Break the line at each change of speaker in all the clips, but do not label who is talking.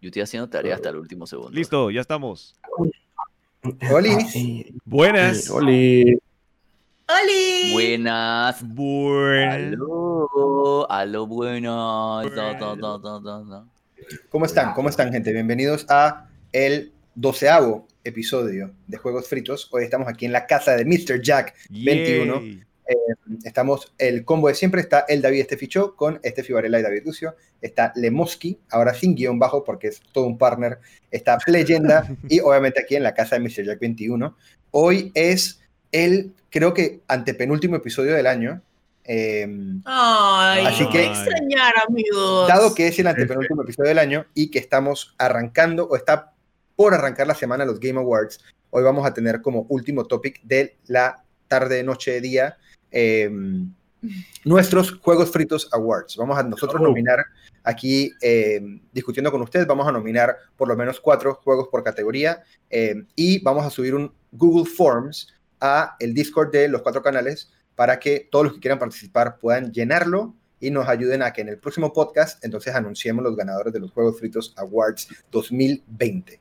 Yo estoy haciendo tarea hasta el último segundo.
Listo, ya estamos.
Oli.
Buenas.
Oli.
¡Holi!
Buenas.
Buenas.
Aló, aló, buenas.
¿Cómo están? ¿Cómo están, gente? Bienvenidos a el doceavo episodio de Juegos Fritos. Hoy estamos aquí en la casa de Mr. Jack 21.
Yay.
Estamos el combo de siempre. Está el David Estefichó con Estefi Varela y David Lucio. Está Lemoski, ahora sin guion bajo porque es todo un partner. Está Leyenda y obviamente aquí en la casa de Mr. Jack 21. Hoy es el, creo que, antepenúltimo episodio del año. Eh,
Ay,
Así que
extrañar, amigos.
dado que es el antepenúltimo episodio del año y que estamos arrancando o está por arrancar la semana los Game Awards, hoy vamos a tener como último topic de la tarde, noche, día, eh, nuestros Juegos Fritos Awards. Vamos a nosotros
Oh.
nominar aquí, eh, discutiendo con ustedes, vamos a nominar por lo menos cuatro juegos por categoría eh, y vamos a subir un Google Forms a el Discord de los cuatro canales para que todos los que quieran participar puedan llenarlo y nos ayuden a que en el próximo podcast entonces anunciemos los ganadores de los Juegos Fritos Awards 2020.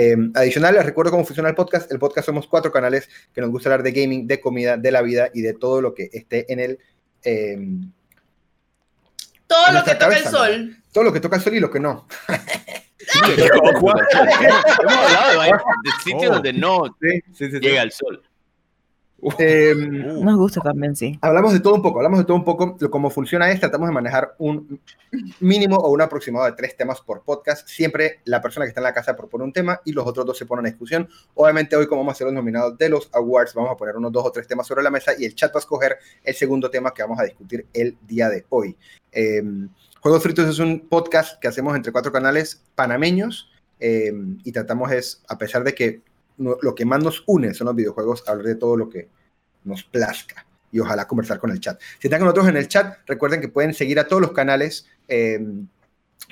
Eh, adicional, les recuerdo cómo funciona el podcast. El podcast somos cuatro canales que nos gusta hablar de gaming, de comida, de la vida y de todo lo que esté en el... eh,
Todo
en
lo que toca el sol.
todo lo que toca el sol y lo que no.
Hemos hablado de, vainas- de sitios
Oh.
donde no
Sí, sí, sí, sí.
llega el sol.
Eh,
Uh,
Nos gusta también, sí.
hablamos de todo un poco, hablamos de todo un poco. Lo, cómo funciona es, tratamos de manejar un mínimo o un aproximado de tres temas por podcast. Siempre la persona que está en la casa propone un tema y los otros dos se ponen a discusión. Obviamente hoy, como vamos a ser los nominados de los awards, vamos a poner unos dos o tres temas sobre la mesa y el chat va a escoger el segundo tema que vamos a discutir el día de hoy. Eh, Juegos Fritos es un podcast que hacemos entre cuatro canales panameños eh, y tratamos es, a pesar de que lo que más nos une son los videojuegos, hablar de todo lo que nos plazca y ojalá conversar con el chat. Si están con nosotros en el chat, recuerden que pueden seguir a todos los canales, eh,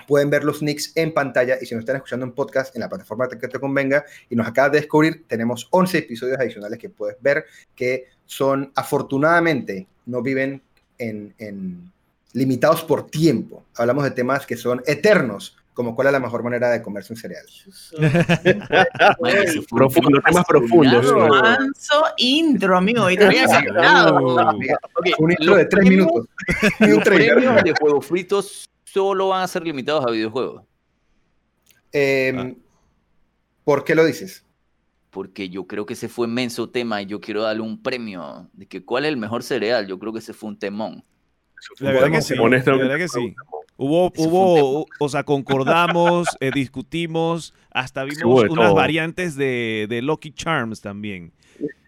pueden ver los nicks en pantalla y si nos están escuchando en podcast en la plataforma que te convenga y nos acabas de descubrir, tenemos 11 episodios adicionales que puedes ver que son afortunadamente no viven en, en- limitados por tiempo. Hablamos de temas que son eternos, como cuál es la mejor manera de comerse un cereal.
Profundo,
un
temas profundos.
Manso intro, amigo. Había
Ok,
Un intro de tres
premios-
minutos.
Los premios de juegos fritos solo van a ser limitados a videojuegos.
Eh,
Ah.
¿Por qué lo dices?
Porque yo creo que ese fue inmenso tema y yo quiero darle un premio de que cuál es el mejor cereal. Yo creo que ese fue un temón.
La verdad que sí. La verdad que sí. Hubo,
Eso
hubo, o sea, concordamos, eh, discutimos, hasta vimos unas
todo.
variantes de, de Lucky Charms también.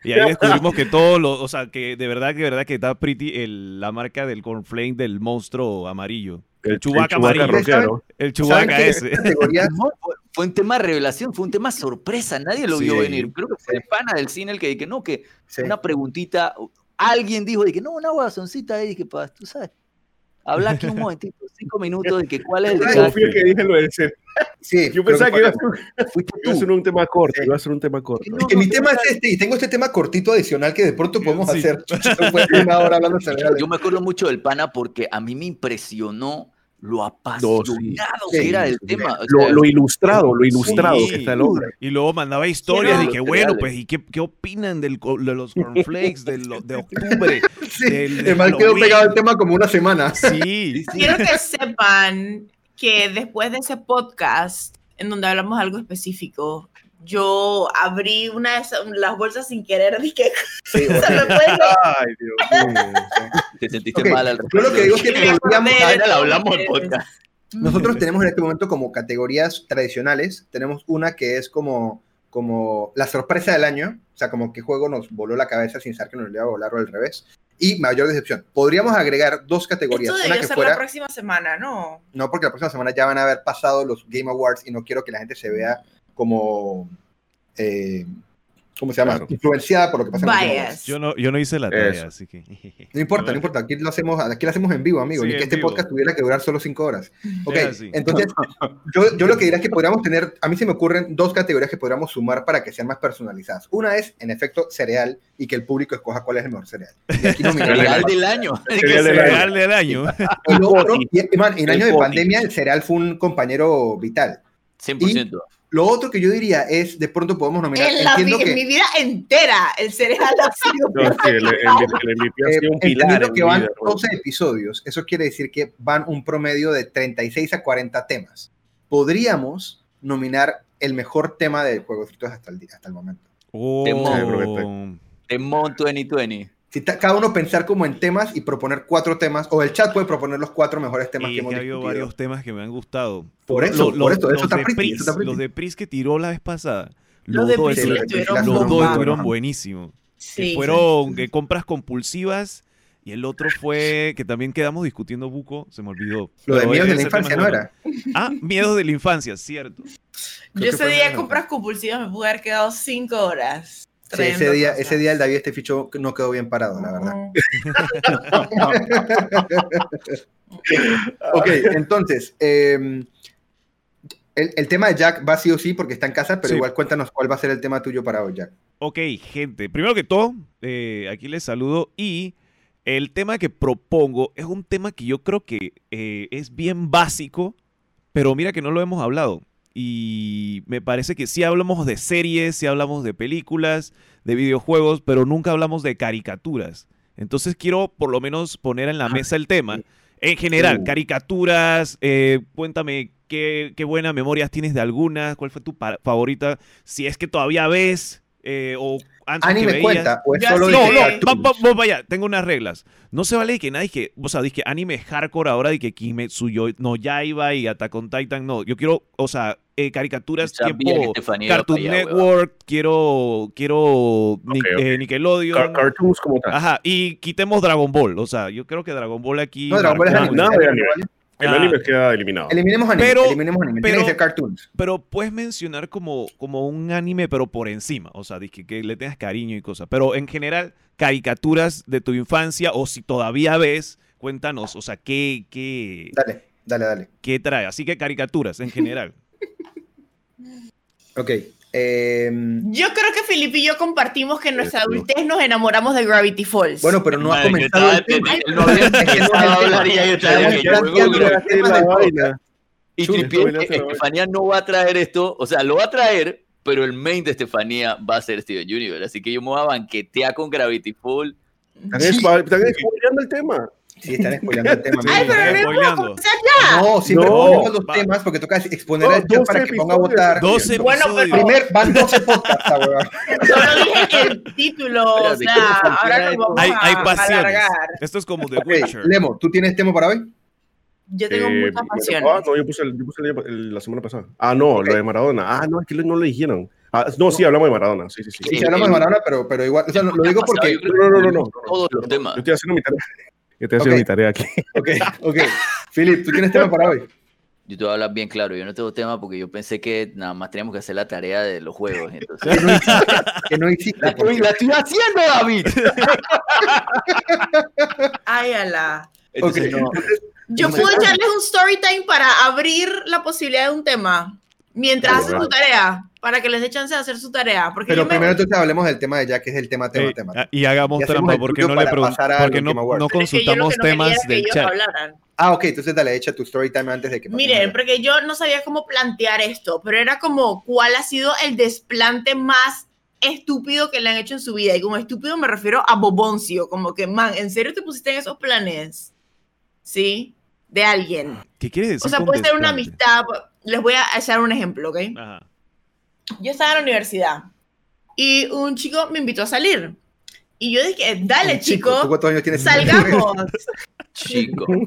Y ahí descubrimos que todo lo, o sea, que de verdad que de verdad que está pretty el, la marca del cornflake del monstruo amarillo. El Chewbacca amarillo.
rockero.
El
¿Saben
Chewbacca
qué?
ese.
No, fue- un tema de revelación, fue un tema sorpresa, nadie lo
Sí.
vio venir. Creo que fue el pana del cine el que dije, no, que
Sí.
una preguntita, alguien dijo de que no, una guasoncita y dije, pa, tú sabes, habla aquí un momentito, cinco minutos de que cuál es el de
Ay,
Yo
cada
fui el que dije lo del ser.
Sí,
Yo pensaba que iba a ser,
fuiste
iba a
tú.
ser un tema corto.
Sí.
Iba a ser un tema corto.
No,
que
no,
mi
no,
tema
no,
es este, y tengo este tema cortito adicional que de pronto podemos
Sí.
hacer. Fue una hora hablando de cereales.
Yo me acuerdo mucho del pana porque a mí me impresionó lo apasionado
sí.
que
Sí,
era el
sí.
tema. o
Lo,
sea,
lo ilustrado, lo ilustrado
Sí.
que está el hombre.
Y luego mandaba historias de que, bueno, pues, ¿y qué, qué opinan del, de los cornflakes de, lo- de octubre?
Sí,
del- de
el quedó pegado al tema como una semana.
Sí,
Quiero que sepan que después de ese podcast, en donde hablamos algo específico, yo abrí una de esas- las bolsas sin querer. Dije,
Sí,
se me fue
Ay, Dios mío.
te sentiste
Ok,
mal al
yo lo que digo es que podríamos-
Ahora hablamos en podcast.
Nosotros tenemos en este momento como categorías tradicionales. Tenemos una que es como, como la sorpresa del año. O sea, como qué juego nos voló la cabeza sin saber que nos le iba a volar o al revés. Y mayor decepción. Podríamos agregar dos categorías.
Esto
Una que
ser
fuera...
la próxima semana, ¿no?
No, porque la próxima semana ya van a haber pasado los Game Awards y no quiero que la gente se vea como. eh, ¿Cómo se llama?
Claro.
Influenciada por lo que pasa en los
Bias.
Yo no, yo no hice la tarea,
Eso.
así que...
No importa, no importa. Aquí lo hacemos, aquí lo hacemos en vivo, amigo.
Sí,
Ni que este
vivo.
podcast tuviera que durar solo cinco horas. Ok, entonces, yo, yo lo que diría es que podríamos tener, a mí se me ocurren dos categorías que podríamos sumar para que sean más personalizadas. Una es, en efecto, cereal y que el público escoja cuál es el mejor cereal. Y aquí no
Cereal del año.
Cereal del año.
Cereal del año.
Y lo otro, y, y, man, en
El
año de
Poti.
pandemia el cereal fue un compañero vital.
100%.
Lo otro que yo diría es, de pronto podemos nominar,
En, la
entiendo
en mi
que,
vida entera, el cereal ha sido.
No, sí, el, el, el ha
eh,
sido un pilar.
entendiendo
en
que
mi
van
vida, hermano.
12 episodios, eso quiere decir que van un promedio de 36 a 40 temas. Podríamos nominar el mejor tema de Juegos Fritos hasta el, día, hasta el momento.
Oh,
Temón.
Demon 2020.
Si ta- cada uno pensar como en temas y proponer cuatro temas, o el chat puede proponer los cuatro mejores temas
y
que hemos
ha habido varios temas que me han gustado.
Por eso,
Lo-
por
los-
eso, eso
los
está
de Pris,
eso.
Los de Pris que tiró la vez pasada.
Los de
dos
Pris
estuvieron- los
fueron
dos buenísimos. Que
Sí.
fueron
sí,
que
sí.
compras compulsivas y el otro fue que también quedamos discutiendo Buco, se me olvidó.
Lo de miedos de la infancia, ¿no era?
Ah, miedos de la infancia, cierto.
Yo
Creo
ese día de compras compulsivas me pude haber quedado cinco horas.
Sí, ese día, ese día el David este ficho no quedó bien parado, la verdad. Ok, entonces, eh, el, el tema de Jack va sí o sí porque está en casa, pero
Sí.
igual cuéntanos cuál va a ser el tema tuyo para hoy, Jack.
Ok, gente, primero que todo, eh, aquí les saludo y el tema que propongo es un tema que yo creo que eh, es bien básico, pero mira que no lo hemos hablado. Y me parece que sí hablamos de series, sí hablamos de películas, de videojuegos, pero nunca hablamos de caricaturas. Entonces quiero por lo menos poner en la mesa el tema. En general, caricaturas, eh, cuéntame qué, qué buenas memorias tienes de algunas, cuál fue tu favorita, si es que todavía ves eh, o antes que
¿Anime
veías.
cuenta o es
Yo
solo
sí
de
No, no,
cartoons?
va- va- va- vaya, tengo unas reglas. No se vale que nadie que, o sea, dije anime hardcore ahora de que Kimetsu yo- no Yaiba y Attack on Titan, no. Yo quiero, o sea, eh, caricaturas tiempo
iba
Cartoon
weón.
Network, quiero, quiero eh, Nickelodeon.
Car- cartoons como tal.
Ajá, y quitemos Dragon Ball. O sea, yo creo que Dragon Ball aquí.
No, Dragon Ball es anime.
anime.
¿vale?
El
Ah.
anime queda eliminado.
Eliminemos anime,
Pero-
eliminemos anime. Tiene
pero-
que ser cartoons.
Pero puedes mencionar como, como un anime, pero por encima. O sea, dije que le tengas cariño y cosas. Pero en general, caricaturas de tu infancia, o si todavía ves, cuéntanos. O sea, ¿qué, qué,
Dale, dale, dale.
qué trae? Así que caricaturas en general.
Ok. Eh,
Yo creo que Felipe y yo compartimos que en nuestra adultez nos enamoramos de Gravity Falls.
bueno, pero no ha
Madre,
comenzado el tema.
y tripié que Estefanía no va a traer esto, o sea, lo va a traer, pero el main de Estefanía va a ser Steven Universe. Así que yo me voy a banquetear con Gravity Fall.
Están spoileando el tema.
Sí, están spoilando el tema.
Ay,
mira.
pero no
Spoileando.
No, siempre
No,
ponemos los temas porque toca exponer
No,
al chat
12
para que ponga a votar.
12
Bueno, pero-
episodios.
Primer, van 12 podcasts, ah, weón.
Solo dije el título, o sea,
¿cómo funciona
ahora nos vamos
Hay,
a
hay pasiones.
alargar.
Esto es como The Witcher.
Lemo, ¿tú tienes tema para hoy?
Yo tengo
Eh,
muchas
¿me
pasiones.
tocaba? no, yo puse, el- yo puse el- el- la semana pasada. Ah, no, lo de Maradona. Ah, no, es que no lo dijeron. Ah, no, sí, hablamos de Maradona. Sí, sí, sí.
Sí,
Sí,
sí, hablamos de Maradona, pero, pero igual, o sea, lo, lo digo porque...
No, no, no, no.
Todos los temas.
Yo estoy haciendo mi tarea. Yo estoy haciendo
Ok.
mi tarea aquí.
Ok, ok. Philip, ¿tú tienes tema para hoy?
Yo te voy a hablar bien claro. Yo no tengo tema porque yo pensé que nada más teníamos que hacer la tarea de los juegos. Entonces,
Que no hiciste. Que no hiciste
la, estoy, la estoy haciendo, David.
Ay, ala.
Entonces,
Ok.
no.
Yo puedo echarles un story time para abrir la posibilidad de un tema mientras
dale.
su tarea, para que les dé chance de hacer su tarea. Porque
Pero
yo me-
primero entonces hablemos del tema de Jack, que es el tema, tema,
Eh,
tema.
ah, y hagamos
Y
trampa porque no le porque no, no
es que
consultamos
que no
temas del chat.
hablaran.
Ah, ok, entonces dale, echa tu story time antes de que...
Miren, porque yo no sabía cómo plantear esto, pero era como cuál ha sido el desplante más estúpido que le han hecho en su vida. Y como estúpido me refiero a Boboncio, como que, man, ¿en serio te pusiste en esos planes? ¿Sí? De alguien.
¿Qué quieres decir?
O sea,
con
puede ser una amistad. Les voy a echar un ejemplo, ¿ok?
Ajá.
Yo estaba en la universidad y un chico me invitó a salir. Y yo dije, dale,
Un
chico,
¿Tú cuántos años tienes?
salgamos.
Chico.
Oye,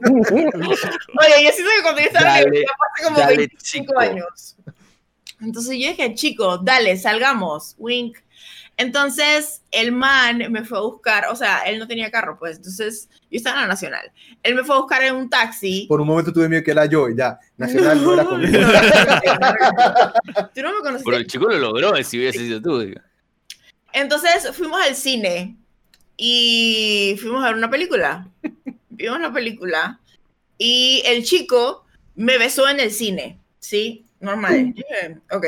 yo siento que cuando yo estaba en la
Dale,
universidad hace como
dale,
25
chico.
años. Entonces yo dije, chico, dale, salgamos, wink. Entonces el man me fue a buscar, o sea, él no tenía carro, pues, entonces yo estaba en la Nacional. Él me fue a buscar en un taxi.
Por un momento tuve miedo que era yo y ya. Nacional no era conmigo.
Tú no me conociste.
Pero el chico lo logró, si hubiese sido tú. digo.
Entonces fuimos al cine y fuimos a ver una película. Vimos una película y el chico me besó en el cine, ¿sí? Normal. Ok.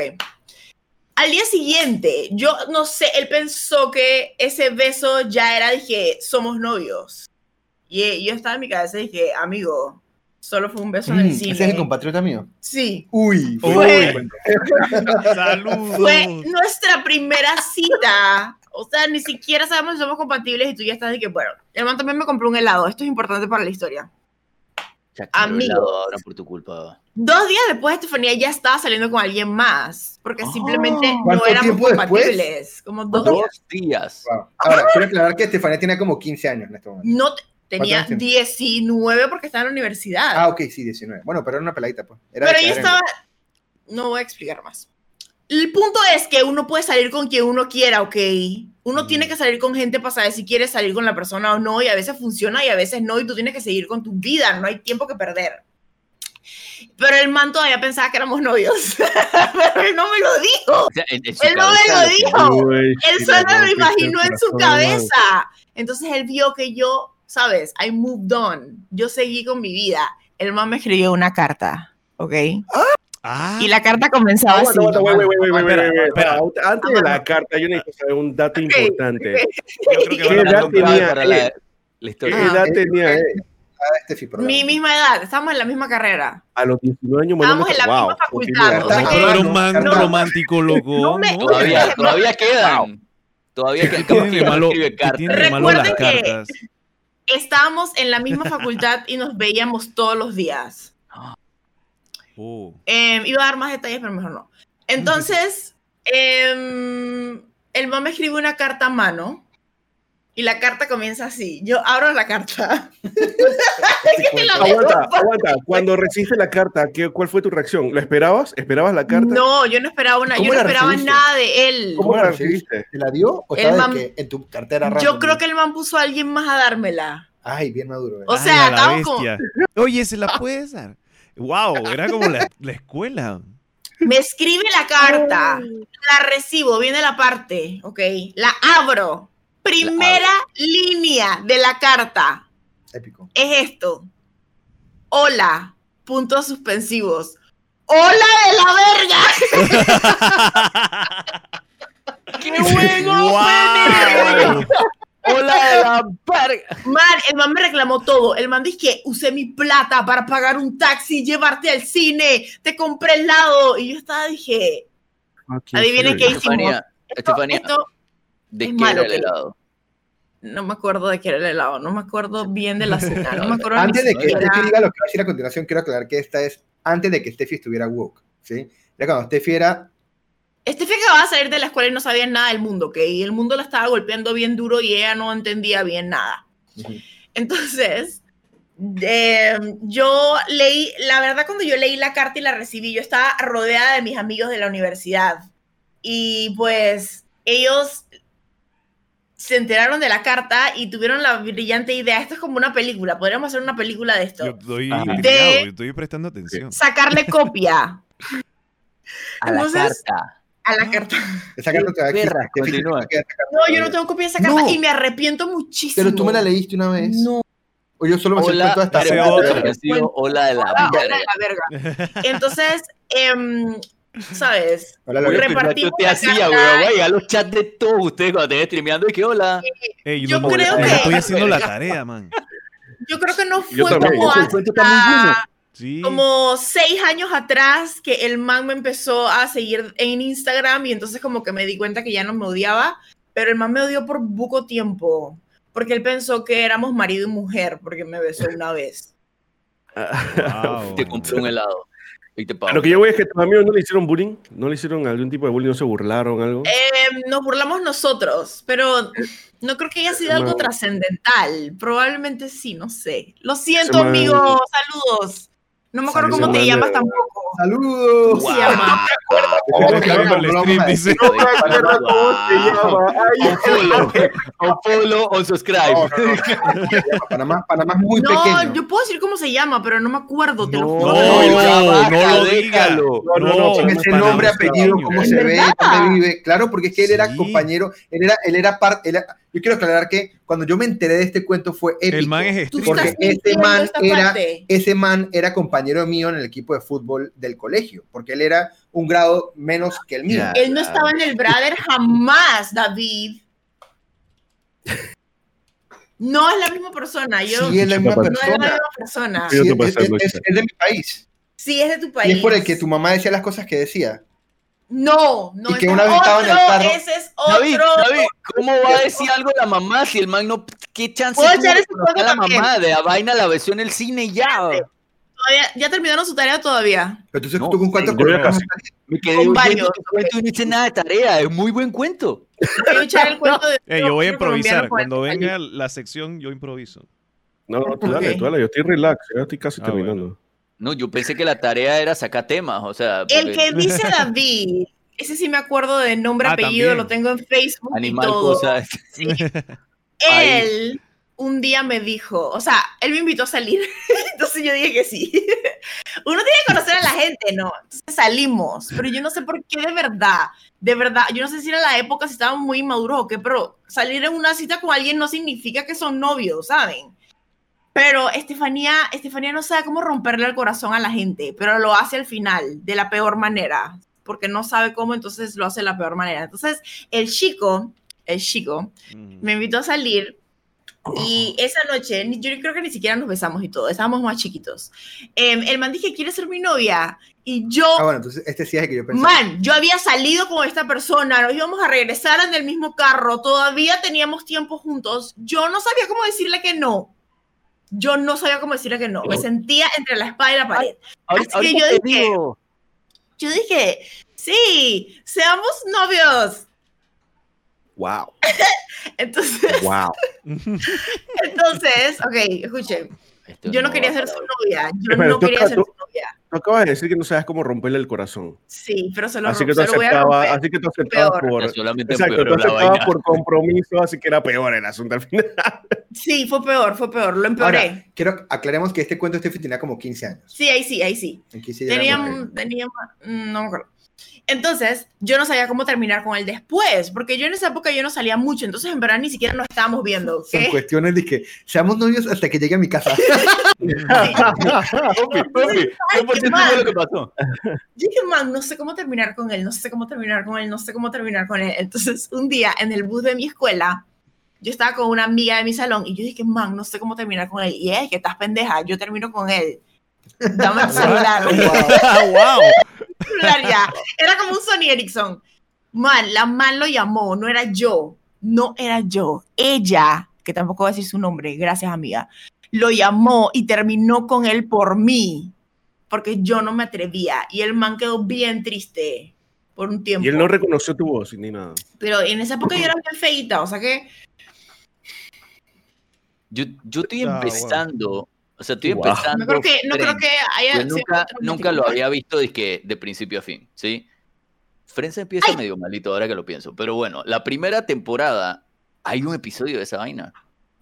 Al día siguiente, yo no sé, él pensó que ese beso ya era, dije, somos novios. Y yo estaba en mi cabeza y dije, amigo, Solo fue un beso en el
Mm,
cine.
Ese es el compatriota mío.
Sí.
Uy,
Fue-
Uy. Saludos.
Fue nuestra primera cita. O sea, ni siquiera sabemos si somos compatibles y tú ya estás de que, bueno, el man también me compró un helado. Esto es importante para la historia.
Helado ahora por tu culpa.
Dos días después, Estefanía ya estaba saliendo con alguien más. Porque
Oh.
simplemente no
¿Cuánto
éramos
tiempo después?
compatibles. Como dos días.
Dos días.
Wow. Ahora, quiero aclarar que Estefanía tenía como 15 años en este momento.
No, te- tenía
¿Cuántos años
19 porque estaba en la universidad.
Ah, ok, sí, 19. Bueno, pero era una peladita, pues. Era
Pero
en-
estaba. No voy a explicar más. El punto es que uno puede salir con quien uno quiera, ¿ok? Uno
Mm.
tiene que salir con gente para saber si quiere salir con la persona o no, y a veces funciona y a veces no, y tú tienes que seguir con tu vida, no hay tiempo que perder. Pero el man todavía pensaba que éramos novios. Pero él no me lo dijo.
O sea, en- en
Él no me lo dijo.
Uy,
Él solo lo imaginó en su cabeza. Entonces él vio que yo, ¿sabes? I moved on. Yo seguí con mi vida. El man me escribió una carta, ¿ok?
Ah,
Y la carta comenzaba así.
Aguanta, aguanta, wait, wait, wait, wait,
Espera,
wait, wait.
espera.
Antes de la carta, yo necesito saber un dato importante. ¿Qué edad tenía ¿Qué.
Ah.
edad tenía
programa.
Mi misma edad, estamos en la misma carrera.
A los 19 años,
Estábamos
mandando-
en la
wow,
misma facultad,
era un man
no.
romántico, loco.
No me-
¿no?
Todavía, todavía quedan. Todavía quedan.
¿Qué tiene de
Capaz que
malo,
escribe
qué
cartas.
tiene de malo las
Recuerden que-
cartas?
Estábamos en la misma facultad y nos veíamos todos los días.
Oh.
Eh, iba a dar más detalles, pero mejor no. Entonces, em, el man me escribe una carta a mano y la carta comienza así. Yo abro la carta. Es que la
Aguanta, aguanta. Cuando recibiste la carta, ¿qué, ¿cuál fue tu reacción? ¿Lo esperabas? ¿Esperabas la carta?
No, yo no esperaba una, yo
¿Cómo
no
la
esperaba
recibiste?
nada de él.
¿Cómo la recibiste?
¿Te la dio o estaba que en tu cartera
Yo
random?
creo que el man puso a alguien más a dármela.
Ay, bien maduro. eh.
O sea,
a la
estábamos como-.
Oye, ¿se la puedes dar? Wow, era como la, la escuela.
Me escribe la carta, la recibo, viene la parte, ok, la abro. Primera línea de la carta
Épico.
es esto. Hola, puntos suspensivos. ¡Hola de la verga! ¡Qué bueno!
Wow.
¡Hola de la verga!
Man, el man me reclamó todo. El man dice que usé mi plata para pagar un taxi, llevarte al cine, te compré helado. Y yo estaba, dije, Adivinen qué hice.
Estefanía,
esto,
Estefanía,
esto
¿de
es
qué
malo
era el
que-
helado?
no me acuerdo de qué era el helado, no me acuerdo bien de la cena, no me acuerdo
Antes de que Steffi diga lo que va a decir a continuación, quiero aclarar que esta es antes de que Steffi estuviera woke. ¿sí? Ya cuando Steffi era.
Que acababa de salir de la escuela y no sabía nada del mundo, ¿ok? Y el mundo la estaba golpeando bien duro y ella no entendía bien nada. Entonces, eh, yo leí, la verdad cuando yo leí la carta y la recibí, yo estaba rodeada de mis amigos de la universidad. Y pues ellos se enteraron de la carta y tuvieron la brillante idea, esto es como una película, podríamos hacer una película de esto.
Yo estoy
De-
yo estoy prestando atención.
Sacarle copia
A la
Entonces-
carta.
a la carta.
Esa carta te va a
Perra, continúa.
No, yo no tengo copia de esa carta
No.
y me arrepiento muchísimo.
Pero tú me la leíste una vez.
No,
O yo solo me
Hola, ha sido hola de la
hola, de la verga. Entonces, em, ¿sabes?
Hola,
pero
repartimos
tú te hacía, weón. Voy a llegar a los chats de todos ustedes cuando estén streameando y que hola.
Ey,
Yo
no,
creo que-
estoy haciendo la tarea, man.
Yo creo que no fue
Yo también.
como hasta
Sí.
como seis años atrás que el man me empezó a seguir en Instagram y entonces como que me di cuenta que ya no me odiaba, pero el man me odió por poco tiempo, porque él pensó que éramos marido y mujer, porque me besó una vez.
Wow.
Te compré un helado. Y te
A
pago.
Lo que yo voy es que tus amigos no le hicieron bullying, no le hicieron algún tipo de bullying, no se burlaron, algo.
Eh, nos burlamos nosotros, pero no creo que haya sido algo
No.
trascendental. Probablemente sí, no sé. Lo siento,
man-
amigos. Saludos. No me acuerdo cómo te llamas tampoco.
Saludos.
¿Cómo se llama?
Está acabando el stream, dice.
No me acuerdo cómo se llama.
On follow, on subscribe.
No, no, no. Panamá, Panamá es muy
No,
pequeño.
yo puedo decir cómo se llama, pero no me acuerdo, te lo
No,
juro.
no, no lo diga.
déjalo.
No, no, no,
No,
ese nombre, apellido, cómo
¿En
se ve, dónde vive. Claro, porque es que él era compañero, él era, él era parte, yo quiero aclarar que cuando yo me enteré de este cuento fue épico.
El man es streamer.
Porque este
mintiendo
man era-. Ese man era compañero mío en el equipo de fútbol del colegio, porque él era un grado menos que el mío.
Ya.
Él no estaba en el brother jamás, David. No es la misma persona. Yo,
Sí, es la misma
No
no es la
persona.
misma persona.
Sí,
es, es- es- es de mi país.
Sí, es de tu
Y
país.
es por el que tu mamá decía las cosas que decía.
No, no.
Y que una vez estaba en el carro-
Ese es otro.
David, David, ¿cómo va a decir algo la mamá si el man no... ¿Qué chance
echar
de la mamá? De la vaina la versión en el cine ya.
Todavía- ¿Ya terminaron su tarea todavía?
Pero entonces
No,
tú con cuántos salir?
Me quedé
Con varios.
cuento y no hice nada de tarea. Es muy buen cuento.
El cuento de.
Eh, yo voy a improvisar. Cuando venga la sección, yo improviso.
No, tú dale, tú dale, yo estoy relax, ya estoy casi
Ah,
terminando.
No, yo pensé que la tarea era sacar temas, o sea...
El que dice David, ese sí me acuerdo de nombre,
Ah,
apellido,
también.
lo tengo en Facebook
Animal
y todo.
cosas.
Sí. Él un día me dijo, o sea, él me invitó a salir, entonces yo dije que sí. Uno tiene que conocer a la gente, ¿no? Entonces salimos, pero yo no sé por qué de verdad, de verdad, yo no sé si era la época, si estaban muy maduros o qué, pero salir en una cita con alguien no significa que son novios, ¿saben? Pero Estefanía, Estefanía no sabe cómo romperle el corazón a la gente, pero lo hace al final, de la peor manera, porque no sabe cómo, entonces lo hace de la peor manera. Entonces, el chico, el chico,
Mm.
me invitó a salir y esa noche, ni- yo creo que ni siquiera nos besamos y todo, estábamos más chiquitos. Em, el man dije, ¿quieres ser mi novia? Y yo,
Ah, bueno, entonces este sí es el que yo pensaba.
man, yo había salido con esta persona, nos íbamos a regresar en el mismo carro, todavía teníamos tiempo juntos, yo no sabía cómo decirle que no. Yo no sabía cómo decirle que no, me sentía entre la espada y la pared. Así que yo dije-
digo,
Yo dije, sí, seamos novios.
Wow,
Entonces,
wow.
entonces, ok, escuchen,
Esto
yo no quería ser su novia, yo
Espera,
no quería ser su novia.
Tú acabas de decir que no sabes cómo romperle el corazón.
Sí, pero se lo,
Así que tú
se lo voy a
aceptabas,
romper.
así que tú aceptabas
Peor.
por.
Solamente
Exacto, tú
empeoró la
aceptabas
vaina.
por compromiso, así que era peor el asunto al final.
Sí, fue peor, fue peor, lo empeoré.
Ahora, quiero aclaremos que este cuento Steffi tenía como 15 años.
sí, ahí sí, ahí sí.
En 15 ya era
Tenía,
mujer.
tenía, mm, no me acuerdo. Entonces, yo no sabía cómo terminar con él después, porque yo en esa época yo no salía mucho, entonces en verdad ni siquiera nos estábamos viendo,
Son
¿ok?
cuestiones de que seamos novios hasta que llegue a mi casa.
Papi, papi,
Ay,
100%
qué mal.
fue lo que pasó.
Yo dije, man, no sé cómo terminar con él, no sé cómo terminar con él, no sé cómo terminar con él. Entonces, un día en el bus de mi escuela, yo estaba con una amiga de mi salón y yo dije, man, no sé cómo terminar con él. Y es que estás pendeja, yo termino con él. Dame tu celular.
wow.
Era como un Sony Ericsson. Man, la man lo llamó, no era yo. No era yo. Ella, que tampoco voy a decir su nombre, gracias amiga, lo llamó y terminó con él por mí. Porque yo no me atrevía. Y el man quedó bien triste por un tiempo.
Y él no reconoció tu voz ni nada.
Pero en esa época yo era bien feita, o sea que
Yo, yo estoy
Ah,
empezando, o sea, estoy
Wow.
empezando.
no creo que, no creo que haya
Yo nunca, nunca lo había visto de, que, de principio a fin, ¿sí? Friends empieza medio malito ahora que lo pienso, pero bueno, la primera temporada hay un episodio de esa vaina.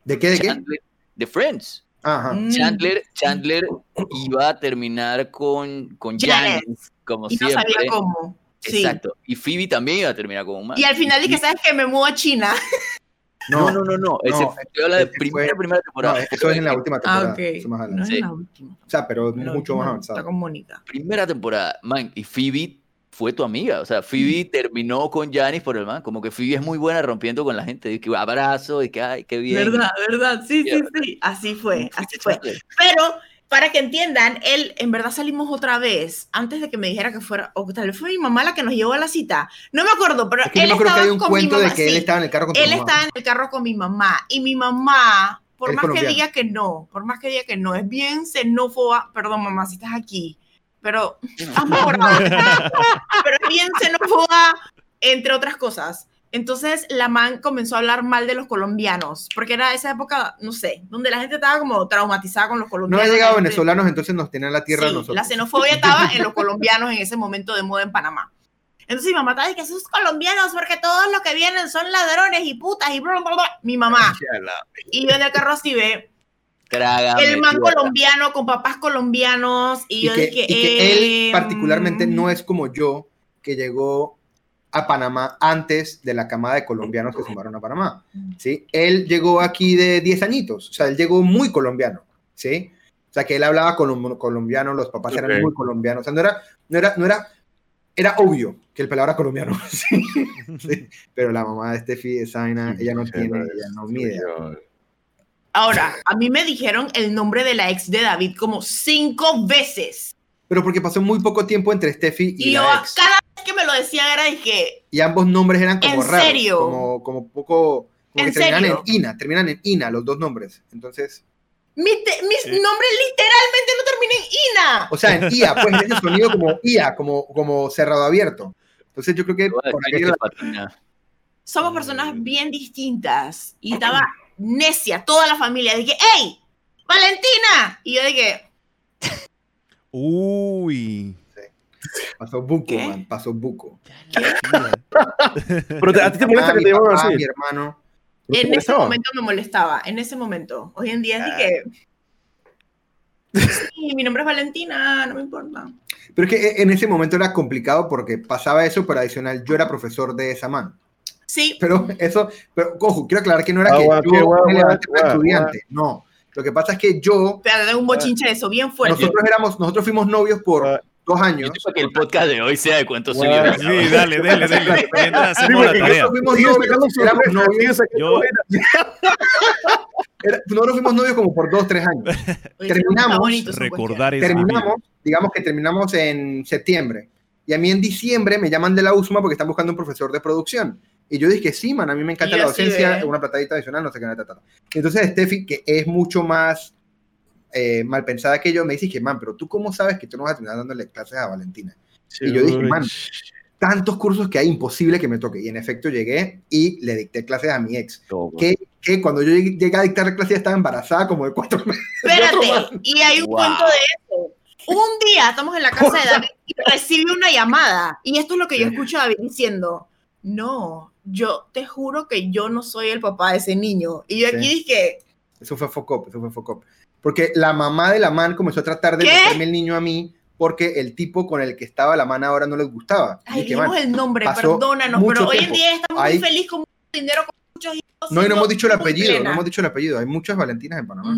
¿De qué? ¿De qué?
Chandler, de Friends.
Ajá.
Mm.
Chandler, Chandler iba a terminar con, con
Janet.
Janice, como
Y no
siempre.
sabía cómo. Sí.
Exacto. Y Phoebe también iba a terminar con un man.
Y al final dije, ¿sabes qué? Me muevo a China.
No, no, no, no. Ese,
no,
yo habla de
ese
primera,
fue-
primera
No,
temporada.
eso es en la última temporada.
Ah, ok.
eso más.
No es
Sí.
la última.
O sea, pero
La
mucho más
Está
avanzado.
con Mónica.
Primera temporada, man. Y Phoebe fue tu amiga. O sea, Phoebe terminó con Janice por el man. Como que Phoebe es muy buena rompiendo con la gente. De que abrazo, de que, ay, qué bien.
¿Verdad? ¿Verdad? Sí, sí, sí. Así fue, así fue. Pero para que entiendan, él en verdad salimos otra vez antes de que me dijera que fuera, o tal vez fue mi mamá la que nos llevó a la cita. No me acuerdo, pero
Es que
él
yo no creo que
estaba
hay un
con mi
cuento
mamá.
de que él
sí.
estaba en el carro con
Él estaba en el carro con mi mamá y mi mamá, por más que diga que no, por más que diga que no, es bien xenófoba, perdón mamá si estás aquí, pero mejorado. pero es bien xenófoba, entre otras cosas. Entonces la man comenzó a hablar mal de los colombianos, porque era esa época, no sé, donde la gente estaba como traumatizada con los
No
colombianos.
ha llegado
gente-
venezolanos, entonces nos tenían la tierra a
Sí,
nosotros.
la xenofobia estaba en los colombianos en ese momento de moda en Panamá. Entonces mi mamá estaba diciendo que esos colombianos, porque todos los que vienen son ladrones y putas y bla, bla, bla. Mi mamá. Y yo en el carro así ve
Trágame
el man colombiano con papás colombianos y,
y
yo
que,
dije,
y que él
em,
particularmente no es como yo, que llegó a Panamá antes de la camada de colombianos que se mudaron a Panamá, ¿sí? Él llegó aquí de 10 añitos, o sea, él llegó muy colombiano, ¿sí? O sea, que él hablaba colom- colombiano, los papás eran
Ok.
muy colombianos, o sea, no era, no era, no era, era obvio que el pelado era colombiano, ¿sí? Sí. Pero la mamá de Steffi, esa vaina, ella no tiene, ella no mide.
Ahora, a mí me dijeron el nombre de la ex de David como cinco veces.
Pero porque pasó muy poco tiempo entre Steffi y,
Y yo,
la ex.
cada que me lo decían era de que,
Y ambos nombres eran como
¿En
raros.
serio?
Como, como poco. Como
¿En
que terminan
serio?
en Ina, terminan en Ina los dos nombres. Entonces,
mi, te- mi
Sí.
nombre literalmente no termina en Ina.
o sea, en IA, pues ese sonido como IA, como, como cerrado abierto. Entonces yo creo que por la-
patina.
Somos personas bien distintas. Y estaba necia toda la familia. Dije, ¡Ey! ¡Valentina! Y yo dije,
Uy.
pasó buco,
¿Qué?
man, pasó buco.
Pero te- a ti te molesta
Ah,
que
mi
te llamen así.
mi hermano.
¿No te
en ese momento me molestaba. En ese momento. Hoy en día
Ah.
dije, sí, mi nombre es Valentina, no me importa.
Pero es que en ese momento era complicado porque pasaba eso, pero adicional yo era profesor de esa man.
Sí,
Pero eso, pero ojo, quiero aclarar que no era
Ah,
que
guau,
yo
guau,
me levanté
guau,
como
guau,
estudiante, no. Lo que pasa es que yo,
pero tengo un bochinche de eso bien fuerte.
nosotros éramos, nosotros fuimos novios por Dos
Yo
años.
sé que el podcast de hoy sea de cuentos.
Sí, dale, dale, dale. Mientras
Sí,
hacemos la tarea.
Nosotros fuimos novios,
Yo-
como por dos, tres años.
Oye,
terminamos,
bonito
Recordar
Terminamos, digamos que terminamos en septiembre. Y a mí en diciembre me llaman de la USMA porque están buscando un profesor de producción. Y yo dije, sí, man, a mí me encanta la
yo sí,
docencia, una platadita adicional, no sé qué. Y entonces Steffi, que es mucho más eh, mal pensada que yo, me dice que, man, pero tú cómo sabes que tú no vas a terminar dándole clases a Valentina. Y yo dije, man, tantos cursos que hay, imposible que me toque. Y en efecto llegué y le dicté clases a mi ex. Que, que cuando yo llegué, llegué a dictar clases ya estaba embarazada como de cuatro meses.
Espérate, y hay un
Wow.
cuento de eso. Un día estamos en la casa de David y recibe una llamada. Y esto es lo que yo escucho a David diciendo. No, yo te juro que yo no soy el papá de ese niño. Y yo aquí
Sí.
dije,
Eso fue Focop, eso fue Focop. Porque la mamá de la man comenzó a tratar de meterme el niño a mí porque el tipo con el que estaba la man ahora no les gustaba. Y
ay, dijimos el nombre, perdónanos, pero hoy en día estamos
Hay-
muy felices con mucho dinero, con muchos hijos.
no, y no hemos dicho el apellido, no
plena.
hemos dicho el apellido. Hay muchas Valentinas en Panamá.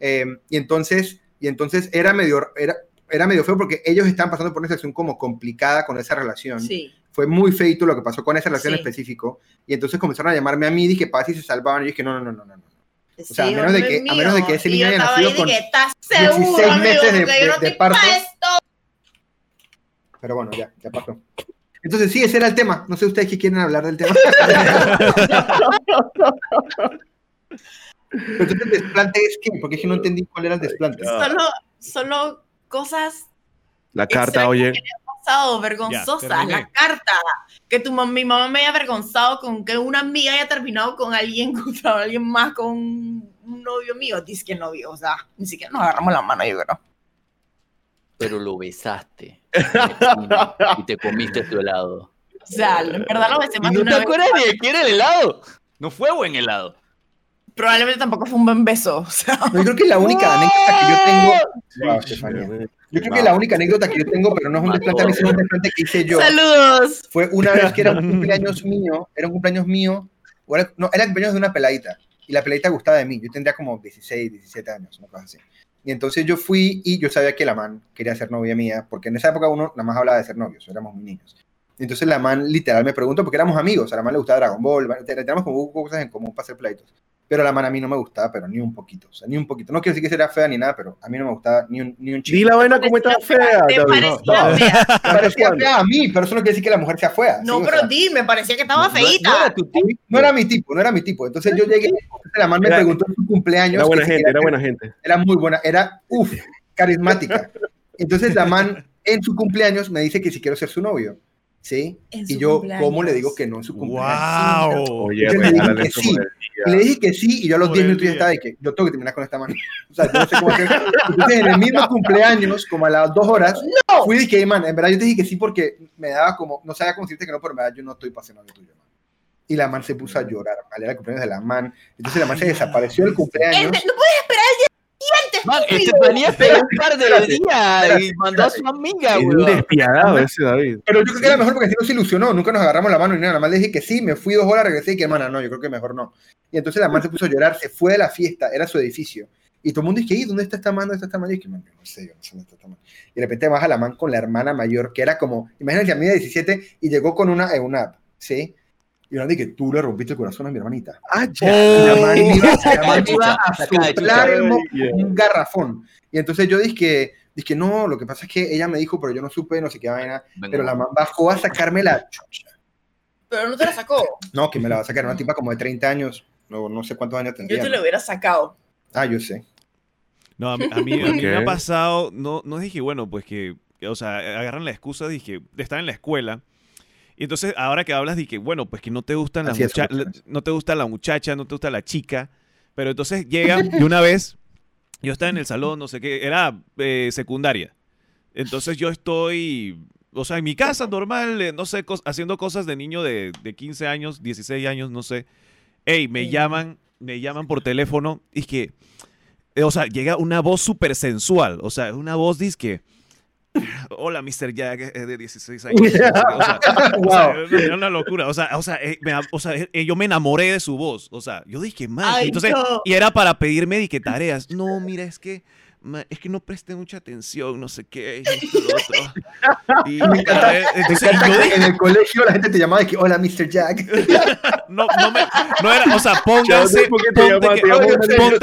Eh, y entonces, y entonces era medio, era, era medio feo porque ellos estaban pasando por una situación como complicada con esa relación.
Sí.
Fue muy feito lo que pasó con esa relación
Sí.
específico. Y entonces comenzaron a llamarme a mí, dije, para si se salvaban. Y yo dije, no, no, no, no, no. No.
O
sea, a menos de que- a menos de que ese niño haya nacido con
¿Estás
16
seguro, amigo,
meses de-
que yo no
de- de parto? Pero bueno, ya, ya pasó. Entonces, sí, ese era el tema. No sé ustedes qué quieren hablar del tema. Pero entonces, ¿el desplante es qué? Porque es que no entendí cuál era el desplante.
Solo, solo cosas
La carta, oye.
Terminé.
la carta. Que tu mi mamá me haya avergonzado con que una amiga haya terminado con alguien, con alguien más, con un novio mío. Dice que novio, o sea, ni siquiera nos agarramos la mano, yo creo.
Pero lo besaste. y te comiste tu helado.
O sea, en verdad lo besé
¿Y
más de
no
una
te
vez.
acuerdas ni de qué era el helado? No fue buen helado.
Probablemente tampoco fue un buen beso. O sea,
No, yo creo que la única anécdota que yo tengo. Wow, Estefanía. Yo creo que la única anécdota que yo tengo, pero no es un desplante, a mí, sino un desplante que hice yo.
saludos.
Fue una vez que era un cumpleaños mío, era un cumpleaños mío, o era, no, era el cumpleaños de una peladita, y la peladita gustaba de mí, yo tendría como 16, 17 años, una cosa así. Y entonces yo fui y yo sabía que la man quería ser novia mía, porque en esa época uno nada más hablaba de ser novios, éramos muy niños. Entonces la man literal me preguntó, porque éramos amigos, a la man le gustaba Dragon Ball, teníamos como cosas en común para hacer pleitos. Pero la man a mí no me gustaba, pero ni un poquito, o sea, ni un poquito. No quiero decir que era fea ni nada, pero a mí no me gustaba ni un, ni un chico.
Di la vaina como está fea.
Te parecía
No,
fea.
Me parecía fea a mí, pero eso no quiere decir que la mujer sea fea.
No, pero
sea,
di, me parecía que estaba
No- no era tu tipo.
no era mi tipo, no era mi tipo. Entonces yo llegué, la man me
Era-
preguntó en su cumpleaños.
Era buena gente, era buena gente.
Era muy buena, era, uff, carismática. Entonces la man en su cumpleaños me dice que si quiero ser su novio, ¿sí?
En
Y yo,
cumpleaños.
¿cómo le digo que no en su cumpleaños?
¡Wow!
Oye,
Yo le dije
regálale
que
eso
sí. Le dije que sí, y yo a los
Por
10
el
minutos ya estaba de que yo tengo que terminar con esta man. O sea, yo no sé cómo hacer. Entonces, en el mismo cumpleaños, como a las dos horas, fui y dije, man, en verdad yo te dije que sí porque me daba como, no sabía cómo decirte que no, pero en verdad yo no estoy pasional de tuyo, man. Y la man se puso a llorar, ¿vale? Era el cumpleaños de la man. Entonces la man se desapareció del cumpleaños.
Este, no puedes esperar el
Man. Estefanía esperó un par de
Espérate,
días
espérate,
y mandó a su amiga,
Es un despiadado ese David.
Pero yo creo que era mejor porque así no se ilusionó, nunca nos agarramos la mano ni nada, nada más le dije que sí, me fui dos horas, regresé y que hermana, no, yo creo que mejor no. Y entonces la man se puso a llorar, se fue de la fiesta, era su edificio. Y todo el mundo dice, "Ey, ¿dónde está esta man? ¿Dónde está esta man? Y yo dije, "Man, yo no sé, yo no sé dónde está esta man. Y de repente baja la man con la hermana mayor, que era como, imagínense a mí de 17 y llegó con una EUNAP, ¿sí? Y yo dije, tú le rompiste el corazón a mi hermanita.
Ah,
Y la man iba, la man iba a soplar un garrafón. Y entonces yo dije, dije, no, lo que pasa es que ella me dijo, pero yo no supe, no sé qué vaina.
Venga.
Pero la man bajó a sacarme la chucha.
Pero no te la sacó.
No, que me la va a sacar una tipa como de 30 años. No, no sé cuántos años
Yo
tendría.
te lo hubiera sacado.
Ah, yo sé.
No, a mí, a mí, a mí me ha pasado, no, no dije, bueno, pues que, o sea, agarran la excusa que de estar en la escuela. Y entonces, ahora que hablas, dije, bueno, pues que no te gustan las
es,
mucha-
muchachos.
no te gusta la muchacha, no te gusta la chica. Pero entonces llega y una vez, yo estaba en el salón, no sé qué, era eh, secundaria. Entonces yo estoy, o sea, en mi casa normal, eh, no sé, cos- haciendo cosas de niño de, de 15 años, 16 años, no sé. Ey, me llaman, me llaman por teléfono y que, eh, o sea, llega una voz súper sensual, o sea, una voz dice que, hola, Mr. Jack, eh, de 16 años. O sea, o sea,
Wow.
era una locura, o sea, o sea, eh, me- o sea, eh, yo me enamoré de su voz, o sea, yo dije, man, entonces,
no.
y era para pedirme de que tareas. No, mira, es que es que no presté mucha atención, no sé qué, y esto, lo otro. Y,
Me encanta,
eh,
me
yo dije,
en el colegio la gente te llamaba de que, hola, Mr. Jack.
no, no, me, no era, o sea, pónganse, ponte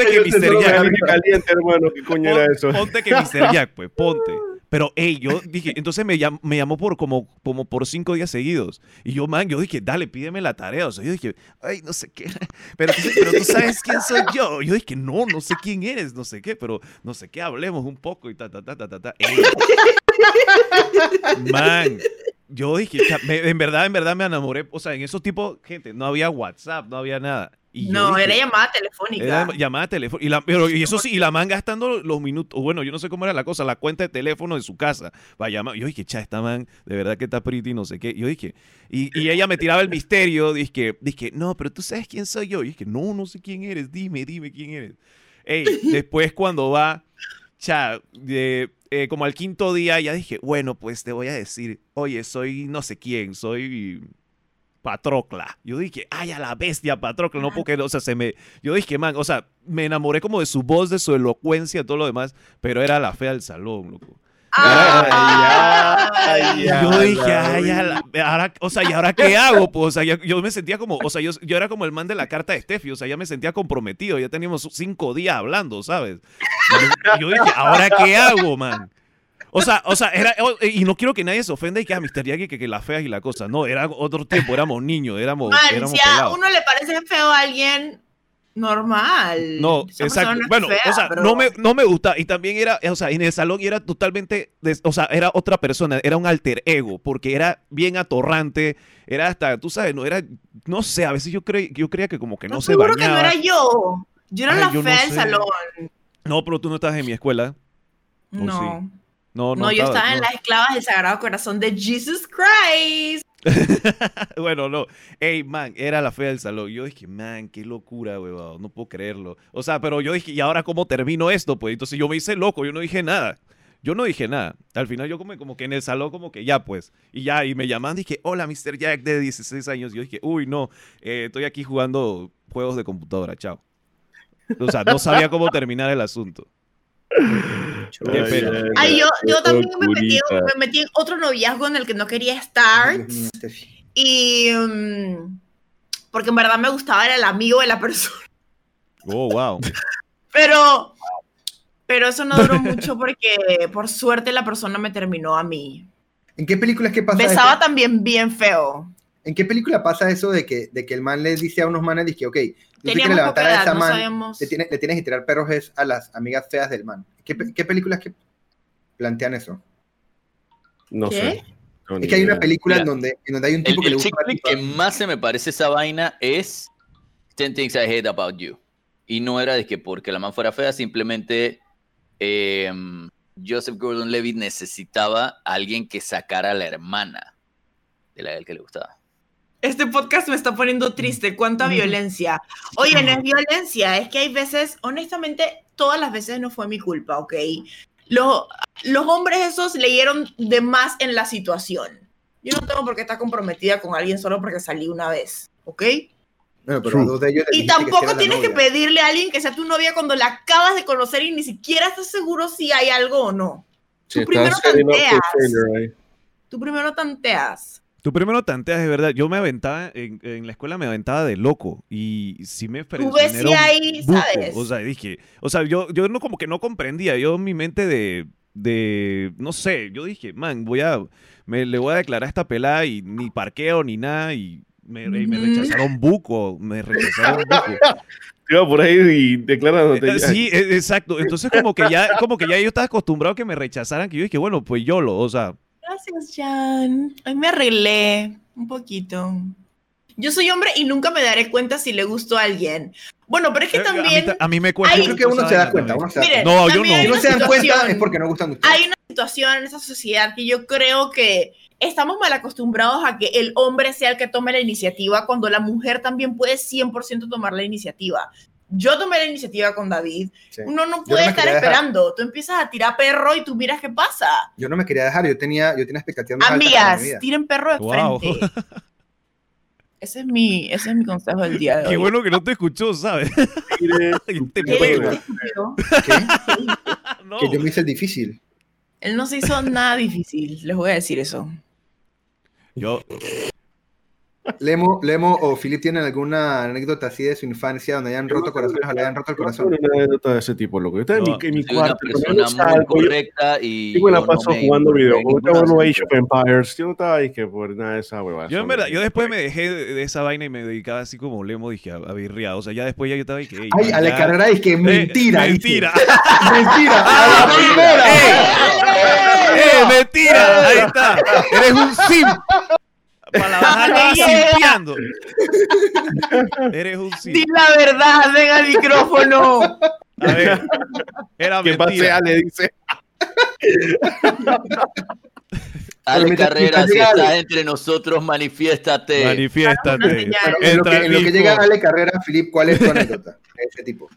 que, Mr. Jack,
me caliente, hermano, ¿qué coño era eso?
ponte que Mr. Jack, pues, ponte. Pero, hey, yo dije, entonces me, llam- me llamó por como, como por cinco días seguidos. Y yo, man, yo dije, dale, pídeme la tarea. O sea, yo dije, ay, no sé qué. Pero, tú- pero tú sabes quién soy yo. Yo dije, no, no sé quién eres, no sé qué, pero no sé qué, hablemos un poco y ta, ta, ta, ta, ta, ta. Man, yo dije, me- en verdad, en verdad me enamoré. O sea, en esos tipos, gente, no había WhatsApp, no había nada. Y
No,
dije,
era llamada telefónica.
era llamada telefónica. Y, la- pero, y eso sí, y la man gastando los minutos. Bueno, yo no sé cómo era la cosa, la cuenta de teléfono de su casa. Va a llamar. Yo dije, cha, esta man, de verdad que está pretty, no sé qué. Yo dije, y, y ella me tiraba el misterio. Dije, dije, no, pero tú sabes quién soy yo. Y dije, no, no sé quién eres. Dime, dime quién eres. Ey, después cuando va, cha, de, eh, como al quinto día, ya dije, bueno, pues te voy a decir, oye, soy no sé quién, soy Patrocla. Yo dije, ay, a la bestia Patrocla, no porque, o sea, se me, yo dije, man, o sea, me enamoré como de su voz, de su elocuencia, todo lo demás, pero era la fea del salón, loco.
Ah,
Ay,
Y
ya,
yo dije, ay, a la- ahora, o sea, ¿y ahora qué hago? Pues, o sea, yo, yo me sentía como, o sea, yo, yo era como el man de la carta de Steffi, o sea, ya me sentía comprometido, ya teníamos cinco días hablando, ¿sabes? Y yo, y yo dije, ¿ahora qué hago, man? O sea, o sea, era, y no quiero que nadie se ofenda y que a Mr. Yagi que, que la fea y la cosa. No, era otro tiempo, éramos niños, éramos,
Man,
éramos
si a uno le parece feo a alguien, normal.
No,
Esa
exacto.
no
Bueno,
fea,
o sea, no me, no me gusta. Y también era, o sea, en el salón era totalmente, des- o sea, era otra persona, era un alter ego, porque era bien atorrante, era hasta, tú sabes, no era, no sé, a veces yo, creí yo creía que como que no,
No,
se
seguro que no
bañaba.
era yo. Yo era
Ay,
la
yo no
fea del
sé.
salón.
No, pero tú no estás en mi escuela. ¿O
No.
sí? No,
No,
no.
yo estaba en las esclavas del Sagrado Corazón de Jesus Christ.
bueno, no. Ey, man, era la fea del salón. Yo dije, man, qué locura, huevado. No puedo creerlo. O sea, pero yo dije, ¿y ahora cómo termino esto? Pues entonces yo me hice loco, yo no dije nada. Yo no dije nada. Al final yo como, como que en el salón como que ya pues. Y ya, y me llaman, dije, hola, Mr. Jack de 16 años. Yo dije, uy, no, eh, estoy aquí jugando juegos de computadora, chao. O sea, no sabía cómo terminar el asunto. Qué pena.
Ay, yo, yo también me metí, me metí en otro noviazgo en el que no quería estar. Y. mm, porque en verdad me gustaba, era el amigo de la persona.
Oh, wow.
Pero. Pero eso no duró mucho porque, por suerte, la persona me terminó a mí.
¿En qué películas que pasa
Besaba también bien feo.
¿En qué película pasa eso de que, de que el man le dice a unos manes, dice, ok, tú quieres
Teníamos
levantar a esa
no
man, le, tiene- le tienes que tirar perros es a las amigas feas del man. ¿Qué, pe- qué películas que plantean eso?
No
¿Qué?
sé. No,
Es que hay una película en donde, en donde hay un
El,
tipo que le
el
gusta tipa.
que más se me parece esa vaina es 10 Things I Hate About You. Y no era de que porque la man fuera fea, simplemente eh, Joseph Gordon-Levitt necesitaba a alguien que sacara a la hermana de la del que le gustaba.
Este podcast me está poniendo triste. ¿Cuánta violencia? Oye, no es violencia, es que hay veces, honestamente, todas las veces no fue mi culpa, ¿ok? Los, los hombres esos leyeron de más en la situación. Yo no tengo por qué estar comprometida con alguien solo porque salí una vez, ¿ok?
Bueno, pero de ellos
Y
que
tampoco
la
tienes que pedirle a alguien que sea tu novia cuando la acabas de conocer y ni siquiera estás seguro si hay algo o no.
Sí,
tú primero
setting up for
tanteas. Tú primero tanteas.
Tú primero tanteas, de verdad. Yo me aventaba, en, en la escuela me aventaba de loco. Y sí me
Tú ves si ahí,
buco.
¿sabes?
O sea, dije, o sea, yo, yo no como que no comprendía. Yo en mi mente de, de, no sé, yo dije, man, voy a, me, le voy a declarar a esta pelada y ni parqueo ni nada. Y me, y me rechazaron buco. Me rechazaron buco.
Iba por ahí y declarándote.
Eh, Sí, e- exacto. Entonces como que ya, como que ya yo estaba acostumbrado a que me rechazaran, que yo dije, bueno, pues yo lo, o sea,
Gracias, Jan. Hoy me arreglé un poquito. Yo soy hombre y nunca me daré cuenta si le gustó a alguien. Bueno, pero es que
eh, a mí
también
ta- a, mí me cuesta.
Yo creo que
mucho
uno se da cuenta,
también.
uno se da
Miren,
cuenta.
No, yo no.
Si no se dan cuenta es porque no gustan ustedes.
hay una situación en esa sociedad que yo creo que estamos mal acostumbrados a que el hombre sea el que tome la iniciativa cuando la mujer también puede 100% tomar la iniciativa. Yo tomé la iniciativa con David.
Sí.
Uno no
no
puede estar
dejar.
esperando. Tú empiezas a tirar perro y tú miras qué pasa.
Yo no me quería dejar, yo tenía, yo tenía expectativas
Amigas, tiren perro de
Wow.
frente. Ese es mi, ese es mi consejo del día de hoy.
Qué bueno que no te escuchó, ¿sabes?
Que yo me hice el difícil.
Él no se hizo nada difícil, les voy a decir eso.
Yo,
Lemo, Lemo o Philip tienen alguna anécdota así de su infancia donde hayan roto corazones o le hayan roto el corazón.
Una anécdota de ese tipo, loco. Yo estaba en
No,
mi, en mi
Soy una
cuarto.
persona muy
salgo, yo-
correcta y.
Yo me la paso
no me
jugando
en
videojuegos. Yo no Age of Empires. Yo no estaba ahí que por nada de esa huevada.
yo en verdad, yo después me dejé de, esa vaina y me dedicaba así como Lemo, dije, a, a birrear. O sea, ya después ya yo estaba ahí que... ey,
Ay, a la carrera es que
Eh,
mentira.
mentira.
mentira. A la primera.
¡Eh, mentira! Ahí está. Eres un sim. Para simpiando. Eres un sim.
Di la verdad, ven al micrófono.
A ver. Era
Que pase
mentira.
Ale, dice.
Ale Carrera, si
llega Ale.
estás entre nosotros, manifiéstate.
Manifiéstate.
Bueno, en lo que, en lo que llega. Ale Carrera, Philip, ¿cuál es tu anécdota de ese tipo?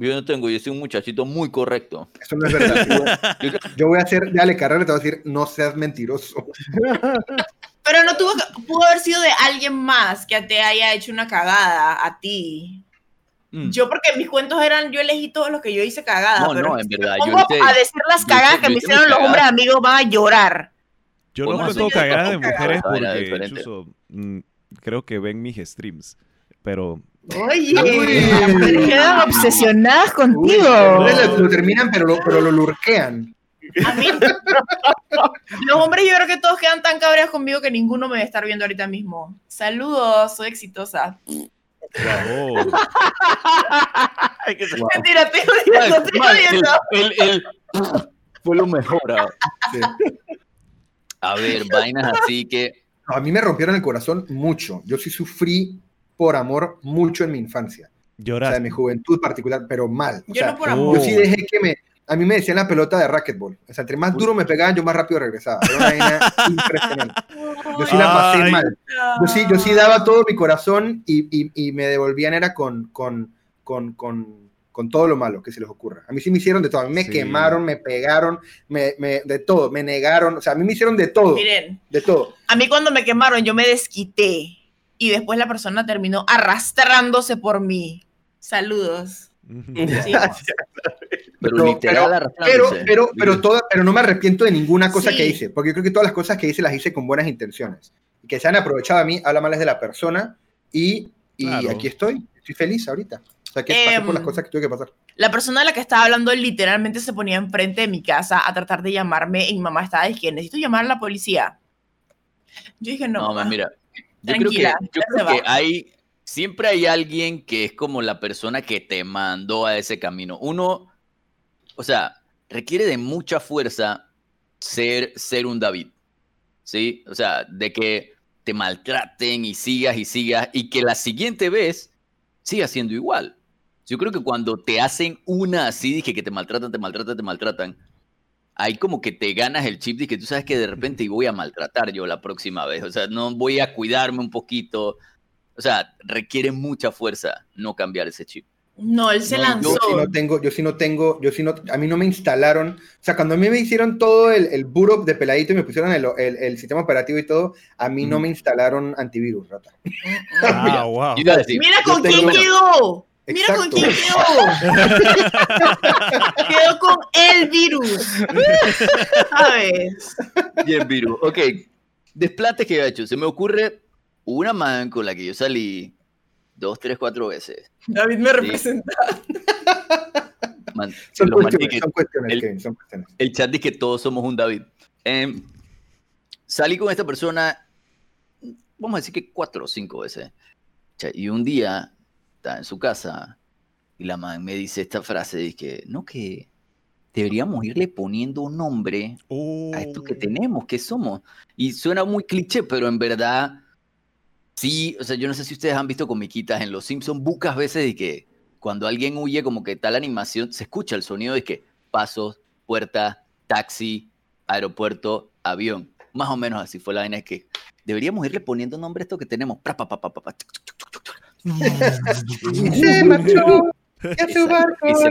Yo no tengo, yo soy un muchachito muy correcto.
Eso no es verdad. Yo, yo voy a hacer de Ale Carrera y te voy a decir, no seas mentiroso.
Pero no tuvo, que- pudo haber sido de alguien más que te haya hecho una cagada a ti.
Mm.
Yo, porque mis cuentos eran, yo elegí todos los que yo hice cagada.
No,
pero
no, en verdad,
me
yo
pongo
hice-
a decir las cagadas
hice-
que me hicieron los hombres amigos van a llorar.
Yo no cuento cagadas de
cagadas.
mujeres porque incluso mm, creo que ven mis streams. Pero
Oye,
Uy.
las mujeres quedan obsesionadas
Uy,
contigo.
entonces lo, lo terminan, pero lo, pero lo lurquean.
A mí, los hombres yo creo que todos quedan tan cabreados conmigo que ninguno me debe estar viendo ahorita mismo. Saludos, soy exitosa.
oh,
Wow.
Mentira, estoy jodiendo, estoy
Man,
jodiendo.
el- el- el- fue lo mejor. ah.
Sí.
A ver, vainas así que.
A mí me rompieron el corazón mucho. Yo sí sufrí por amor mucho en mi infancia. O sea, en mi juventud particular, pero mal. O
Yo
sea,
no por
oh.
amor.
Yo sí dejé que me. A mí me decían la pelota de racquetball. O sea, entre más duro me pegaban, yo más rápido regresaba. Era una vaina impresionante. Yo sí la pasé
Ay.
mal. Yo sí, yo sí daba todo mi corazón y, y- y me devolvían era con, con, con, con, con todo lo malo que se les ocurra. A mí sí me hicieron de todo. A mí me
Sí.
quemaron, me pegaron, me, me- de todo, me negaron. O sea, a mí me hicieron de todo.
Miren,
De todo.
a mí cuando me quemaron yo me desquité y después la persona terminó arrastrándose por mí. Saludos. Sí.
Pero literal
Pero,
arrastrándose.
pero, pero, toda, pero no me arrepiento de ninguna cosa
Sí.
que hice, porque yo creo que todas las cosas que hice las hice con buenas intenciones. Y que se han aprovechado a mí, habla mal de la persona y, y
Claro.
aquí estoy. Estoy feliz ahorita. O sea, que pasé por las
Em,
cosas que tuve que pasar.
La persona de la que estaba hablando literalmente se ponía enfrente de mi casa a tratar de llamarme y mi mamá estaba diciendo, necesito llamar a la policía. Yo dije, no.
No, man, mira. Yo creo que, yo creo que hay. Siempre hay alguien que es como la persona que te mandó a ese camino. Uno, o sea, requiere de mucha fuerza ser, ser un David. ¿Sí? O sea, de que te maltraten y sigas y sigas y que la siguiente vez sigas siendo igual. Yo creo que cuando te hacen una así, dije que te maltratan, te maltratan, te maltratan, ahí como que te ganas el chip de que tú sabes que de repente voy a maltratar yo la próxima vez. O sea, no voy a cuidarme un poquito. O sea, requiere mucha fuerza no cambiar ese chip.
No, él se
No,
lanzó.
Yo sí no tengo, yo sí no tengo, yo sí no, a mí no me instalaron, o sea, cuando a mí me hicieron todo el, el boot up de peladito y me pusieron el, el- el sistema operativo y todo, a mí no me instalaron antivirus, rata.
Ah, wow.
Yo iba a decir,
Mira con quién quedó. Mira con quién quedó. quedó con el virus. ¿Sabes?
bien, Viru. Ok, desplantes que he hecho. Se me ocurre una man con la que yo salí dos, tres, cuatro veces.
David me representa.
Man,
Son cuestiones,
que-
son cuestiones,
el-
son cuestiones.
el chat dice que todos somos un David. Em, salí con esta persona, vamos a decir que cuatro o cinco veces. Y un día estaba en su casa y la man me dice esta frase, dice no que deberíamos irle poniendo un nombre a esto que
Oh.
tenemos, que somos. Y suena muy cliché, pero en verdad, sí, o sea, yo no sé si ustedes han visto comiquitas en Los Simpsons, bucas veces de que cuando alguien huye, como que tal animación, se escucha el sonido de que pasos, puerta, taxi, aeropuerto, avión. Más o menos así fue la vaina, es que deberíamos irle poniendo nombre a esto que tenemos. Pra, pa, pa, pa, pa.
Se marchó,
Exacto, y se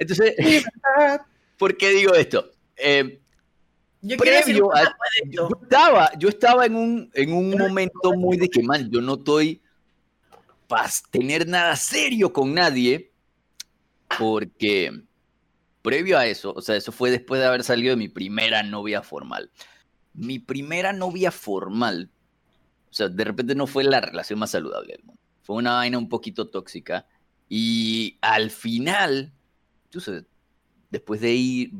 Entonces. ¿por qué digo esto? Eh,
Yo
Previo a- yo estaba, yo estaba en un, en un momento muy de que, man, yo no estoy para tener nada serio con nadie, porque previo a eso, o sea, eso fue después de haber salido de mi primera novia formal. Mi primera novia formal, o sea, de repente no fue la relación más saludable del mundo. Fue una vaina un poquito tóxica. Y al final, tú sabes, después de ir,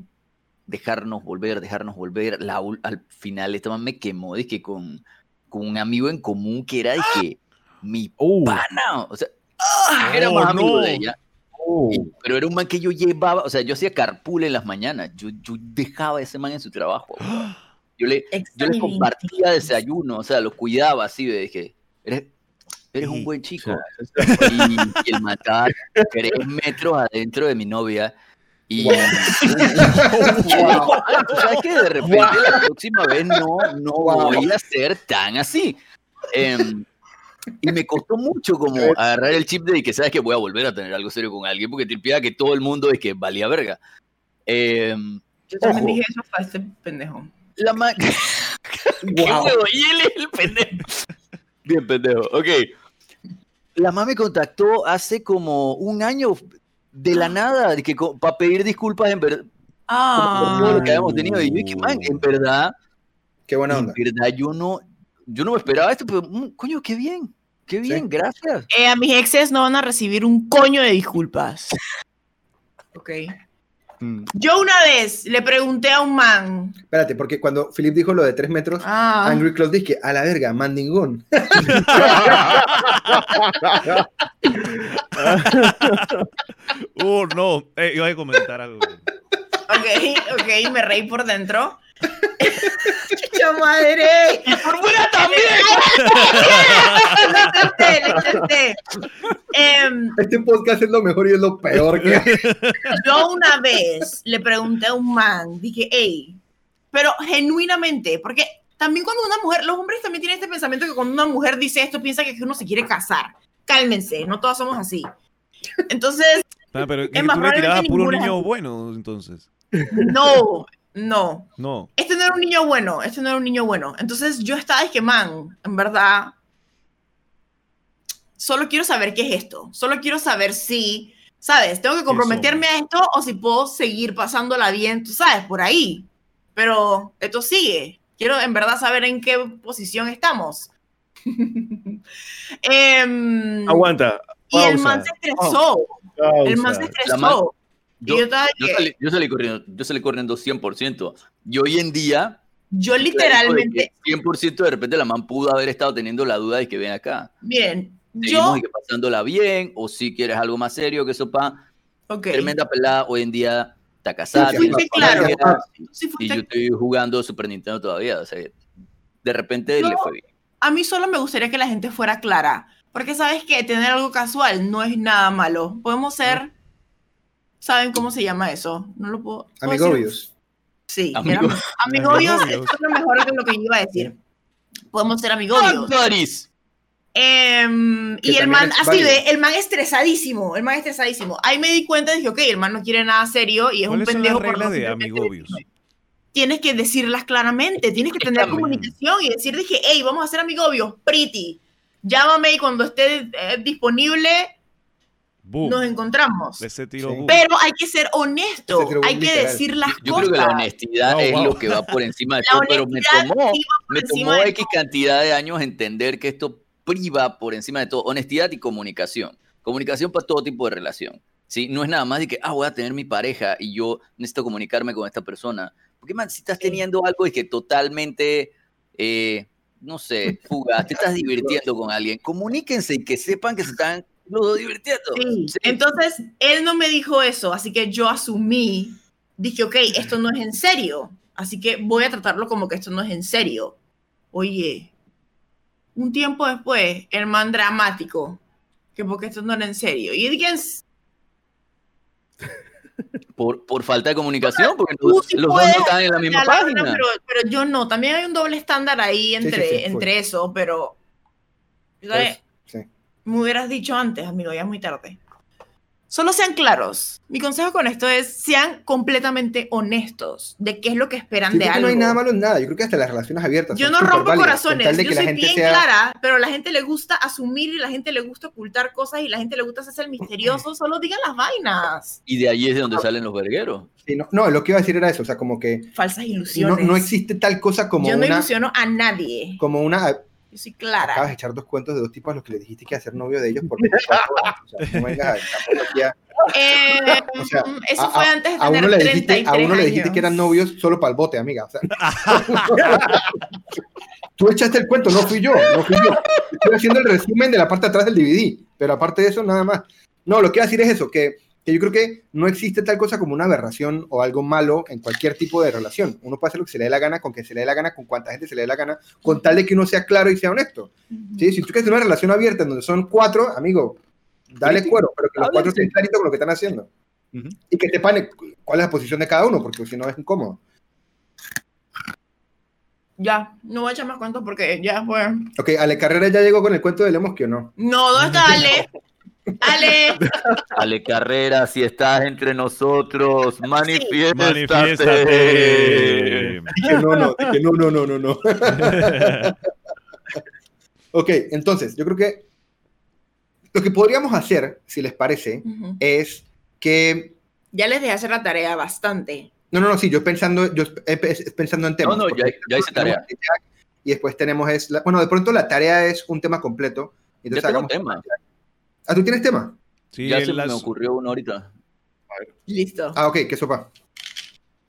dejarnos volver, dejarnos volver, la, al final esta man me quemó, de que con, con un amigo en común que era de que mi
Oh.
pana, o sea, ¡ah! era
Oh,
más amigo
no.
de ella.
Oh.
Y- pero era un man que yo llevaba, o sea, yo hacía carpool en las mañanas, yo, yo dejaba a ese man en su trabajo. bro. Yo le, yo le compartía desayuno, o sea, lo cuidaba así, que eres, eres un
Sí,
buen chico. Y, y el estaba tres metros adentro de mi novia. Y, Tú sabes que de repente la próxima vez no, no voy a ser tan así. Em, y me costó mucho como agarrar el chip de que sabes que voy a volver a tener algo serio con alguien porque te impida que todo el mundo es que valía verga. Em,
Yo también
Ojo.
dije eso hasta este pendejo.
la ma- ¡Qué
Wow.
huevo! Y él es el pendejo. Bien, pendejo. Ok. La mamá me contactó hace como un año de la nada, de que para pedir disculpas en verdad por todo
Ah,
lo que habíamos tenido. Y yo dije, man, en verdad,
Qué buena
en
onda.
verdad, yo no, yo no me esperaba esto, pero mm, coño, qué bien, qué bien, gracias.
eh, a mis exes no van a recibir un coño de disculpas. Ok.
Mm.
Yo una vez le pregunté a un man.
Espérate, porque cuando Philip dijo lo de tres metros,
Ah,
Angry Cloud dice que a la verga, mandingón.
Oh, no. Eh, iba a comentar algo.
ok, ok, me reí por dentro. ¡Chucha madre! ¡Por fuera también! le intenté. Em,
Este podcast es lo mejor y es lo peor que
yo una vez le pregunté a un man, dije, hey, pero genuinamente, porque también cuando una mujer, los hombres también tienen este pensamiento que cuando una mujer dice esto, piensa que uno se quiere casar. Cálmense, no todas somos así. Entonces,
Ah, pero es que
más,
tú le tirabas a
probablemente
puro
ninguna.
niño bueno, entonces.
no, no.
No.
Este no era un niño bueno, este no era un niño bueno. Entonces yo estaba, es que, man, en verdad, solo quiero saber qué es esto. Solo quiero saber si, ¿sabes? Tengo que comprometerme a esto o si puedo seguir pasándola bien, tú sabes, por ahí. Pero esto sigue. Quiero en verdad saber en qué posición estamos. Em,
Aguanta.
y el
pausa.
man se estresó. El man se estresó.
Yo,
yo
yo salí, yo salí corriendo, yo salí corriendo 100%. Y hoy en día,
yo literalmente,
100% de repente la man pudo haber estado teniendo la duda de que ven acá.
miren,
Seguimos
yo,
y que pasándola bien, o si quieres algo más serio que eso, pa.
ok,
Tremenda pelada, hoy en día está casada.
Sí,
claro. sí
Y yo estoy jugando Super Nintendo todavía. O sea, de repente
No.
le fue bien.
a mí solo me gustaría que la gente fuera clara. Porque sabes que tener algo casual no es nada malo. Podemos ser. ¿Saben cómo se llama eso? No lo puedo.
Amigobios.
Sí,
Amigo-
era- amigobios es lo mejor de lo que yo iba a decir. Podemos ser amigobios.
Que
y el man, así
válido.
ve, el man estresadísimo, el man estresadísimo. Ahí me di cuenta y dije, ok, el man no quiere nada serio y es un
¿Cuáles son
pendejo. por no
de amigobios?
tienes que decirlas claramente, tienes que tener comunicación y decir, dije, hey, vamos a hacer amigobios, pretty, llámame y cuando esté eh, disponible,
Boom.
nos encontramos.
Ese tiro,
Sí.
boom.
Pero hay que ser honesto, hay que
literal.
decir las
Yo
cosas.
creo que la honestidad
Oh,
es
wow.
lo que va por encima de todo, pero me tomó, me tomó X
todo.
cantidad de años entender que esto priva por encima de todo honestidad y comunicación. Comunicación para todo tipo de relación. ¿sí? No es nada más de que, ah, voy a tener mi pareja y yo necesito comunicarme con esta persona. Porque, man, si estás teniendo algo y que totalmente, eh, no sé, fugaz, te estás divirtiendo con alguien, comuníquense y que sepan que se están los divirtiendo.
Sí.
Sí.
Entonces, él no me dijo eso, así que yo asumí, dije, ok, esto no es en serio, así que voy a tratarlo como que esto no es en serio. Oye, un tiempo después, el man dramático, que porque esto no era en serio. Y dije,
Por, por falta de comunicación, porque
Tú
los,
sí
los dos no están en la misma
la
página.
Pero, pero yo no, también hay un doble estándar ahí
sí,
entre,
sí,
entre eso, pero ¿sabes?
Pues, sí.
me hubieras dicho antes, amigo, ya es muy tarde. Solo sean claros. Mi consejo con esto es sean completamente honestos de qué es lo que esperan
Yo
de algo.
no hay nada malo en nada. Yo creo que hasta las relaciones abiertas.
Yo
son
no rompo
válidas,
corazones, yo soy bien
sea-
clara, pero a la gente le gusta asumir y la gente le gusta ocultar cosas y la gente le gusta hacerse el misterioso, solo digan las vainas.
Y de ahí es de donde salen los vergueros.
Sí, no, no, lo que iba a decir era eso. O sea, como que
Falsas
no,
ilusiones.
no existe tal cosa como
Yo no
una.
ilusiono a nadie.
Como una.
Yo soy clara.
Acabas de echar dos cuentos de dos tipos a los que le dijiste que iba a ser novio de ellos por 24 horas. O sea, no vengas a tampoco aquí a-
Eh,
O sea,
eso
a-
fue
a-
antes de
a
tener
uno le dijiste,
33
a uno le dijiste
años.
que eran novios solo para el bote, amiga. O sea, tú echaste el cuento, no fui yo, no fui yo. Estoy haciendo el resumen de la parte de atrás del DVD, pero aparte de eso, nada más. No, lo que iba a decir es eso, que, que yo creo que no existe tal cosa como una aberración o algo malo en cualquier tipo de relación. Uno puede hacer lo que se le dé la gana, con que se le dé la gana, con cuánta gente se le dé la gana, con tal de que uno sea claro y sea honesto. ¿sí? Si tú quieres tener una relación abierta en donde son cuatro, amigo, dale
Sí,
cuero, pero que los cuatro estén claritos con lo que están haciendo. Y que sepan cuál es la posición de cada uno, porque si no es incómodo.
Ya, no voy a echar más cuentos porque ya fue.
Ok, Ale Carrera ya llegó con el cuento del Lemosque o no.
No, ¿dónde está Ale? Ale.
Ale Carrera, si estás entre nosotros, manifiéstate.
Manifiéstate.
Dije no, no, dije no, no, no, no, no. ok, entonces, yo creo que lo que podríamos hacer, si les parece, es que.
Ya les dejé hacer la tarea bastante.
No, no, no, sí, yo pensando, yo eh, pe- pensando en temas.
No, no, ya- ya hice tarea.
Y después tenemos es la- bueno, de pronto la tarea es un tema completo.
Ya tengo
hagamos.
tema.
Ah, ¿tú tienes tema?
Sí,
Ya se me ocurrió uno ahorita.
Listo.
Ah, ok, qué sopa.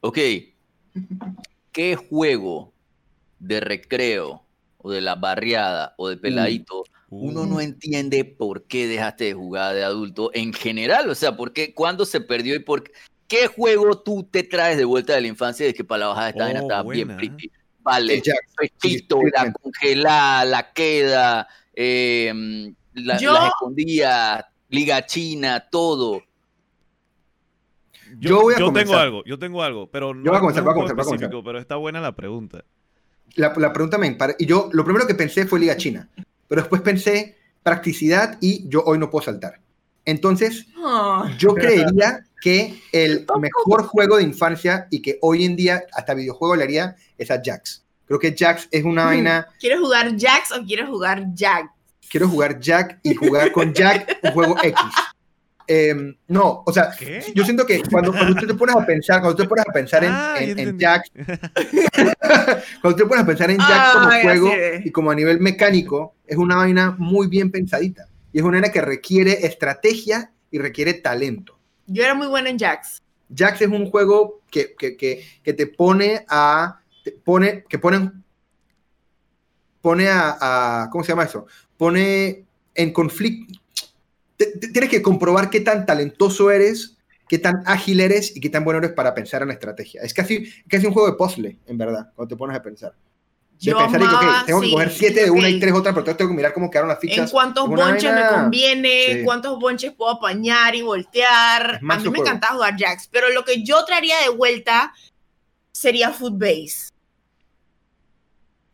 Ok. ¿Qué juego de recreo o de la barriada o de peladito uno no entiende por qué dejaste de jugar de adulto en general? O sea, ¿por qué? ¿Cuándo se perdió y por qué? ¿Qué juego tú te traes de vuelta de la infancia de que para la bajada esta vaina
Oh,
estaba bien pretty? Vale, pechito,
sí,
la congelada, la queda, eh, la,
Yo-
las escondidas, liga china, todo.
Yo voy a
yo tengo algo, yo tengo algo, pero no,
Yo voy a comenzar,
no
voy a comenzar, voy a comenzar.
pero está buena la pregunta.
La, la pregunta me impara- Y yo, lo primero que pensé fue Liga China. Pero después pensé practicidad y yo hoy no puedo saltar. Entonces,
Ah,
yo creería que el mejor juego de infancia y que hoy en día hasta videojuego le haría es a Jax. Creo que Jax es una vaina.
¿Quieres jugar Jax o quieres jugar Jack?
Quiero jugar Jack y jugar con Jack un juego X. Em, no, o sea,
¿Qué?
yo siento que cuando, cuando tú te pones a pensar, cuando tú te pones a pensar en,
Ah,
en, en. Jax, cuando tú te pones a pensar en Jax
Ah,
como juego y como a nivel mecánico, es una vaina muy bien pensadita. Y es una vaina que requiere estrategia y requiere talento.
Yo era muy buena en Jax.
Jax es un juego que, que, que, que te pone a. Te pone, que ponen. Pone a, a- ¿Cómo se llama eso? Pone en conflicto. tienes que comprobar qué tan talentoso eres, qué tan ágil eres y qué tan bueno eres para pensar en estrategia. Es casi, casi un juego de puzzle, en verdad, cuando te pones a pensar. De
Yo
pensar y que, tengo que coger siete de una y tres otras, pero entonces tengo que mirar cómo quedaron las
En
fichas.
cuántos
Es una
bonches me conviene,
Sí.
cuántos bonches puedo apañar y voltear. A mí me
juego.
encantaba jugar Jax, pero lo que yo traería de vuelta sería Footbase.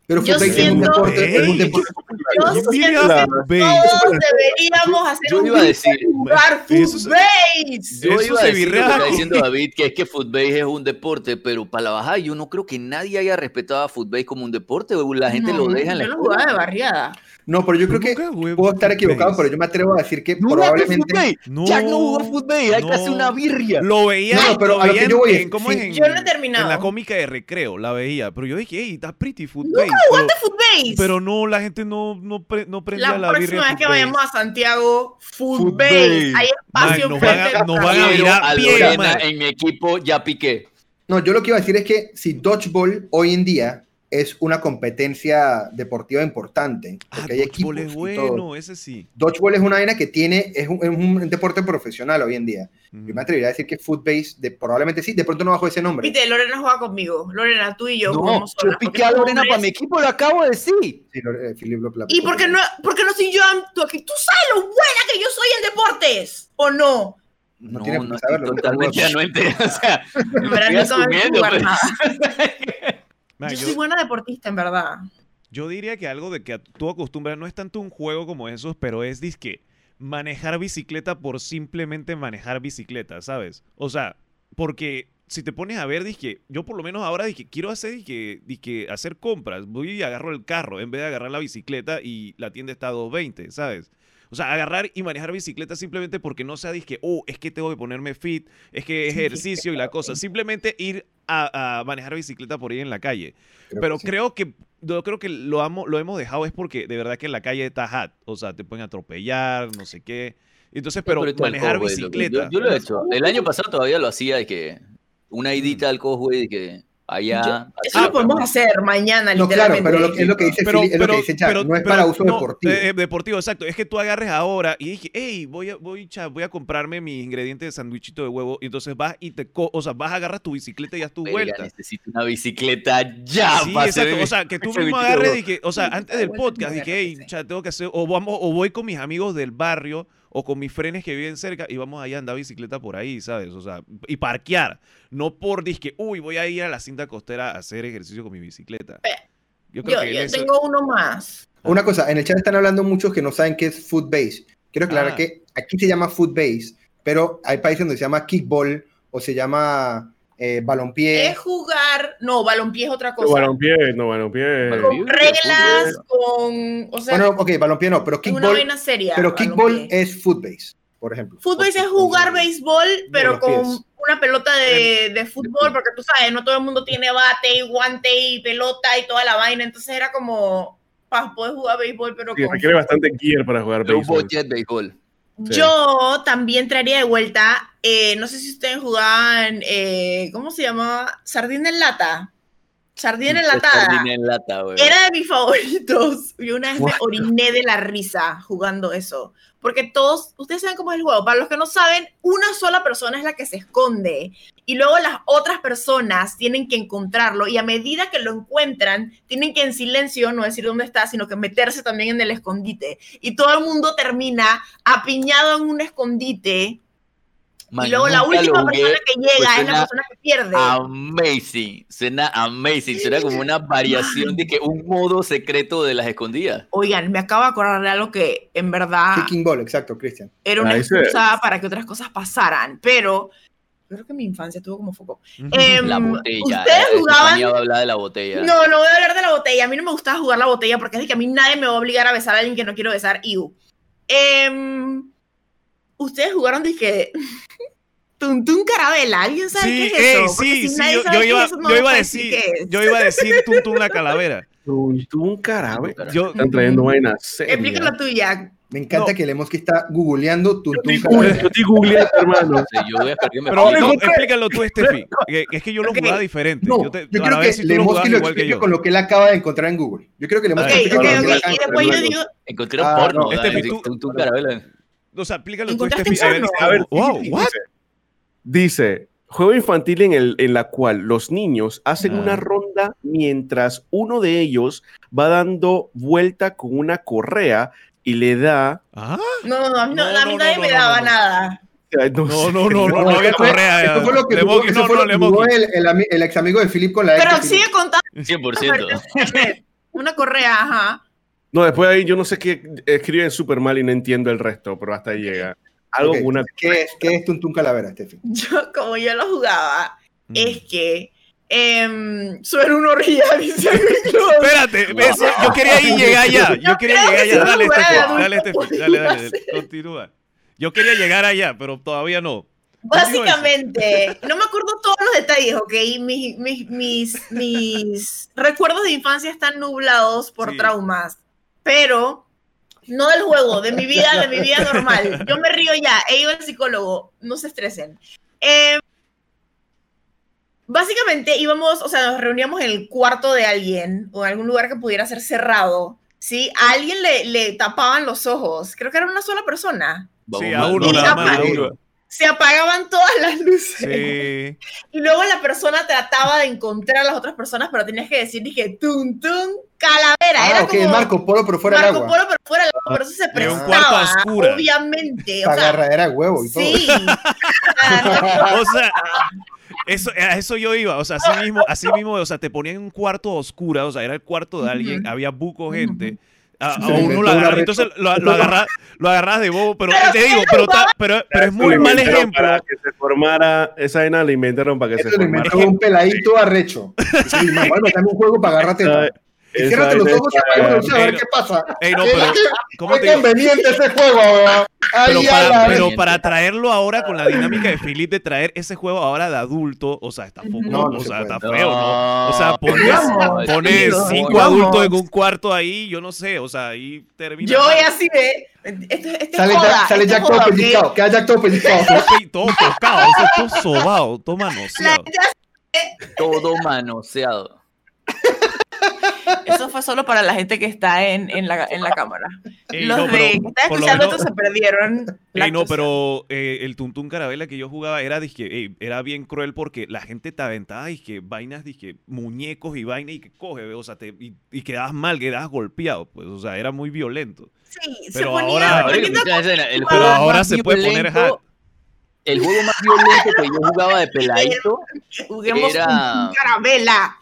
Pero Footbase es un
siento-
deporte, es un
Ey.
deporte
Yo
¿Quién
siento
diría
que
footbase?
todos deberíamos hacer
yo
un
iba a decir-
jugar
Eso se-
footbase.
Yo iba a
se
decir lo que está diciendo David, que es que footbase es un deporte, pero para la bajada yo no creo que nadie haya respetado a footbase como un deporte, la gente lo
No,
deja en la
Yo lo
escuela.
jugaba de barriada.
No, pero yo creo que
Nunca
puedo estar equivocado, pero yo me atrevo a decir que
¿No jugaste
probablemente.
No,
Jack no jugó footbase, hay que hacer una birria.
Lo veía,
No, pero
lo
a lo
veía
que yo voy
en, ¿cómo
sí.
es en,
Yo no he terminado.
en la cómica de recreo, la veía, pero yo dije, hey, está pretty footbase.
jugaste
pero,
footbase.
pero no, la gente no, no, pre- no prendía
la
la, birria
próxima vez que vayamos a Santiago, footbase.
Footbase.
Hay
Man,
espacio
nos van a-
enfrente de
nos
la
van a mirar
a
mal.
en mi equipo, ya piqué.
No, yo lo que iba a decir es que si Dodgeball hoy en día es una competencia deportiva importante,
Ah,
porque hay
dodgeball
equipos
es
y todo.
bueno, ese sí.
Dodgeball es una vaina que tiene, es un, es un deporte profesional hoy en día.
Ujú.
Yo me atrevería a decir que Footbase, de, probablemente sí, de pronto no bajo ese nombre.
Viste, Lorena juega conmigo. Lorena, tú y yo
No,
jugamos
yo piqué
porque
a Lorena para mi equipo, lo acabo de decir.
Sí, lo- eh, Philip lo- la-
¿Y por qué no, por qué no soy yo tú aquí? ¿Tú sabes lo buena que yo soy en deportes? ¿O no?
No
No,
tiene
no,
saberlo,
totalmente
no
anuente. O sea,
En
Man,
Yo
yo-
soy buena deportista, en verdad.
Yo diría que algo de que tú acostumbras no es tanto un juego como esos, pero es disque manejar bicicleta por simplemente manejar bicicleta, ¿sabes? O sea, porque si te pones a ver, dije, yo por lo menos ahora dije, quiero hacer dizque, dizque, hacer compras, voy y agarro el carro en vez de agarrar la bicicleta y la tienda está a 220, ¿sabes? O sea, agarrar y manejar bicicleta simplemente porque no sea dizque, oh, es que tengo que ponerme fit, es que ejercicio y la cosa. Simplemente ir a, a manejar bicicleta por ahí en la calle.
Creo
Pero
que sí.
creo que yo creo que lo, amo, lo hemos dejado es porque de verdad que en la calle está hot. O sea, te pueden atropellar, no sé qué. Entonces, pero, manejar bicicleta.
Yo, yo lo he hecho. El año pasado todavía lo hacía de que una idita al Cosway de que allá.
Eso
Ah,
lo podemos hacer mañana,
No, claro,
literalmente.
pero lo, que- es lo que dice
pero,
es lo que dice Jack,
pero-
no es
pero
para uso
no,
deportivo.
eh, deportivo, exacto. Es que tú agarres ahora y dije, hey, voy a, voy, cha, voy a comprarme mis ingredientes de sandwichito de huevo. Y entonces vas y te, co- o sea, vas, agarras tu bicicleta y das tu
Verga,
vuelta.
necesito una bicicleta ya.
Sí, exacto.
mi-
O sea, que tú mismo agarres y que, o sea, antes del podcast dije, hey, cha, tengo que hacer, o vamos, o voy con mis amigos del barrio o con mis frenes que viven cerca y vamos allá a andar bicicleta por ahí, ¿sabes? O sea, y parquear. No por disque, uy, voy a ir a la cinta costera a hacer ejercicio con mi bicicleta. Yo creo
Yo,
que
yo
eso-
tengo uno más.
Una cosa, en el chat están hablando muchos que no saben qué es Footbase. Quiero aclarar
Ah.
que aquí se llama Footbase, pero hay países donde se llama Kickball o se llama eh, balompié.
Es jugar. No, balompié es otra cosa.
No, balompié, no, balompié.
Con reglas, con. O sea,
Bueno, ok, balompié no, pero
es una
kickball,
vaina seria.
pero kickball
balompié.
es Footbase, por ejemplo.
Fútbol es jugar béisbol, pero con
pies.
una pelota de, de fútbol, porque tú sabes, no todo el mundo tiene bate y guante y pelota y toda la vaina. Entonces era como, para poder jugar béisbol, pero
Sí,
con
requiere bastante gear para jugar béisbol.
budget béisbol.
Sí.
Yo también traería de vuelta, eh, no sé si ustedes jugaban, eh, ¿cómo se llamaba? Sardina en lata. Sardina enlatada.
Sardina en lata, güey.
Era de mis favoritos. Yo una vez me oriné de la risa jugando eso. Porque todos, ustedes saben cómo es el juego. Para los que no saben, una sola persona es la que se esconde. Y luego las otras personas tienen que encontrarlo. Y a medida que lo encuentran, tienen que en silencio no decir dónde está, sino que meterse también en el escondite. Y todo el mundo termina apiñado en un escondite.
Man,
y luego la última persona que llega
pues
es la persona que pierde.
Amazing, suena amazing, suena como una variación de que un modo secreto de las escondidas.
Oigan, me acabo de acordar de algo que en verdad
Kicking ball, exacto, Cristian.
era una
Ah,
excusa para que otras cosas pasaran, pero creo que mi infancia tuvo como foco. Em,
La botella.
¿Ustedes
eh,
jugaban?
Va a hablar de la botella.
No, no voy a hablar de la botella. A mí no me gustaba jugar la botella porque es de que a mí nadie me va a obligar a besar a alguien que no quiero besar. Iu. Em, Ustedes jugaron de que Tuntún Carabela. ¿Alguien sabe
Sí,
qué es eso? Porque
sí,
si
sí, yo, yo iba,
es eso, no
yo iba a decir, yo iba a decir Tuntún la calavera.
Un carabe.
Yo,
Están trayendo vainas serias.
Explícalo tú, Jack.
Me encanta
No.
que Lemoski está googleando
Yo
Tuntún
googleando, yo estoy googleando, hermano.
Sí, yo voy a esperar que me
pero no, explícalo tú, Steffi. es que yo lo
Ok.
jugaba diferente.
No,
yo
yo,
te,
creo
para ver
que
si lo
Lemoski lo explique
yo.
con lo que él acaba de encontrar en Google. Yo creo que Lemoski
Ok,
Ok,
explique
ok,
con lo que
ok.
él acaba
Y
de
después yo digo,
Encontré un
Ah,
porno.
no.
Steffi, tú-
carabela.
O sea, explícalo tú,
¿Encontraste
Steffi. A ver,
porno?
dice,
A ver,
wow,
dice-
what?
Dice, juego infantil en, el, en la cual los niños hacen
Ah.
una ronda mientras uno de ellos va dando vuelta con una correa y le da...
Ah,
no, no, no, a mí, no-
No,
a mí
no,
nadie
no,
me
no,
daba
no, no.
nada.
No, no, no, no, no había correa.
Esto fue lo que
no,
fue
no,
lo que
Lemoki.
jugó el, el, ami- el ex amigo de Philip con la
Pero sigue contando.
100%.
Una correa, ajá.
No, después de ahí yo no sé qué escriben súper mal y no entiendo el resto, pero hasta ahí llega. Algo
Ok,
con una...
¿Qué es, qué es Tuntún Calavera, Steffi?
Yo, como yo lo jugaba,
Mm.
es que em, suena una Claude.
Espérate, eso, yo quería ir llegar allá. Yo quería
creo
llegar allá. Dale,
adulto
dale,
podría
dale, dale,
hacer.
continúa. Yo quería llegar allá, pero todavía no.
Básicamente, no me acuerdo todos los detalles, ¿ok? Mis, mis, mis, mis recuerdos de infancia están nublados por
Sí.
traumas, pero no del juego, de mi vida, de mi vida normal. Yo me río ya, he ido al psicólogo, no se estresen. Eh, básicamente íbamos, o sea, nos reuníamos en el cuarto de alguien o en algún lugar que pudiera ser cerrado, ¿sí? A alguien le, le tapaban los ojos, creo que era una sola persona.
Sí, a
mal.
uno
Y
nada más, a
aparte-
uno.
Se apagaban todas las luces.
Sí.
Y luego la persona trataba de encontrar a las otras personas, pero tenías que decir, dije, tun, tun, calavera.
Ah,
Era
ok,
como
Marco Polo, pero fuera del
Marco
agua.
Polo, pero fuera del agua, por eso se prestaba,
cuarto a oscuras.
obviamente. O
Para
sea,
de huevo y todo.
sí.
O sea, eso, a eso yo iba, o sea, así mismo, así mismo, o sea, te ponían en un cuarto oscura, o sea, era el cuarto de alguien, había buco gente. A, a uno lo
una
agarra,
red
entonces lo, lo agarras lo agarras de bobo, pero te digo, pero, ta- pero, pero es muy mal ejemplo.
Para que se formara, esa vaina la inventaron para que
Eso
se
lo
formara.
inventó un peladito arrecho. Sí, mamá, dame un juego para agarrarte. Ciérrate los ojos y apaga la luz a ver
Ey,
qué pasa.
Ey, no,
Qué-
pero,
qué-
¿cómo
qué
te digo?
conveniente ese juego, weón. Ay,
Pero para, pero para traerlo ahora con la dinámica de Philip de traer ese juego ahora de adulto, o sea, está poco,
No, no
o
se
sea, está feo, ¿no? O sea, pones,
Vamos,
pones
vamos.
cinco
Vamos.
adultos en un cuarto ahí, yo no sé, o sea, ahí termina.
Yo voy así de. Este, este
Sale,
joda,
sale
este
Jack todo pellizcado. Queda Jack todo pellizcado.
Todo tocado, todo sobado, todo manoseado.
Todo manoseado.
Eso fue solo para la gente que está en, en, la, en la cámara.
Ey,
Los
no,
de que están escuchando esto se perdieron.
Ey, no, pero eh, el Tuntún Carabela que yo jugaba era, dizque, ey, era bien cruel porque la gente te aventaba dizque, vainas, dizque, muñecos y vainas y que coge, o sea, te, y, y quedabas mal, quedabas golpeado, pues, o sea, era muy violento.
Sí, se
pero
ponía.
ahora-
el
Pero
juego
ahora se puede poner hack.
El juego más violento que yo jugaba de peladito
juguemos
era-
con carabela.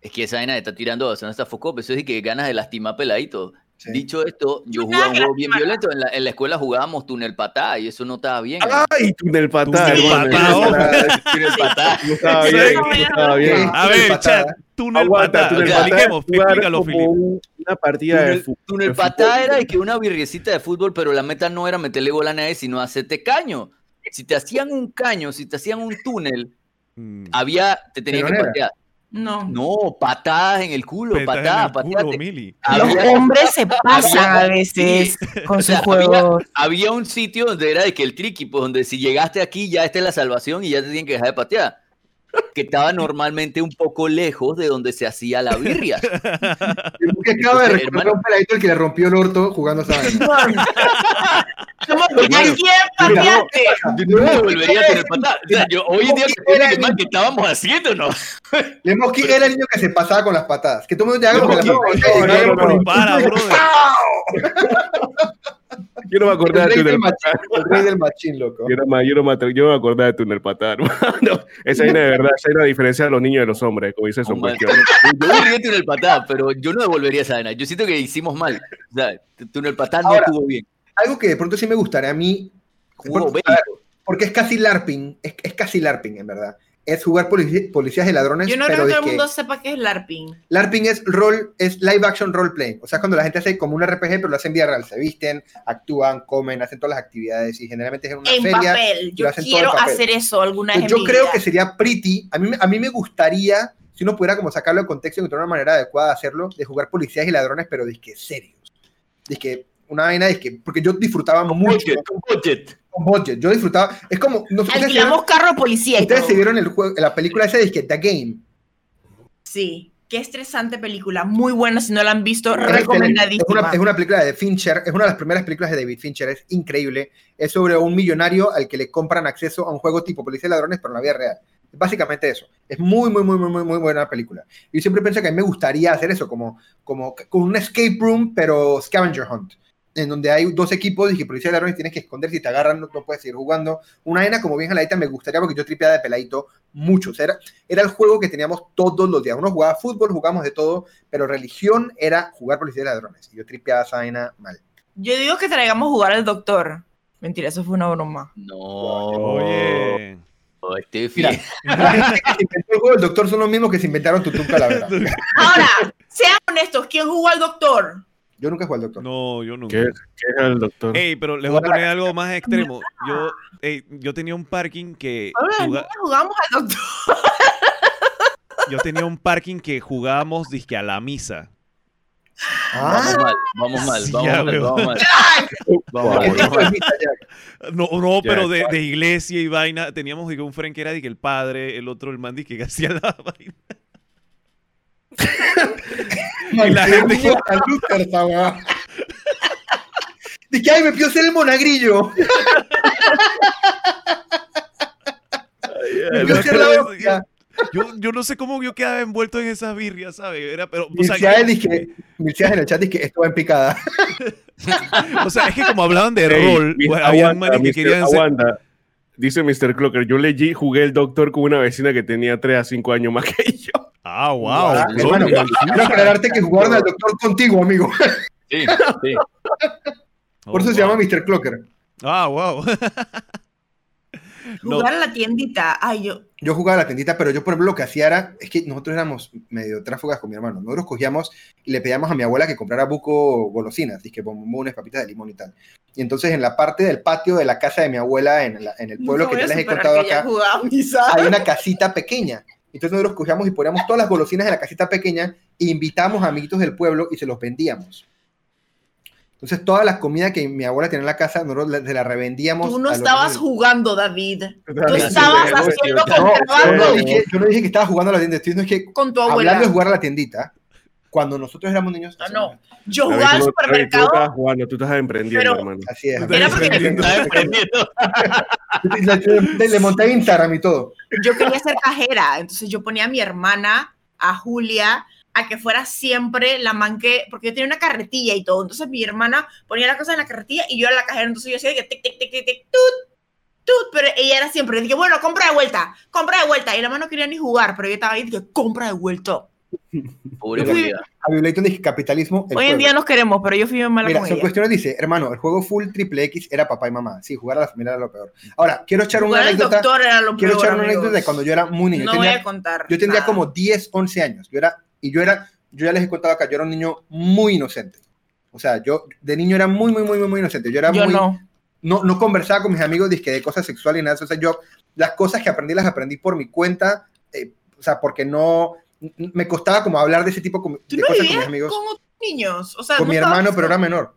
Es que esa vaina está tirando bastante hasta foco, eso es que ganas de lastimar peladito.
Sí.
Dicho esto, yo
No
jugaba un juego bien violento. En la, en la escuela jugábamos túnel patá y eso no estaba bien.
Ay, túnel patada,
Túnel
patá.
No estaba bien, no estaba bien.
Sí.
A ver, chat, túnel
Aguanta,
patada,
túnel
patada,
expliquemos, explícalo, Filipe.
una partida de
Túnel,
fútbol.
túnel patá era de que una virriecita de fútbol, pero la meta no era meterle gol a nadie, sino hacerte caño. Si te hacían un caño, si te hacían un túnel,
Mm,
había, te tenían que patear.
No.
No, patadas en el culo, patadas, patadas.
Los hombres se pasan a veces con
o sea,
sus juegos.
había un sitio donde era de que el tricky, pues donde si llegaste aquí ya esta es la salvación y ya te tienen que dejar de patear. Que estaba normalmente un poco lejos de donde se hacía la birria.
Que acaba de
Entonces,
recordar
hermano-
a un peladito el que le rompió el orto jugando esa vaina.
Como que ¿A quién pateaste?
Yo no me volvería a tener patada. O sea, yo hoy en día se tiene que mal que estábamos haciéndonos.
Lemoski era el niño que se pasaba con las patadas. Que todo el mundo te haga como que
No, no, no, no, no.
Para, brother.
Yo no me acordaba de patada.
machín, el rey del machín, loco.
Yo no, me- yo, no me, yo no me acordaba de túnel patada, hermano. Esa vaina de verdad, esa es la diferencia de los niños y de los hombres, como dice su
Oh,
cuestión.
Yo volvería a túnel patada, pero yo no devolvería esa vaina. Yo siento que hicimos mal. O sea, túnel patada no estuvo bien.
Algo que de pronto sí me gustaría a mí,
Jugó
por-
bélico.
a ver, porque es casi LARPing, es, es casi LARPing en verdad. Es jugar polici- policías y ladrones,
Yo no
pero
creo que
de
todo el mundo sepa qué es LARPing.
LARPing es rol, es live action role playing. O sea, cuando la gente hace como un RPG, pero lo hacen en vida real. Se visten, actúan, comen, hacen todas las actividades y generalmente es en una
En
feria.
papel. Yo
hacen
quiero
papel.
hacer eso alguna vez
Pues yo creo
vida.
que sería pretty. A mí, me- a mí me gustaría, si uno pudiera como sacarlo de contexto y encontrar una manera adecuada de hacerlo, de jugar policías y ladrones, pero que serios. que una vaina que porque yo disfrutaba mucho
Budget, con budget.
con budget. Yo disfrutaba. Es como. No,
Alquilamos carro policía
ustedes se vieron el juego, la película esa de que The Game.
Sí. Qué estresante película. Muy buena. Si no la han visto,
Es. Es
recomendadísima.
una, es una película de Fincher, es una de las primeras películas de David Fincher, es increíble. Es sobre un millonario al que le compran acceso a un juego tipo Policía y Ladrones, pero en la vida real. Es básicamente eso. Es muy, muy, muy, muy, muy, muy buena película. Y yo siempre pensé que a mí me gustaría hacer eso, como, como con un escape room, pero scavenger hunt. En donde hay dos equipos, dije, policía de ladrones, tienes que esconder, si te agarran no, no puedes seguir jugando. Una arena como bien jaladita me gustaría porque yo tripeaba de peladito mucho. O sea, era, era el juego que teníamos todos los días. Uno jugaba fútbol, jugamos de todo, pero religión era jugar policía de ladrones. Y yo tripeaba esa vaina mal.
Yo digo que traigamos a jugar al doctor. Mentira, eso fue una broma.
No.
Oye.
Oh, Steffi.
Mira, que el juego del doctor son los mismos que se inventaron Tutum Calavera.
Ahora, sean honestos, ¿quién jugó al doctor?
Yo nunca jugué al doctor.
No, yo nunca.
¿Qué, qué es el doctor?
Ey, pero les voy a poner algo más extremo. Yo, ey, yo tenía un parking que
niños jugamos al doctor.
yo tenía un parking que jugábamos disque a la misa.
Vamos
Ah,
mal, vamos mal,
Sí,
vamos mal, vamos mal. Vamos
Wow.
¿qué
mal.
de misa, Jack?
No, no, pero de, de iglesia y vaina. Teníamos un friend que era dique, el padre, el otro el man dique, que hacía la vaina. Y la gente-
weá. Dije, ay, me pidió ser el monagrillo. Me pidió ser la hostia.
Yo, yo no sé cómo yo quedaba envuelto en esas birrias, ¿sabes? Era, pero, o sea,
en el chat dice que esto va en picada.
o sea, es que como hablaban de rol, pues, había
aguanta,
manes que
Mr.
querían ser...
aguanta. Dice Mr. Clocker, yo leí, jugué el doctor con una vecina que tenía 3 a 5 años más que yo.
Ah, wow.
Ah, hermano, quiero aclararte que jugaron al doctor contigo, amigo.
Sí, sí.
Por eso se llama Mr. Clocker.
Ah, wow. No.
Jugar a la tiendita. Ay, yo.
Yo jugaba a la tiendita, pero yo, por ejemplo, lo que hacía era, es que nosotros éramos medio tráfugas con mi hermano. Nosotros cogíamos y le pedíamos a mi abuela que comprara buco golosinas, que bombones, papitas de limón y tal. Y entonces en la parte del patio de la casa de mi abuela, en, la- en el pueblo que ya les he contado acá,
jugaba
hay una casita pequeña. Entonces nosotros cogíamos y poníamos todas las golosinas en la casita pequeña e invitábamos a amiguitos del pueblo y se los vendíamos. Entonces todas las comidas que mi abuela tenía en la casa, nosotros la- se las revendíamos.
Tú no estabas
niños.
jugando, David. Tú estabas haciendo
No, yo no,
contrabando
dije, yo no dije que estaba jugando a la tienda, estoy diciendo es que
con tu abuela.
hablando de jugar a la tiendita, cuando nosotros éramos niños.
Ah, no. Yo jugaba al
David, tú no
supermercado.
estabas jugando, tú estás emprendiendo,
Pero-
hermano.
Así es.
Era porque
Estaba emprendiendo.
Le, le- monté Instagram y todo.
yo quería ser cajera, entonces yo ponía a mi hermana, a Julia, a que fuera siempre la man que, porque yo tenía una carretilla y todo, entonces mi hermana ponía la cosa en la carretilla y yo era la cajera, entonces yo hacía que tic, tic, tic, tic, tic, tut, tut, pero ella era siempre, dije, bueno, compra de vuelta, compra de vuelta, y la mano no quería ni jugar, pero yo estaba ahí, dije, compra de vuelta.
Pobre
Bibleton dice capitalismo.
Hoy en día nos queremos, pero yo fui bien mala
Mira, son cuestiones, dice, hermano, el juego full triple X era papá y mamá. Sí, jugar a la familia era lo peor. Ahora, quiero echar una
Jugar
anécdota.
doctor era lo
Quiero
peor,
echar una
amigos.
anécdota de cuando yo era muy niño.
No
yo
voy
tenía,
a contar.
yo tendría como 10, 11 años. Yo era, y yo era, yo ya les he contado acá, yo era un niño muy inocente. O sea, yo de niño era muy, muy, muy, muy, muy inocente. Yo era
Yo
muy,
no.
no, no conversaba con mis amigos dizque, de cosas sexuales y nada. O sea, yo las cosas que aprendí las aprendí por mi cuenta, eh, o sea, porque no, me costaba como hablar de ese tipo com-
¿Tú
de
no
cosas con mis amigos.
con otros niños? O sea,
Con
no
mi hermano, pero era menor.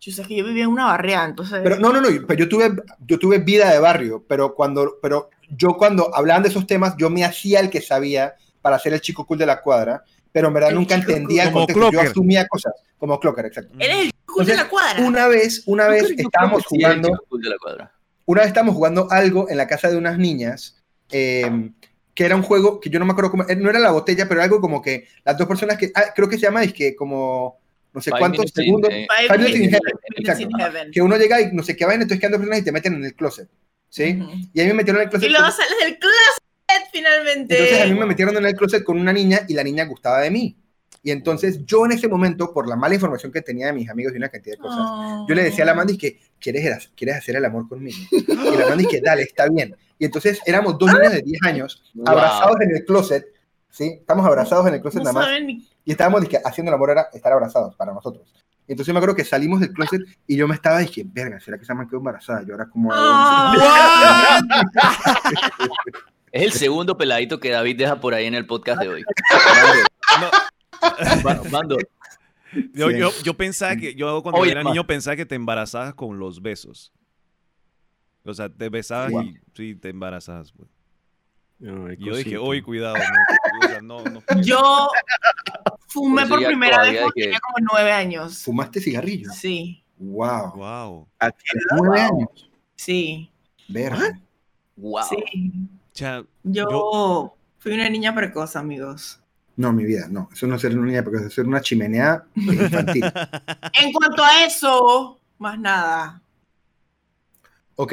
Yo sé que yo vivía en una barriada, entonces...
Pero no, no, no, pero yo tuve, yo tuve vida de barrio, pero cuando, pero yo cuando hablaban de esos temas, yo me hacía el que sabía para ser el chico cool de la cuadra, pero en verdad
El
nunca
chico
entendía el contexto. Yo asumía cosas, como Clocker, exacto.
Eres el cool de la cuadra.
Una vez, una vez estábamos
sí,
jugando,
chico cool de la cuadra.
una vez estábamos jugando algo en la casa de unas niñas, eh, que era un juego que yo no me acuerdo cómo, eh, no era la botella, pero algo como que las dos personas que, ah, creo que se llama, es que como, no sé
Five
cuántos
in,
segundos,
eh,
Five
in Heaven,
Minutes in
exacto.
heaven.
que uno llega y no sé qué vaina, entonces quedan dos personas y te meten en el closet, ¿sí?
Ujú.
Y a mí me metieron en el closet.
Y luego sales del closet finalmente.
Entonces a mí me metieron en el closet con una niña y la niña gustaba de mí. Y entonces yo en ese momento, por la mala información que tenía de mis amigos y una cantidad de cosas,
Oh.
yo le decía a la Mandy que ¿quieres, quieres hacer el amor conmigo. Y la Mandy que dale, está bien. Y entonces éramos dos niños de 10 años
Wow.
abrazados en el closet, ¿sí? Estamos abrazados en el closet
No
nada más.
ni-
Y estábamos dizque, haciendo el amor era estar abrazados para nosotros. Entonces yo me acuerdo que salimos del closet y yo me estaba dije, verga, ¿será que esa man quedó embarazada? Yo ahora como
Ah.
Es el segundo peladito que David deja por ahí en el podcast de hoy.
No,
Mando,
yo, yo, yo pensaba que, yo cuando
Oye,
era niño pensaba que te embarazabas con los besos. O sea, te besabas
Wow.
y sí, te embarazabas. pues.
No, hay
Y yo dije, uy, cuidado. No, o sea, no, no.
Yo fumé
Por eso
por primera vez cuando
que-
tenía como nueve años.
¿Fumaste cigarrillo?
Sí,
Wow.
Wow.
¿A qué
Nueve años.
sí,
Verga.
wow.
sí.
O sea,
Yo,
Yo-
fui una niña precoz, amigos.
No, mi vida, no. Eso no es ser una niña, eso es ser una chimenea infantil.
En cuanto a eso, más nada.
Ok.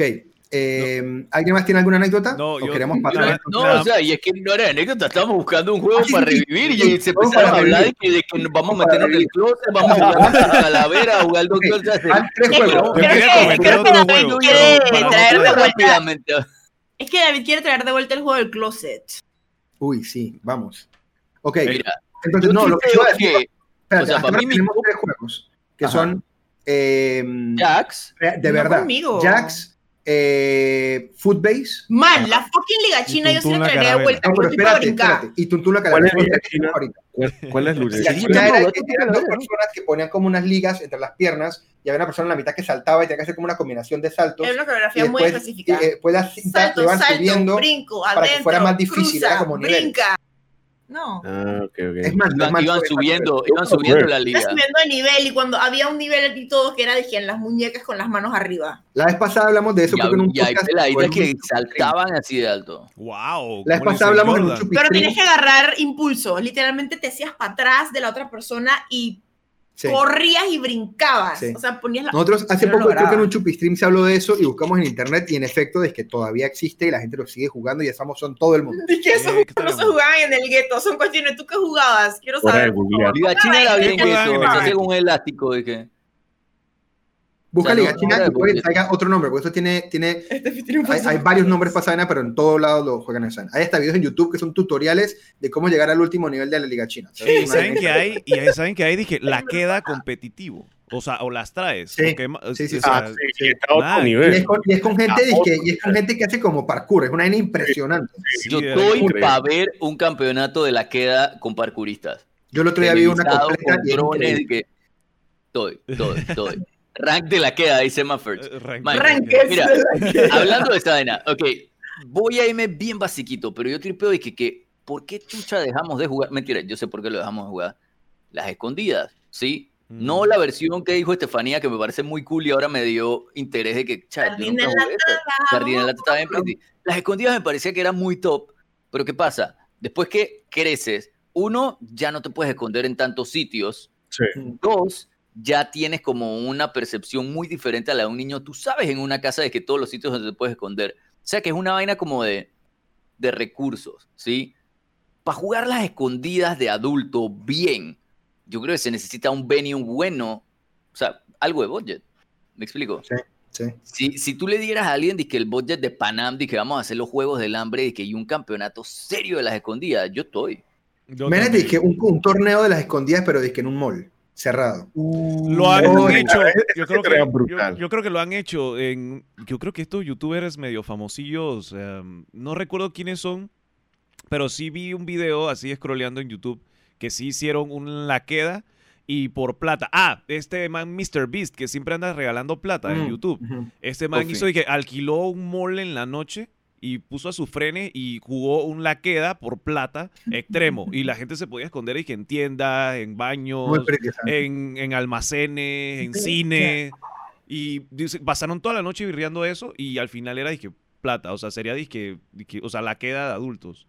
eh, ¿Alguien más tiene alguna anécdota?
No,
¿O
yo-
queremos
yo
pasar
No, no, o sea, y es que no era anécdota, estábamos buscando un juego
Ah,
para revivir y se empezaron a hablar de que, de que nos vamos a meternos en el closet, vamos a jugar a calavera, a jugar doctor. o sea,
Van tres juegos.
Creo creo que David quiere traer de vuelta. Es que David quiere traer de vuelta el juego del closet.
Uy, sí, vamos. Ok,
Mira,
entonces, no, lo que yo iba a decir,
que
espérate,
o sea,
hasta
para
ahora
mí mi
tenemos tres juegos, que
Ajá.
son, eh,
Jax,
de verdad. Jax, eh, Footbase,
Man, la fucking liga china yo sí la traería de vuelta.
no, pero espérate,
brincar.
espérate, y Tuntún la
¿Cuál es Liga China? ¿Cuál, cuál es?
La
Sí,
China era
no,
eran dos personas que ponían como unas ligas entre las piernas y había una persona en la mitad que saltaba y tenía que hacer como una combinación de saltos.
Es una coreografía muy
después,
específica.
y, eh, después las cintas
salto,
iban
salto,
subiendo.
brinco,
para que
adentro,
fuera más difícil,
cruza,
era como niveles.
brinca. No.
Ah, ok, ok.
Es más,
iban,
más
iban subiendo, iban subiendo la liga.
subiendo de nivel y cuando había un nivel y todo que era en las muñecas con las manos arriba.
La vez pasada hablamos de eso,
Y,
creo que en un
y hay
podcast.
peladitas que saltaban así de alto.
Wow.
La vez pasada hablamos en un.
Pero tienes que agarrar impulso. Literalmente te hacías para atrás de la otra persona y
Sí.
corrías y brincabas.
Sí.
O sea, ponías la.
Nosotros hace poco, creo que en un chupistream se habló de eso y buscamos en internet y en efecto es que todavía existe y la gente lo sigue jugando y estamos son todo el mundo.
Eh, ¿qué
juegos no se jugaban en el gueto, son cuestiones. ¿Tú qué jugabas? Quiero saber.
Liga China era bien
juegan
eso, hacía un elástico de que.
Busca
O sea,
Liga
no-
China
no
y puede que traiga otro nombre, porque eso tiene, tiene
Este
hay, varios nombres para esa vaina, pero en todos lados lo juegan en esa vaina. Hay hasta videos en YouTube que son tutoriales de cómo llegar al último nivel de la Liga China. Una
saben que hay, y ahí saben que hay, dije, la queda competitivo. O sea, o las traes.
Sí,
porque,
sí, sí,
o sea,
Ah, sí, y
es con, y es con gente,
otro
y es con gente que hace como parkour, es una vaina impresionante.
sí,
Yo estoy para ver un campeonato de la queda con parkuristas.
Yo el otro día vi una completa
con drones, que estoy, estoy, estoy. Rank de la queda, dice Mafferts.
Eh, rank-
Man, Mira,
de la que-
Hablando de esta vaina, ok, voy a irme bien basiquito, pero yo tripeo de que, que ¿por qué chucha dejamos de jugar? Mentira, yo sé por qué lo dejamos de jugar. Las escondidas, ¿sí? No
Mm.
la versión que dijo Estefanía, que me parece muy cool y ahora me dio interés de que, cha, yo
Jardín
nunca
en la
jugué en la estaba bien pretty. Las escondidas me parecía que era muy top, pero ¿qué pasa? Después que creces, uno, ya no te puedes esconder en tantos sitios.
Sí.
Dos, ya tienes como una percepción muy diferente a la de un niño. Tú sabes en una casa de que todos los sitios donde te puedes esconder. O sea que es una vaina como de, de recursos, ¿sí? Para jugar las escondidas de adulto bien, yo creo que se necesita un venue bueno, o sea, algo de budget. ¿Me explico?
Sí.
Si, si tú le dieras a alguien de que el budget de Panam, que vamos a hacer los Juegos del Hambre, que hay un campeonato serio de las escondidas, yo estoy.
También.
dizque un, un torneo de las escondidas, pero dizque en un mall, cerrado.
Lo han hecho. Yo creo, que,
brutal.
yo, yo creo que lo han hecho en. Yo creo que estos youtubers medio famosillos. em, no recuerdo quiénes son. Pero sí vi un video así scrolleando en YouTube. Que sí hicieron un la queda. Y por plata. Ah, este man Mr. Beast, que siempre anda regalando plata en
Mm,
YouTube. Este man hizo y que alquiló un mall en la noche y puso a sus frenes y jugó un la queda por plata extremo. y la gente se podía esconder y que en tiendas, en baños, en, en almacenes, en cine. Y dice, pasaron toda la noche virreando eso y al final era dije plata. O sea, sería disque, disque- o sea, la queda de adultos.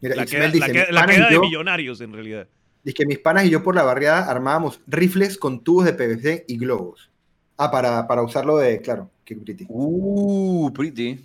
Mira,
La queda, la la de
yo-
millonarios en realidad.
Dice que mis panas y yo por la barriada armábamos rifles con tubos de PVC y globos. Ah, para, para usarlo de, claro, qué pretty.
Uh, pretty.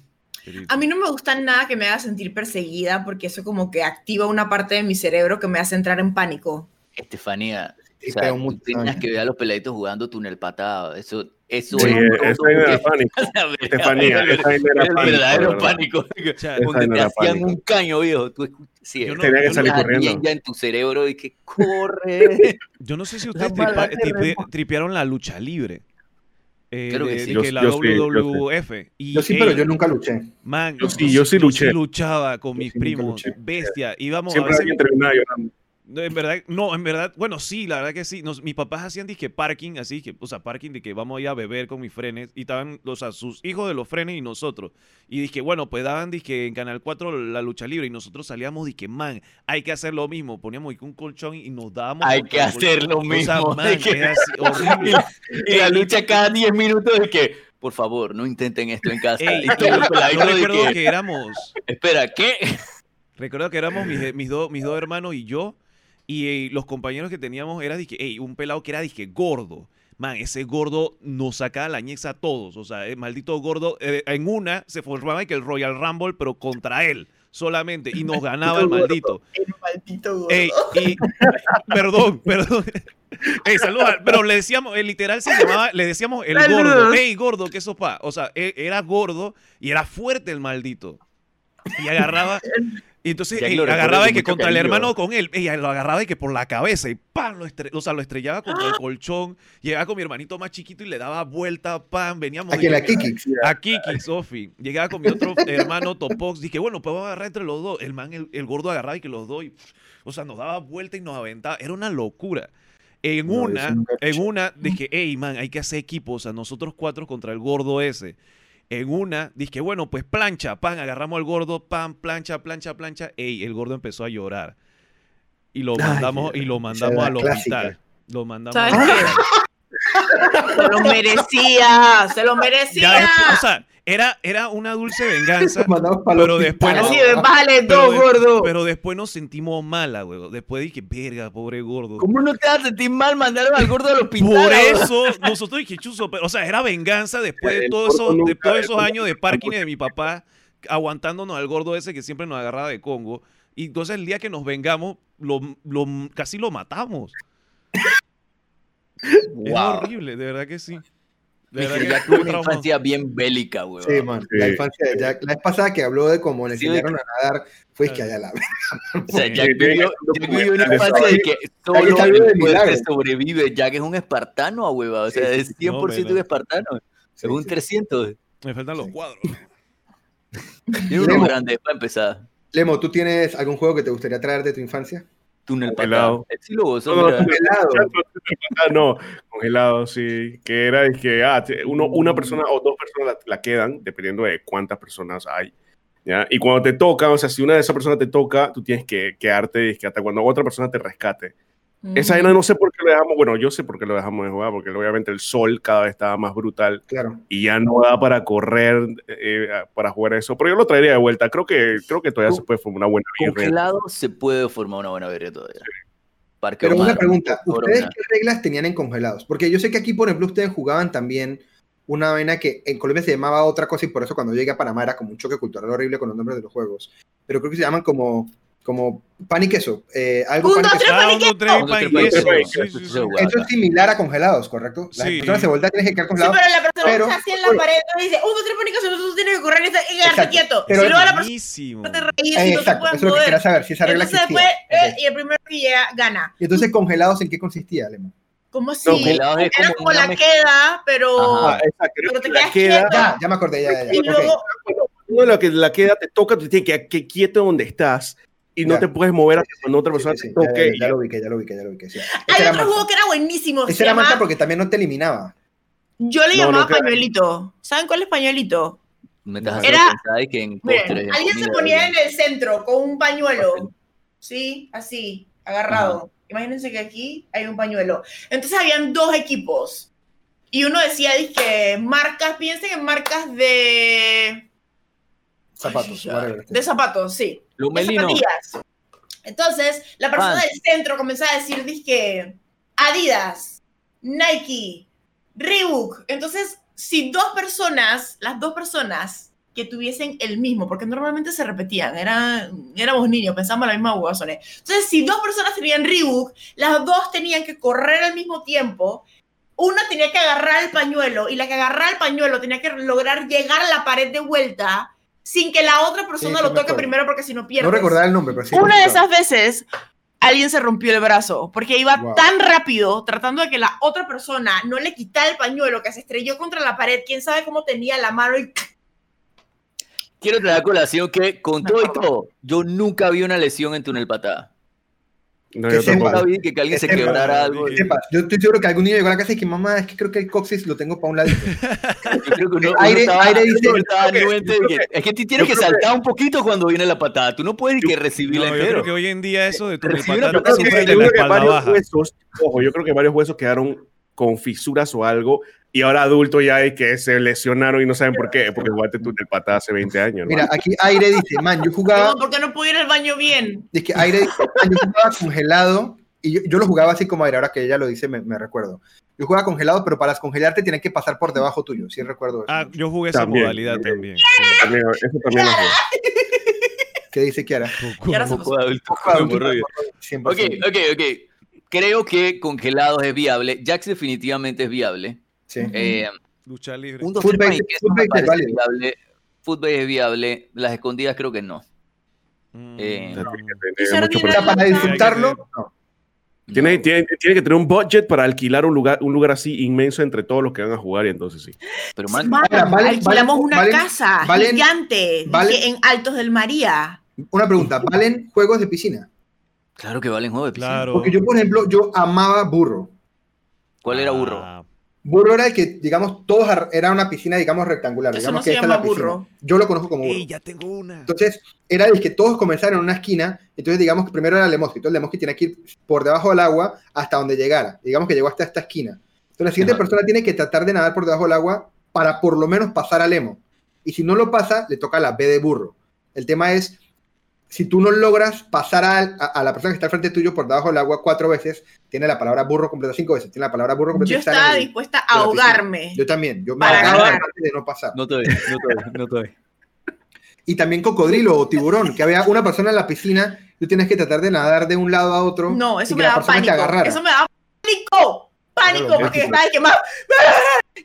A mí no me gusta nada que me haga sentir perseguida porque eso como que activa una parte de mi cerebro que me hace entrar en pánico.
Estefanía, o sea,
mucho
tú tenías que ver a los peladitos jugando túnel patado. Eso, eso
Sí,
es
esa era pánico. Estefanía,
el,
esa era pánico,
verdadero
¿verdad?
pánico.
O sea,
Donde te hacían un caño, viejo. Tú sí,
Yo no-
Tenía que salir corriendo.
niña en tu cerebro y que corre.
Yo no sé si ustedes tripearon la lucha libre. Eh,
Creo que
de-
sí.
de
Yo-
que la
yo sí, yo sí.
WWF. Y,
Yo sí, pero yo nunca luché.
Man,
Yo sí, yo sí luché.
luchaba con
Yo
mis primos. Bestia. Íbamos a
Siempre
veces.
alguien terminaba llorando.
En verdad, no, en verdad, bueno, sí, la verdad que sí. Nos- mis papás hacían disque parking, así que, o sea, parking de que vamos a ir a beber con mis frenes. Y estaban, o sea, sus hijos de los frenes y nosotros. Y dije, bueno, pues daban disque en Canal 4 la lucha libre. Y nosotros salíamos, dije, man, hay que hacer lo mismo. Poníamos un colchón y nos dábamos.
Hay que hacer lo
O sea,
mismo.
man,
de que-
es así, horrible.
y la lucha cada 10 minutos de que, por favor, no intenten esto en casa.
Ey,
y los
yo
de
recuerdo
que,
que éramos.
espera, ¿qué?
Recuerdo que éramos mis, mis, dos mis dos hermanos y yo. Y eh, los compañeros que teníamos era, dije, ey, un pelado que era, dije, gordo. Man, ese gordo nos sacaba la ñexa a todos. O sea, el maldito gordo, eh, en una se formaba que el Royal Rumble, pero contra él solamente. Y nos ganaba el maldito.
El maldito gordo.
Ey, y, perdón, perdón. Ey, saluda, pero le decíamos, eh, literal se llamaba, le decíamos el
Saludos.
gordo. Ey, gordo, qué sopa. O sea, e- era gordo y era fuerte el maldito. Y agarraba, y entonces ey,
lo recuerdo
agarraba y que contra el hermano con él, ella lo agarraba y que por la cabeza y ¡pam! Lo estre- o sea, lo estrellaba contra
Ah.
el colchón. Llegaba con mi hermanito más chiquito y le daba vuelta, ¡pam! Veníamos.
Aquí
dije,
Kiki.
a Kiki, Sofi. Llegaba con mi otro hermano Topox. Dije, bueno, pues vamos a agarrar entre los dos. El man, el, el gordo agarraba y que los dos. y, o sea, nos daba vuelta y nos aventaba. Era una locura. En
No,
una, en una, dije, hey, man, hay que hacer equipo. O sea, nosotros cuatro contra el gordo ese. En una, dije, bueno, pues plancha, pan, agarramos al gordo, pan, plancha, plancha, plancha. Ey, el gordo empezó a llorar. Y lo
Ay,
mandamos, y lo mandamos al
clásica.
hospital. Lo mandamos
¿Sabes
al
qué?
hospital.
Se lo merecía, se lo merecía.
o sea, era, era una dulce venganza.
Mandamos para
Pero después no-
Así, ven, bájale
Pero,
dos,
de-
gordo.
pero después nos sentimos mala, güey. Después dije, verga, pobre gordo.
¿Cómo no te vas a sentir mal mandaron al gordo al hospital?
Por eso, nosotros dije, chuzo, pero, o sea, era venganza después de todos esos, de todos años de parking de mi papá, aguantándonos al gordo ese que siempre nos agarraba de Congo. Y entonces el día que nos vengamos, lo, lo- casi lo matamos. Es horrible, de verdad que sí. De
tuve
fue
una infancia bien bélica, güey.
Sí, man. La
Sí.
infancia de Jack. La vez pasada que habló de cómo le
Sí,
enseñaron a nadar, fue que allá la
O sea, Jack
Sí,
vivió, Jack vivió una infancia de que solo
de
el sobrevive. Jack es un espartano, güey. O sea, es
sí.
100%
No,
un espartano.
Sí,
es un
sí.
300.
Me faltan los
Sí.
cuadros.
Tiene unos
Lemo.
grandes para empezar.
Lemo, ¿tú tienes algún juego que te gustaría traer de tu infancia?
Túnel
Congelado.
patado. Sí lo gozó,
No, no.
Congelado.
No, congelado, sí. Que era que ah, uno, una persona o dos personas la, la quedan, dependiendo de cuántas personas hay. ¿ya? Y cuando te toca, o sea, si una de esas personas te toca, tú tienes que quedarte y que hasta cuando otra persona te rescate. Esa vaina no sé por qué lo dejamos, bueno, yo sé por qué lo dejamos de jugar, porque obviamente el sol cada vez estaba más brutal
Claro.
y ya no da para correr, eh, para jugar eso. Pero yo lo traería de vuelta. Creo que, creo que todavía se puede formar una buena birria.
Congelado se puede formar una buena verga todavía. Parque
Pero una pregunta, ¿ustedes
Corona.
qué reglas tenían en congelados? Porque yo sé que aquí, por ejemplo, ustedes jugaban también una vaina que en Colombia se llamaba otra cosa y por eso cuando llegué a Panamá era como un choque cultural horrible con los nombres de los juegos. Pero creo que se llaman como, como pan y queso. Eh, algo
Un,
pan y
dos,
queso.
tres,
Ah,
pan y
un,
queso.
pan y
Un,
queso.
pan y
Sí,
queso.
sí, sí.
Es similar a congelados, ¿correcto? Las
Sí.
personas se voltean, tienes que quedar
Sí,
congelado.
pero la persona
pero-
que está así en la pared y dice, dos, tres, pánicos, nosotros tienes que correr y y
Exacto.
quieto.
Pero-
si luego la persona te reír y no se
exacto,
puede
eso es lo que quería saber, si esa regla
Entonces
existía.
después, eh, y el primero que llega, gana.
Y entonces, ¿congelados en qué consistía, Lemo?
¿Cómo así? Era
como
la
mezcla-
queda, pero...
Ajá.
Ah, exacto.
Pero te
La
quedas
queda,
quieto.
Ya, ya me acordé, ya, ya.
Y luego,
uno de lo que la queda te toca, tú tienes que que quieto donde estás y no
Ya.
te puedes mover hasta cuando otra
Sí,
persona
sí, sí,
te
ya,
toque.
ya, ya lo ubiqué, ya lo ubiqué, ya lo sí. Ese
hay
era
otro
Marta.
juego que era buenísimo.
Ese
se
era
llama-
Marta porque también no te eliminaba.
Yo le
No, no,
llamaba pañuelito. ¿Saben cuál es pañuelito?
Me estás
Era-
que en
Miren, alguien se ponía en el centro con un pañuelo. ¿Sí? Así, agarrado. Imagínense que aquí hay un pañuelo. Entonces habían dos equipos. Y uno decía, que marcas, piensen en marcas de...
Zapatos.
Ay,
whatever.
De zapatos, sí.
Lumelino.
Entonces, la persona
Vans.
del centro comenzaba a decir, dizque, Adidas, Nike, Reebok. Entonces, si dos personas, las dos personas que tuviesen el mismo, porque normalmente se repetían, era, éramos niños, pensábamos la misma guasones. Entonces, si dos personas tenían Reebok, las dos tenían que correr al mismo tiempo. Una tenía que agarrar el pañuelo y la que agarrara el pañuelo tenía que lograr llegar a la pared de vuelta sin que la otra persona
sí
lo toque primero porque si no pierdes.
No recordaba el nombre, pero sí.
Una de esas veces alguien se rompió el brazo porque iba
Wow.
tan rápido tratando de que la otra persona no le quitara el pañuelo que se estrelló contra la pared. Quién sabe cómo tenía la mano y
Quiero traer a colación que, con todo y todo, yo nunca vi una lesión en túnel patada.
No,
Que
yo
sepa.
vi que, que alguien se
Que sepa,
quebrara algo.
que-
Sepa, yo estoy seguro que algún niño llegó a la casa y que mamá, es que creo que el coxis lo tengo para un ladito.
Yo creo que uno, uno
Aire-
estaba,
aire dice-
estaba
yo que- yo
que- es que tú tienes
yo
que saltar un poquito cuando viene la patada. Tú no puedes que recibirla
No, yo
entero.
creo que hoy en día eso de tu
patada,
yo creo que varios huesos, ojo, yo creo que varios huesos quedaron con fisuras o algo, y ahora adultos ya hay que se lesionaron y no saben por qué, porque jugaste tú del patada hace 20 años. ¿no?
Mira, aquí Aire dice, man, yo jugaba,
¿por qué no pude ir al baño bien?
es que Aire dice, "Man, yo jugaba congelado y yo, yo lo jugaba así como aire, ahora que ella lo dice, me, me recuerdo. Yo jugaba congelado, pero para descongelarte tienen que pasar por debajo tuyo, sí recuerdo eso.
Ah, yo jugué esa
También,
modalidad
también.
también. sí.
También, eso también lo juego.
¿Qué dice Kiara?
Adulto
adulto,
hemorroides.
100%.
Ok, ok, ok. Creo que congelados es viable. Jax definitivamente es viable.
Sí.
Eh,
Lucha libre.
un 2
Footbase-
3 que
footbase
me
es
viable. Footbase es viable. Las escondidas creo que no.
Mm.
eh,
para disfrutarlo, no.
Tiene, tiene, tiene que tener un budget para alquilar un lugar, un lugar así inmenso entre todos los que van a jugar y entonces sí.
Pero man,
Man,
Ahora, valen-
alquilamos
valen-
una
valen-
casa
valen-
gigante en Altos del María.
Una pregunta, ¿valen juegos de piscina?
claro que valen juego de piscina.
Claro.
Porque yo, por ejemplo, yo amaba Burro.
¿Cuál era burro?
Ah,
Burro era el que, digamos, todos era una piscina, digamos, rectangular.
Eso
digamos
no
que
se
esta es
llama
la piscina.
burro.
Yo lo conozco como burro.
¡Ey, ya tengo una!
Entonces, era el que todos comenzaron en una esquina. Entonces, digamos que primero era Lemoski. Entonces, Lemoski tiene que ir por debajo del agua hasta donde llegara. Digamos que llegó hasta esta esquina. Entonces, la siguiente
Ajá.
persona tiene que tratar de nadar por debajo del agua para por lo menos pasar al Lemo. Y si no lo pasa, le toca la B de burro. El tema es, si tú no logras pasar al- a, a la persona que está al frente tuyo por debajo del agua cuatro veces, tiene la palabra burro completa cinco veces. Tiene la palabra burro completa
Yo estaba dispuesta a ahogarme.
Yo también. Yo me ahogaba de no pasar.
No te ve, no te ve, no te ve.
Y también cocodrilo o tiburón, que había una persona en la piscina, tú tienes que tratar de nadar de un lado a otro.
No, eso me
que
daba pánico.
agarrara.
Eso me daba pánico. Pánico,
Claro,
porque estaba de que más.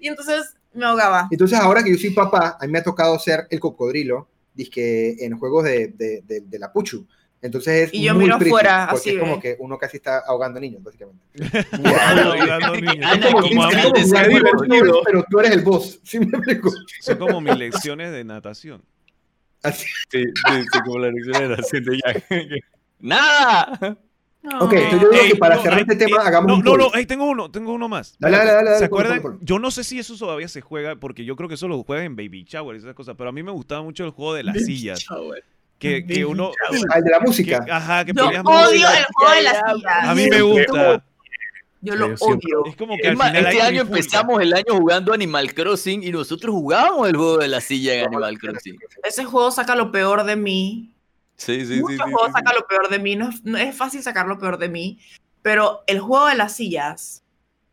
Y entonces me ahogaba.
Entonces, ahora que yo soy papá, a mí me ha tocado ser el cocodrilo, dizque en juegos de, de, de- de la Puchu. Entonces es
Y yo
muy
miro afuera,
porque
así
es como
ve.
que uno casi está ahogando niños, básicamente. pero tú eres el boss. ¿Sí me explico?
Son como mis lecciones de natación.
Así.
Sí, sí, sí, como la lección de la de Jack. ¡Nada!
Ok, entonces yo digo
Ey,
que para
no,
cerrar este tema, hagamos
no,
un
no, no, ey, tengo uno, tengo uno más.
Dale, dale, dale,
¿Se acuerdan?
ponlo, ponlo.
Yo no sé si eso todavía se juega, porque yo creo que eso lo juegan en Baby Shower y esas cosas, pero a mí me gustaba mucho el juego de las sillas. Que, que uno...
Ah, el de la
que-
música.
ajá, que
Yo odio
música.
el juego de las sillas.
A mí me gusta.
Yo lo
Sí,
odio.
Es como que
Es más, este año empezamos el año jugando Animal Crossing y nosotros jugábamos el juego de la silla en Animal Crossing.
Ese juego saca lo peor de mí.
Sí, sí, sí.
Muchos
sí,
juegos
sí.
sacan lo peor de mí. No es, no es fácil sacar lo peor de mí. Pero el juego de las sillas.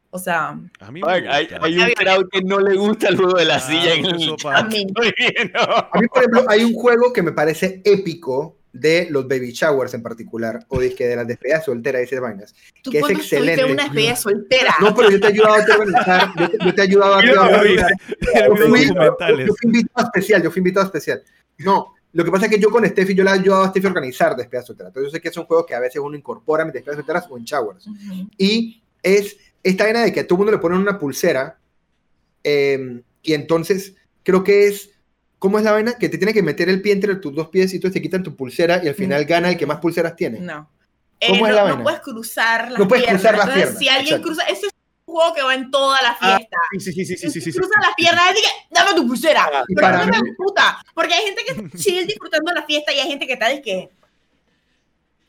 O sea,
A mí
Hay,
gusta.
hay un crowd que no le gusta el juego de la
Ah,
silla en el
a mí.
A mí, por ejemplo, hay un juego que me parece épico de los baby showers en particular, o de, que de las despedidas solteras y esas vainas.
Tú
Que es excelente.
en una despedida soltera.
No, pero yo te he ayudado a organizar, yo te, yo te he ayudado a
Yo yo.
Yo fui invitado especial, yo fui invitado especial. No, lo que pasa es que yo con Steffi, yo le he ayudado a Steffi a organizar despedidas solteras. Entonces yo sé que son juegos que a veces uno incorpora en despedidas solteras o en showers.
Ujú.
Y es esta vaina de que a todo el mundo le ponen una pulsera. eh, y entonces creo que es. ¿Cómo es la vaina? Que te tiene que meter el pie entre tus dos pies y entonces te quitan tu pulsera y al final gana el que más pulseras tiene.
No.
¿Cómo
Eh,
es la
no,
vaina?
no puedes cruzar las
No puedes
piernas.
cruzar las
Entonces,
piernas,
Si alguien
exacto.
cruza, eso es juego que va en toda la fiesta.
Sí, sí, sí, sí, sí, sí, sí,
Si
sí.
cruza las piernas, dije, dame tu pulsera.
Y
Pero no me puta, porque hay gente que está chill disfrutando la fiesta y hay gente que está de que,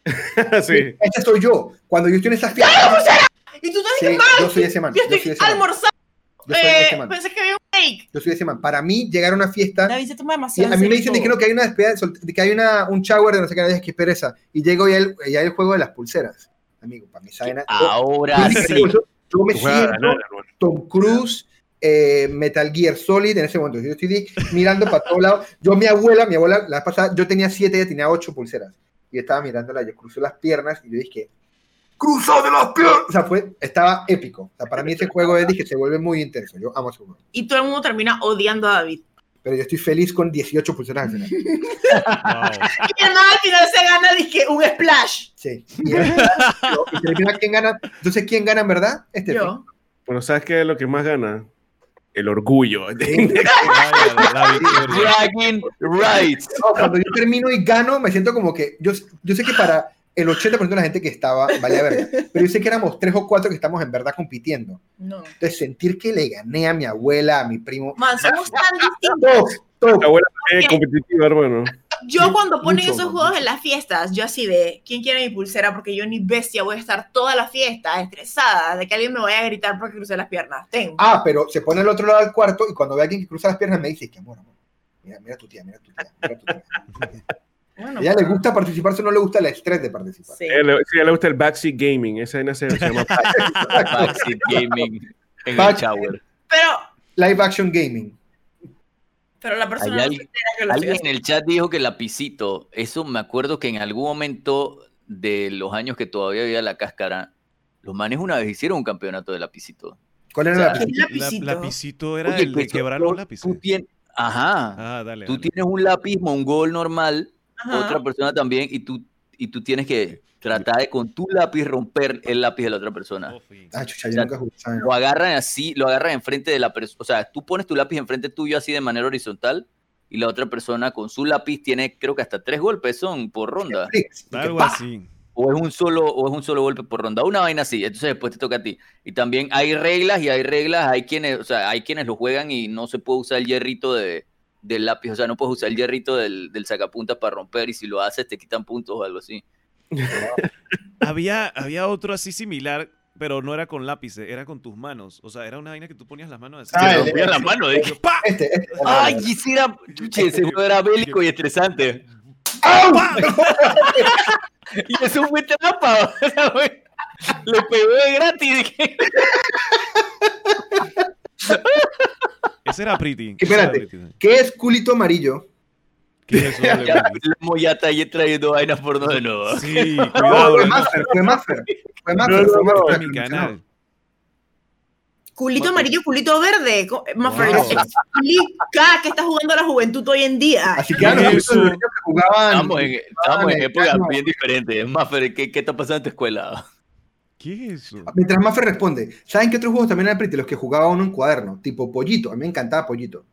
Sí.
Ese soy yo. Cuando yo estoy en esas fiestas.
y tú estás
Sí,
diciendo,
yo soy ese man.
yo
Yo soy
estoy
ese man.
almorzando,
Yo soy
eh,
ese man.
pensé que había un break.
Yo soy ese man. Para mí, llegar a una fiesta.
David se toma
Y
demasiado
a
en
mí me dicen de que, no, que hay una despedida de que hay una, un shower de no sé qué, dije que pereza. Y llego y hay el, y hay el juego de las pulseras. Amigo, para mí, ¿saben?
Ahora
Yo-
sí.
yo, yo me siento
ganar.
Tom Cruise, eh, Metal Gear Solid en ese momento. Yo estoy mirando para todos lados. Yo, mi abuela, mi abuela, la vez pasada, yo tenía siete, ella tenía ocho pulseras. Y estaba mirándola, yo cruzó las piernas y yo dije, ¡cruzó de las piernas! O sea, fue, estaba épico. O sea, para mí ese juego es, dije, se vuelve muy intenso. Yo amo ese juego.
Y todo el mundo termina odiando a David.
Pero yo estoy feliz con 18 pulseras al final.
Wow.
Y además al final se gana, dije, un splash.
Sí. Y, y termina quién gana. Entonces, ¿quién gana en verdad? Este
Yo.
Bueno, ¿sabes qué es lo que más gana? El orgullo.
Rights.
No, cuando yo termino y gano, me siento como que yo, yo sé que para el 80% de la gente que estaba, valía verga, pero yo sé que éramos tres o cuatro que estamos en verdad compitiendo.
No.
Entonces, sentir que le gané a mi abuela, a mi primo,
Man, somos tan distintos.
La abuela es competitiva, hermano.
Yo cuando ponen
Mucho,
esos juegos
mucho.
en las fiestas, yo así de, ¿quién quiere mi pulsera? Porque yo ni bestia voy a estar toda la fiesta estresada de que alguien me vaya a gritar porque crucé las piernas. Ten.
Ah, pero se pone al otro lado del cuarto y cuando ve a alguien que cruza las piernas me dice, que amor, amor, mira, mira tu tía, mira tu tía, mira tu tía.
Bueno,
ella le gusta participar, solo no le gusta el estrés de participar.
Sí.
A ella ella le gusta el backseat gaming. Esa vaina se, se llama
Backseat Gaming en el
Back-
shower.
Pero,
Live action gaming.
pero la persona no
alguien-
que lo
Alguien en el chat dijo que lapicito, eso me acuerdo que en algún momento de los años que todavía había la cáscara, los manes una vez hicieron un campeonato de lapicito.
¿Cuál era
O sea,
la
¿Qué
La-
lapicito?
lapicito era
Oye,
el de
pues,
quebrar
tú-
los lápices.
tú tien- Ajá.
Ah, dale.
Tú
dale.
tienes un lápiz mongol normal,
Ajá.
otra persona también, y tú, y tú tienes que tratar de con tu lápiz romper el lápiz de la otra persona.
Oh.
Ah, chucha,
O
yo
sea,
nunca jugué.
Lo agarran así, lo agarran enfrente de la persona. O sea, tú pones tu lápiz enfrente tuyo así de manera horizontal y la otra persona con su lápiz tiene, creo que hasta tres golpes son por ronda.
Algo así.
O es un solo, o es un solo golpe por ronda. Una vaina así. Entonces después te toca a ti. Y también hay reglas y hay reglas. Hay quienes, o sea, hay quienes lo juegan y no se puede usar el hierrito de, del lápiz. O sea, no puedes usar el hierrito del, del sacapuntas para romper. Y si lo haces, te quitan puntos o algo así.
Había, había otro así similar, pero no era con lápices, era con tus manos. O sea, era una vaina que tú ponías las manos así.
Ah,
Te
el-
rompían la mano. de que, ¡pa!
Este, este.
¡Ay, ese era, chuche, ese juego era bélico y estresante!
¡Au!
Y eso fue trampa. o sea, güey, Le pegó de gratis.
era Pretty. Era
espérate.
Pretty.
¿Qué es culito amarillo?
¿Qué es eso? Dale,
Ya,
Pretty.
Lomo ya está ahí trayendo vainas porno de nuevo.
Sí,
No,
cuidado.
fue
¿eh?
Maffer, fue Maffer. Fue Maffer,
No, no,
fue Maffer que
mi canal.
Culito
Bueno.
amarillo, culito verde. Maffer,
Wow.
explica que está jugando la juventud hoy en día.
Así que
¿Qué
eran los
es
que jugaban.
Estamos en, estamos en épocas bien diferentes. Más, ¿qué, ¿qué está pasando en tu escuela?
¿Qué es eso?
Mientras Maffer responde, ¿saben qué otros juegos también eran pretty? Los que jugaba uno en cuaderno, tipo Pollito. A mí me encantaba Pollito. El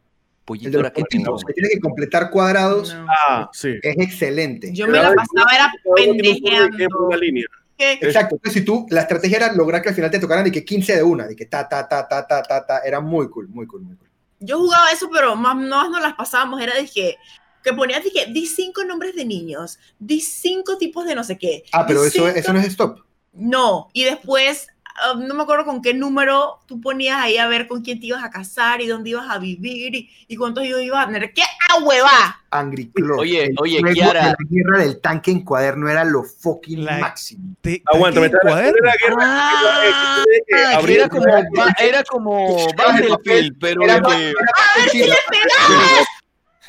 Pollito
de
era
los
que
puntitos, que tienes que completar cuadrados.
No.
Ah, sí.
Es excelente.
Yo me la pasaba, era pendejeando.
Una línea.
¿Qué?
Exacto. Entonces, si tú, la estrategia era lograr que al final te tocaran de que 15 de una, de que ta, ta, ta, ta, ta, ta, ta. Era muy cool, muy cool, muy cool.
Yo jugaba eso, pero más no nos las pasábamos. Era de que, que ponías de que di cinco nombres de niños, di cinco tipos de no sé qué.
Ah, pero eso,
cinco-
eso no es stop.
No, y después, ah, no me acuerdo con qué número tú ponías ahí a ver con quién te ibas a casar y dónde ibas a vivir y, y cuántos hijos ibas a tener. ¡Qué a hueva!
Angry Club.
Oye,
El
oye, Kiara.
La guerra del tanque en cuaderno era lo fucking
La-
máximo.
Te-
Aguanta, me
¿qué
está
cuaderno?
la guerra.
Ah,
abrir-
era como, era como Battlefield, pero
Era
de-
más- era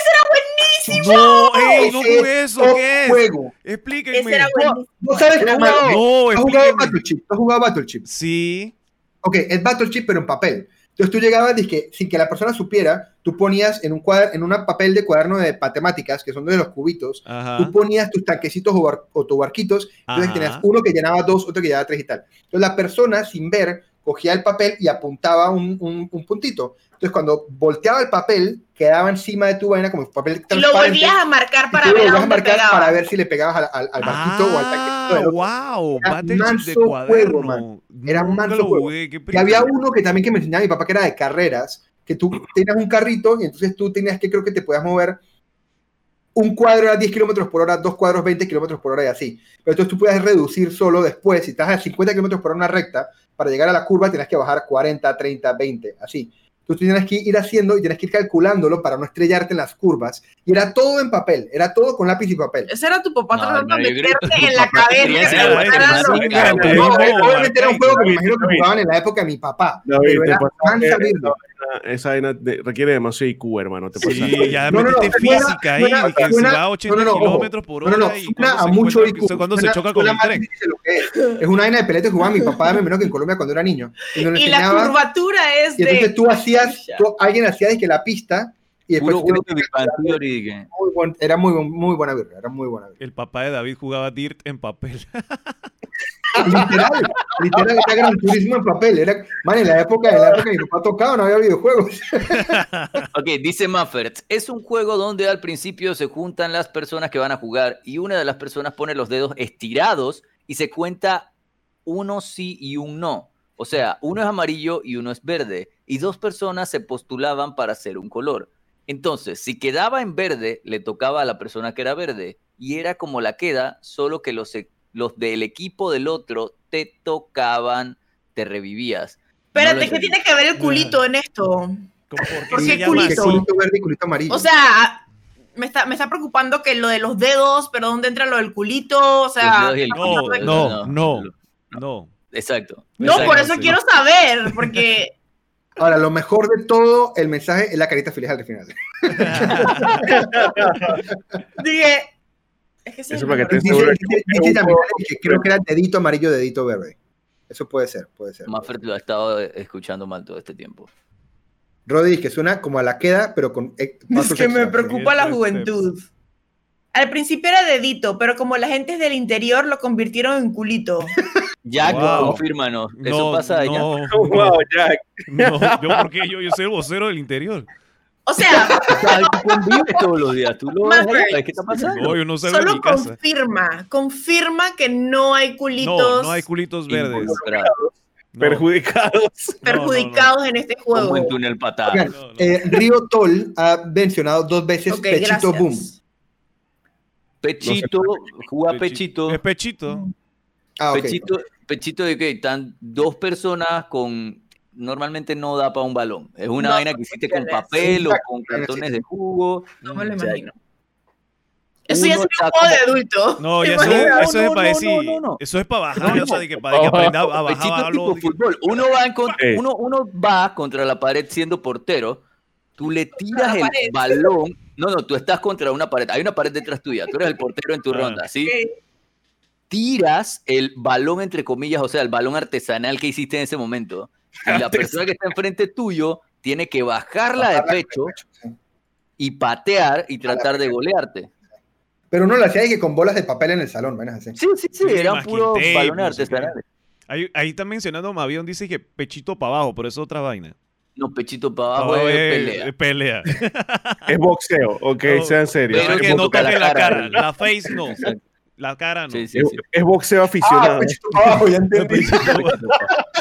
más chido.
No, ey, no jugué eso, ¿qué es?
juego.
Explíquenme.
Ese era buenísimo.
¿No sabes cómo?
bueno.
¿Has
No,
jugado. Battleship? ¿Has jugado Battleship?
Sí.
Ok, es Battleship, pero en papel. Entonces tú llegabas y que sin que la persona supiera, tú ponías en un cuader, en un papel de cuaderno de matemáticas, que son de los cubitos,
Ajá.
tú ponías tus tanquecitos o, bar- o tus barquitos, entonces
Ajá.
tenías uno que llenaba dos, otro que llenaba tres y tal. Entonces la persona, sin ver, cogía el papel y apuntaba un, un- un puntito. Entonces cuando volteaba el papel, quedaba encima de tu vaina como papel
Y lo
transparente.
volvías a marcar para ver a
volvías a
dónde
marcar
pegaba.
para ver si le pegabas al, al- al barquito o al.
Ah, wow,
Era
Battleship de
manso juego,
cuaderno.
man. Era un manso juego.
jugué,
Y había uno que también que me enseñaba mi papá que era de carreras, que tú tenías un carrito y entonces tú tenías que, creo que te podías mover un cuadro a 10 kilómetros por hora, dos cuadros 20 kilómetros por hora y así. Pero entonces tú puedes reducir solo después, si estás a 50 kilómetros por hora en una recta, para llegar a la curva tienes que bajar 40, 30, 20, así. Tú tienes que ir haciendo y tienes que ir calculándolo para no estrellarte en las curvas. Y era todo en papel, era todo con lápiz y papel.
Ese era tu papá
No,
tratando de meterte en la cabeza.
obviamente era un juego que me imagino que jugaban en la época de mi papá. Pero era mansa virgen.
Esa vaina de- requiere demasiado IQ, hermano. Te
Sí, ya
No, no, no,
metiste
suena-
física ahí,
suena-
que
suena-
si va a 80
no, no, no, ojo.
kilómetros por
No,
hora
no, no,
y
suena a
se
mucho IQ.
cuando se choca con el tren.
de es. Es una vaina de pelea que jugaba mi papá de menos que en Colombia cuando era niño. Y,
la curvatura es
y
de.
entonces tú hacías, tú- alguien hacía de que la pista y después
de
calcular.
Theory, que-
muy buen- era muy, muy buena birra, era muy buena birra.
El papá de David jugaba Dirt en papel.
Literal, literal, era gran turismo en papel. Era, man, en la época, en la época que mi papá tocaba no había videojuegos.
Ok, dice Muffert, es un juego donde al principio se juntan las personas que van a jugar y una de las personas pone los dedos estirados y se cuenta uno sí y un no. O sea, uno es amarillo y uno es verde y dos personas se postulaban para hacer un color. Entonces, si quedaba en verde, le tocaba a la persona que era verde y era como la queda, solo que los, los del equipo del otro te tocaban, te revivías. No
Espérate, ¿qué
entendí.
tiene que ver el culito en esto?
¿Cómo- ¿Por qué
¿Por
se
qué culito?
culito verde y culito amarillo.
O sea, me está, me está preocupando que lo de los dedos, pero ¿dónde entra lo del culito? O sea,
Los dedos y el
está
No, no, no, no.
Exacto.
No,
exacto.
por eso
sí.
quiero saber, porque
Ahora, lo mejor de todo el mensaje es la carita feliz al final.
dije, es que
Eso para te- seguro que
creo que era dedito amarillo, dedito verde. Eso puede ser, puede ser.
Maffer lo ha estado escuchando mal todo este tiempo.
Rodri, que suena como a la queda, pero con. eh,
Es que me preocupa la
Steps.
juventud. Al principio era dedito, pero como la gente es del interior, lo convirtieron en culito.
Jack,
Wow.
confírmanos. Eso
No,
pasa allá.
no,
Wow, Jack.
no, yo porque yo, yo soy el vocero del interior.
O sea,
convives todos los días. Tú lo ves allá,
Maverick.
¿sabes ¿Qué está pasando?
No, yo no salgo de
solo
casa.
confirma, confirma que no hay culitos
No, no hay culitos verdes. No.
Perjudicados.
perjudicados en este juego.
Como en túnel patada.
Oigan,
No, no.
eh, Río Tol ha mencionado dos veces
Ok,
Pechito
gracias.
Boom.
Pechito, juega
Pechi-
Pechito.
Es pechito.
Ah, ok.
Pechito, pechito de que están dos personas con. Normalmente no da para un balón. Es una
No,
vaina que hiciste con papel o con cartones de jugo.
No me lo
O sea,
imagino. Eso ya es un juego de adulto.
No, ya
¿Te
eso, eso es
no,
para decir.
no, no, no.
Eso es para bajar,
No,
o sea,
no.
de que, para que aprenda a bajar
tipo fútbol. Uno va, en con-
Eh.
uno, uno va contra la pared siendo portero. Tú le tiras el balón. No, no, tú estás contra una pared. Hay una pared detrás tuya. Tú eres el portero en tu
Ah.
ronda, ¿sí? Tiras el balón, entre comillas, o sea, el balón artesanal que hiciste en ese momento, y la persona que está enfrente tuyo tiene que bajarla de pecho
sí.
y patear y tratar de golearte.
Pero uno lo hacía y que con bolas de papel en el salón, así.
Sí, sí, sí,
Sí,
eran puros balones artesanales.
Ahí, ahí está mencionando Mavión, dice que pechito para abajo, pero eso es otra vaina.
No, pechito para
Pa'
abajo es
es-
pelea.
es pelea.
Es boxeo, ok,
No,
sean serios.
pero que
no
la
toque la
cara.
cara. La face no. La cara no.
Sí, sí,
Es,
sí.
es boxeo
Ah,
aficionado.
ya entendí.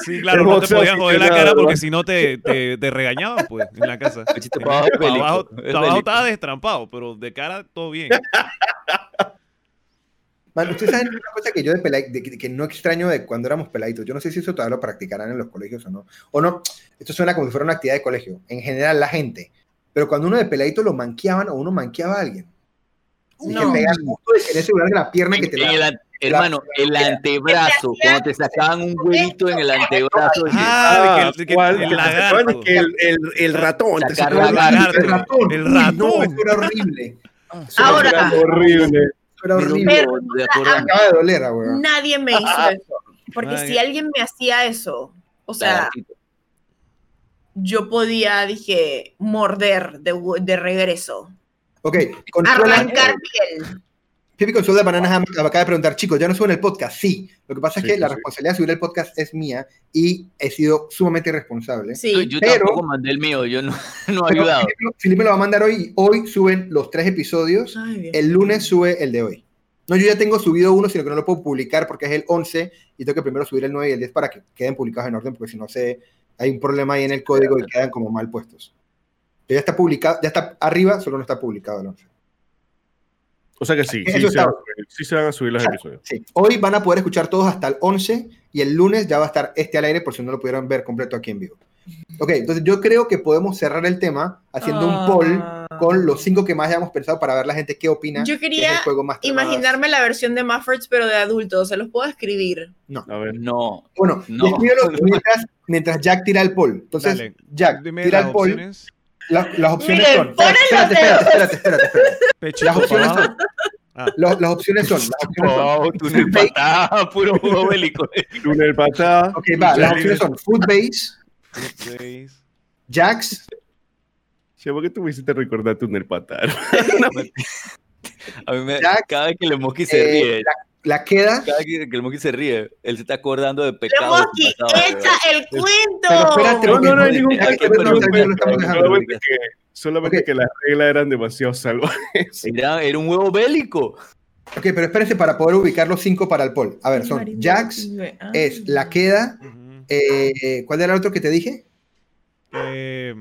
Sí, claro, no te podías joder la cara porque si no te, te, te regañaban, pues, en la casa.
Para abajo
estaba destrampado, pero de cara todo bien.
Man, ustedes saben una cosa que yo de, pelai- de que no extraño de cuando éramos peladitos. Yo no sé si eso todavía lo practicarán en los colegios o no. O no, esto suena como si fuera una actividad de colegio. En general, la gente. Pero cuando uno de peladito lo manqueaban o uno manqueaba a alguien. Y
No.
que pegar justo en ese lugar de la pierna que te la...
an- hermano, el antebrazo, cuando te sacaban un huevito en el antebrazo.
Ah, de que, de el lagarto.
Que el, el, el ratón.
El
la-
lagarto.
El ratón.
El ratón.
eso era horrible. Eso era-
Ahora,
Era horrible.
eso era
Me
horrible.
de acordarme.
Acaba de doler, ah,
nadie me hizo eso. Porque
Nadie.
si alguien me hacía eso, o sea, yo podía, dije, morder de, de regreso.
Ok,
Arrancar piel.
Pipi Consuela Bananas Ham acaba de preguntar, chicos, ¿ya no suben el podcast? Sí. Lo que pasa es
Sí,
que la
sí.
responsabilidad de subir el podcast es mía y he sido sumamente irresponsable.
Sí.
Yo
pero-
tampoco mandé el mío, yo no, no he ayudado.
Felipe, Felipe lo va a mandar hoy y hoy suben los tres episodios.
Ay.
El lunes sube el de hoy. No, yo ya tengo subido uno, sino que no lo puedo publicar porque es el 11 y tengo que primero subir el 9 y el 10 para que queden publicados en orden, porque si no se, hay un problema ahí en el código y quedan como mal puestos. Ya está publicado, ya está arriba, solo no está publicado el 11.
O sea que sí, sí, se van, a subir- sí se van a subir los episodios.
Sí. Hoy van a poder escuchar todos hasta el 11 y el lunes ya va a estar este al aire por si no lo pudieron ver completo aquí en vivo. Ok, entonces yo creo que podemos cerrar el tema haciendo un poll
Ah.
con los cinco que más hayamos pensado para ver la gente qué opina.
Yo
que es
quería
el juego más
Imaginarme la versión de Muffords, pero de adultos. Se los puedo escribir.
A ver.
No,
Bueno,
No.
escríbelo mientras, mientras Jack tira el poll. Entonces,
Dale,
Jack, tira el poll.
opciones.
La- las opciones
Miren,
son.
ponen
Espérate,
los
espérate, espérate, espérate, espérate.
Pechito
Las opciones son.
Ah.
lo- las opciones son. Las opciones son.
Wow, túnel patada, puro juego bélico.
Túnel patada.
Ok, va. Las opciones son Footbase,
Seis.
Jax,
Che, ¿por qué tú me hiciste recordar túnel patada?
A mí me,
Jack,
cada vez que el Monkey se
eh,
ríe,
la, la queda.
cada que el Monkey se ríe, él se está acordando de pecados. Pasado,
echa el cuento.
Pero espérate,
No,
porque
no, no hay ningún
dejando.
Solamente que, las reglas eran demasiado salvajes.
Era, era un huevo bélico.
Ok, pero espérense para poder ubicar los cinco para el poll. A ver, son Jax,
Ah.
es la queda. Eh, ¿Cuál era el otro que te dije?
Eh,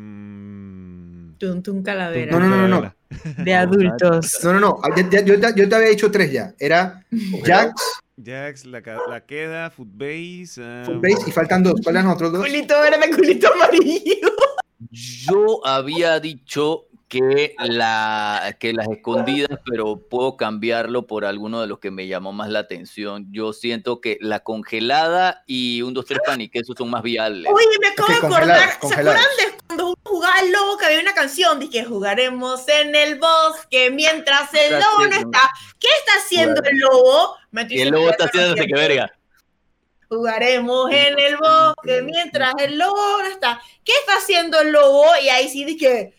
mm,
Tun, tun, calavera.
No, no, no, no.
De adultos.
No, no, no. ya- ya- yo, te- yo te había dicho tres ya. Era Jax,
Jax, la, la queda, Footbase. um,
Footbase y faltan dos. ¿Cuáles eran los otros dos?
Culito verde, culito amarillo.
Yo había dicho que, la, que las escondidas, pero puedo cambiarlo por alguno de los que me llamó más la atención. Yo siento que la congelada y un 2, 3 pan y queso son más viables.
Oye, me acabo de acordar. ¿Se acuerdan de cuando uno jugaba al lobo que había una canción? Dije, jugaremos en el bosque mientras el
Está
lobo no
haciendo-
está. ¿Qué está haciendo el lobo?
Y el lobo
que
está
no
haciéndose que verga.
Jugaremos en el bosque mientras el lobo no está. ¿Qué está haciendo el lobo? Y ahí sí dije,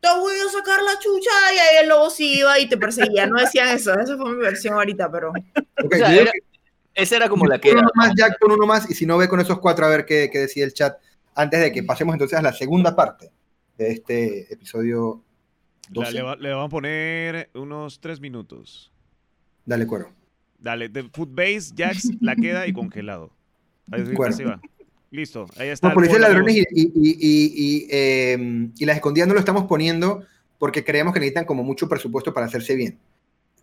te voy a sacar la chucha. Y ahí el lobo sí iba y te perseguía. No decían eso. Esa fue mi versión ahorita, pero.
Ok,
O sea, era- esa era como la que
pon
era.
uno más, Jack, uno más, y si no ve con esos cuatro a ver qué, qué decía el chat, antes de que pasemos entonces a la segunda parte de este episodio
La-
12.
le, va- le van a poner unos tres minutos.
Dale, cuero.
Dale, de Food Base, Jax, la queda y congelado. Ahí, así va. Listo, ahí está.
Los policías ladrones y,
amigos.
y, y, y, y, eh, y las escondidas no lo estamos poniendo porque creemos que necesitan como mucho presupuesto para hacerse bien.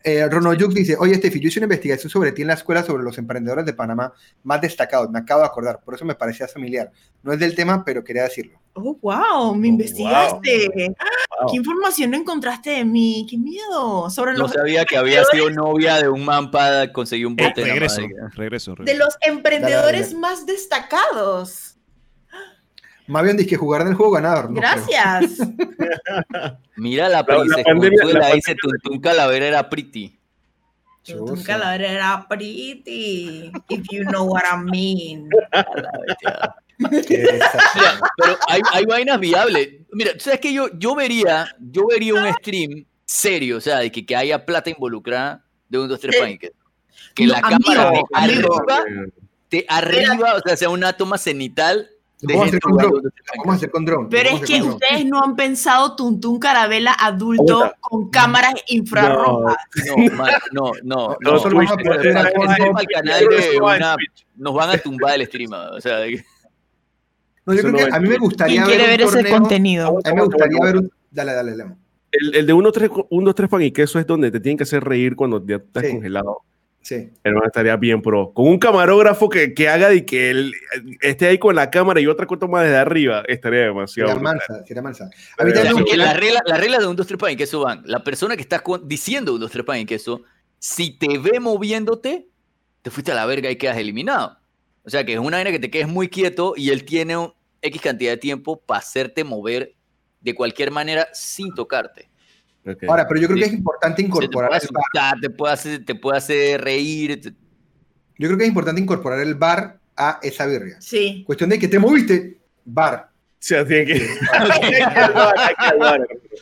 Eh, Ronald Yuk dice, oye Steffi, yo hice una investigación sobre ti en la escuela sobre los emprendedores de Panamá más destacados, me acabo de acordar, por eso me parecía familiar. No es del tema, pero quería decirlo.
Oh, wow, me
Oh,
investigaste.
Wow.
¿Qué información encontraste de mí? ¡Qué miedo! Sobre
No
los,
sabía que había sido novia de un man para conseguir un
Eh,
bote. nada más.
regreso, regreso,
de
regreso.
los emprendedores
Dale,
más destacados.
Mavion dice que jugar en el juego ganador. No.
Gracias.
Mira la
la
princesa
pandemia- la
dice Tuntún Calavera era pretty.
Tu
Chusa.
calavera era pretty, if you know what I mean.
Mira, pero hay, hay vainas viables. Mira, tú sabes que yo, yo vería, yo vería un stream serio, o sea, de que, que haya plata involucrada de un 2, 3
Sí.
pan y que,
No,
la
amigo,
cámara de
amigo.
arriba, de arriba, o sea, sea una toma cenital
Vamos a hacer con drone.
2, 3 pan y
Vamos a hacer con drone.
Pero es que ustedes no han pensado Tuntún Carabela adulto con cámaras infrarrojas.
No, no, no, nos van a tumbar el stream, o sea,
No, yo creo que a mí me gustaría
¿Quién
ver
quiere
un
ver ese
torneo-
contenido?
A mí me gustaría ver un... Dale, dale, Lemo.
El, el de 1, 3, 1, 2, 3 pan y queso es donde te tienen que hacer reír cuando ya estás
Sí.
congelado.
Sí.
Hermano, estaría bien pro. Con un camarógrafo que, que haga de que él esté ahí con la cámara y otra toma desde arriba, estaría demasiado.
Sería mansa, mansa. A mí también
que la regla, la regla de un 2, 3 pan y queso van. La persona que está con- diciendo un 2, 3 pan y queso, si te ve moviéndote, te fuiste a la verga y quedas eliminado. O sea, que es una vaina que te quedes muy quieto y él tiene un X cantidad de tiempo para hacerte mover de cualquier manera sin tocarte.
Ok.
Ahora, pero yo creo que
Sí.
es importante
Se te puede
incorporar el bar.
asustar, te puede hacer, te puede hacer reír. te-
Yo creo que es importante incorporar el bar a esa birria.
Sí.
Cuestión de que te moviste, bar.
O sea, tiene que. Que que.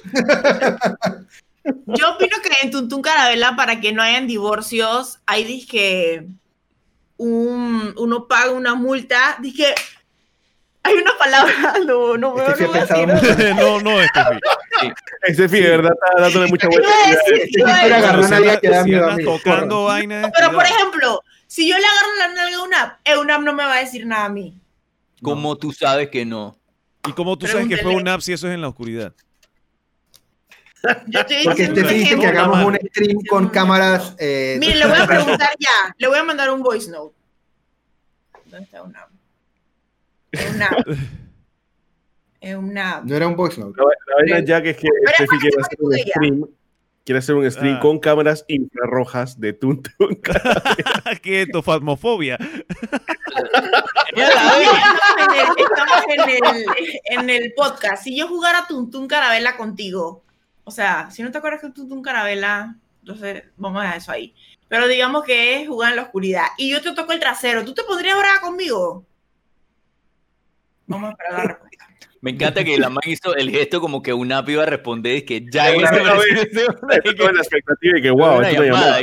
Yo opino que en Tuntún Carabela, para que no hayan divorcios, hay dije un, uno paga una multa. Dije, hay una palabra, no, no, me
Este sí
no
no, no, Steffi.
Ese fi, de verdad, está dándole mucha vuelta.
Este sí
tocando vainas.
Pero, por ejemplo, si yo le agarro la nalga a una, Eunam no me va a decir nada a mí.
Como tú sabes que no.
¿Y cómo tú sabes que fue
Pregúntele.
un app si eso es en la oscuridad?
Yo estoy
Porque
un
dice que hagamos un stream con cámaras. eh,
Mire, le voy a preguntar ya. Le voy a mandar un voice note. ¿Dónde está Eunam? Eunam. Eunam.
No era un voice note.
La, la vaina ya que es que Steffi
es
quiere hacer un stream. Quiere hacer un stream
Ah.
con cámaras infrarrojas de Tuntun.
¿Qué es tu fasmofobia?
Ya la ves.
Estamos en el, estamos en el, en el podcast. Si yo jugara Tuntún Carabela contigo, o sea, si no te acuerdas que es Tuntún Carabela, entonces vamos a dejar eso ahí. Pero digamos que es jugar en la oscuridad y yo te toco el trasero, ¿tú te pondrías brava conmigo? Vamos a esperar la respuesta.
Me encanta que la man hizo el gesto como que una iba a responder y que ya
toda la expectativa y que, wow, esto es
llamada,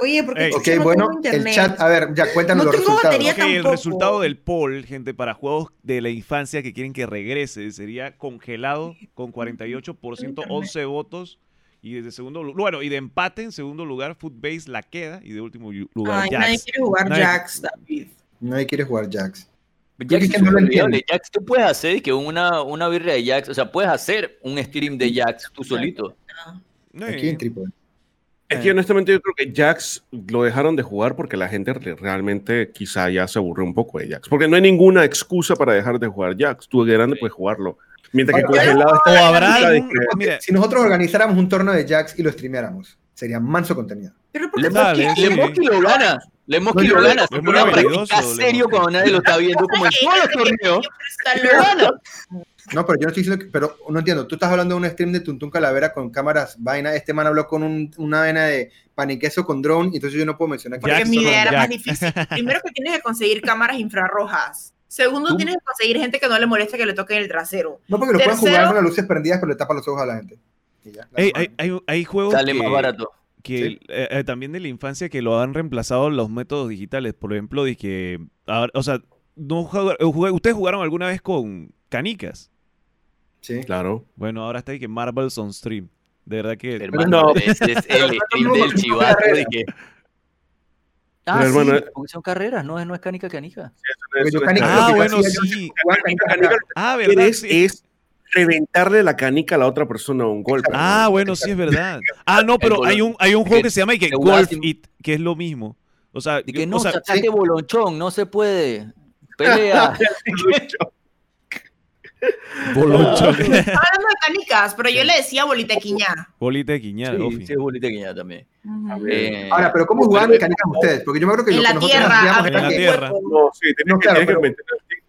Oye, porque no
bueno, el chat, a ver, ya cuéntanos
No
los resultados.
el resultado del poll, gente, para juegos de la infancia que quieren que regrese sería congelado con 48%, 11 votos. Y desde segundo lugar, bueno, y de empate en segundo lugar, Footbase la queda. Y de último lugar,
Ay,
Jax.
nadie quiere jugar
Nadie-
Jax, David.
Nadie quiere jugar Jax.
Jax
que no lo entiendo.
Jax, tú puedes hacer que una, una birria de Jax, o sea, puedes hacer un stream de Jax tú solito.
Eh,
Aquí en Trípode.
Es que honestamente yo creo que Jax lo dejaron de jugar porque la gente re- realmente quizá ya se aburrió un poco de Jax. Porque no hay ninguna excusa para dejar de jugar Jax. Tú de grande
Sí.
puedes jugarlo. Mientras que está.
habrá algún- mira,
Si nosotros organizáramos un torneo de Jax y lo streameáramos, sería manso contenido.
Pero ¿por qué
Dale, sí.
Lemoski lo gana. Lemoski
No,
lo gana.
es
Se
muy
pone a
habilidoso,
practicar serio cuando nadie lo está viendo, como en todos los torneos. Lo gana.
No, pero yo no estoy diciendo que, pero no entiendo, tú estás hablando de un stream de Tuntun Calavera con cámaras vaina, este man habló con un- una vaina de paniqueso con drone, y entonces yo no puedo mencionar que
Porque mi idea era
Jack.
más difícil. Primero que tienes que conseguir cámaras infrarrojas. Segundo,
¿Tú?
tienes que conseguir gente que no le moleste que le toquen el trasero.
No, porque lo pueden
Tercero-
jugar con las luces prendidas, pero le tapa los ojos a la gente. Ya,
hay, hay, hay juegos
Sale
que,
más barato.
que,
Sí.
eh, eh, también de la infancia que lo han reemplazado los métodos digitales. Por ejemplo, ahora- o sea, no jugar- eh, jugué- ¿ustedes jugaron alguna vez con canicas?
Sí.
Claro.
Bueno, ahora está ahí que Marvel's on Stream. De verdad que...
Hermano,
no.
ese es el stream del chivato. de que- Ah,
Pero, hermano,
sí, porque son carreras, no es, no es canica canica.
Eso
Ah, bueno, sí.
canica
Canica-.
Ah, ¿verdad?
es reventarle la canica a la otra persona a un golpe.
Ah, bueno, sí es verdad. Ah, no, pero hay un, hay un juego que se llama y que
que
Golf It, que es lo mismo. O sea,
Y
yo-
que no,
o sea,
sí.
bolonchón, no se puede. Pelea.
bolonchón.
Estaba hablando de canicas, pero yo le decía bolita de quiñá.
Bolita de
sí, sí, es bonita que ya también. Eh,
Ahora, pero ¿cómo jugaban canicas ustedes? Porque yo me acuerdo que
En
lo que
la
nosotros
tierra,
hacíamos
en
era
la
que-
tierra.
No, sí, tenías
No,
que,
claro,
tenías que
pero-
meter-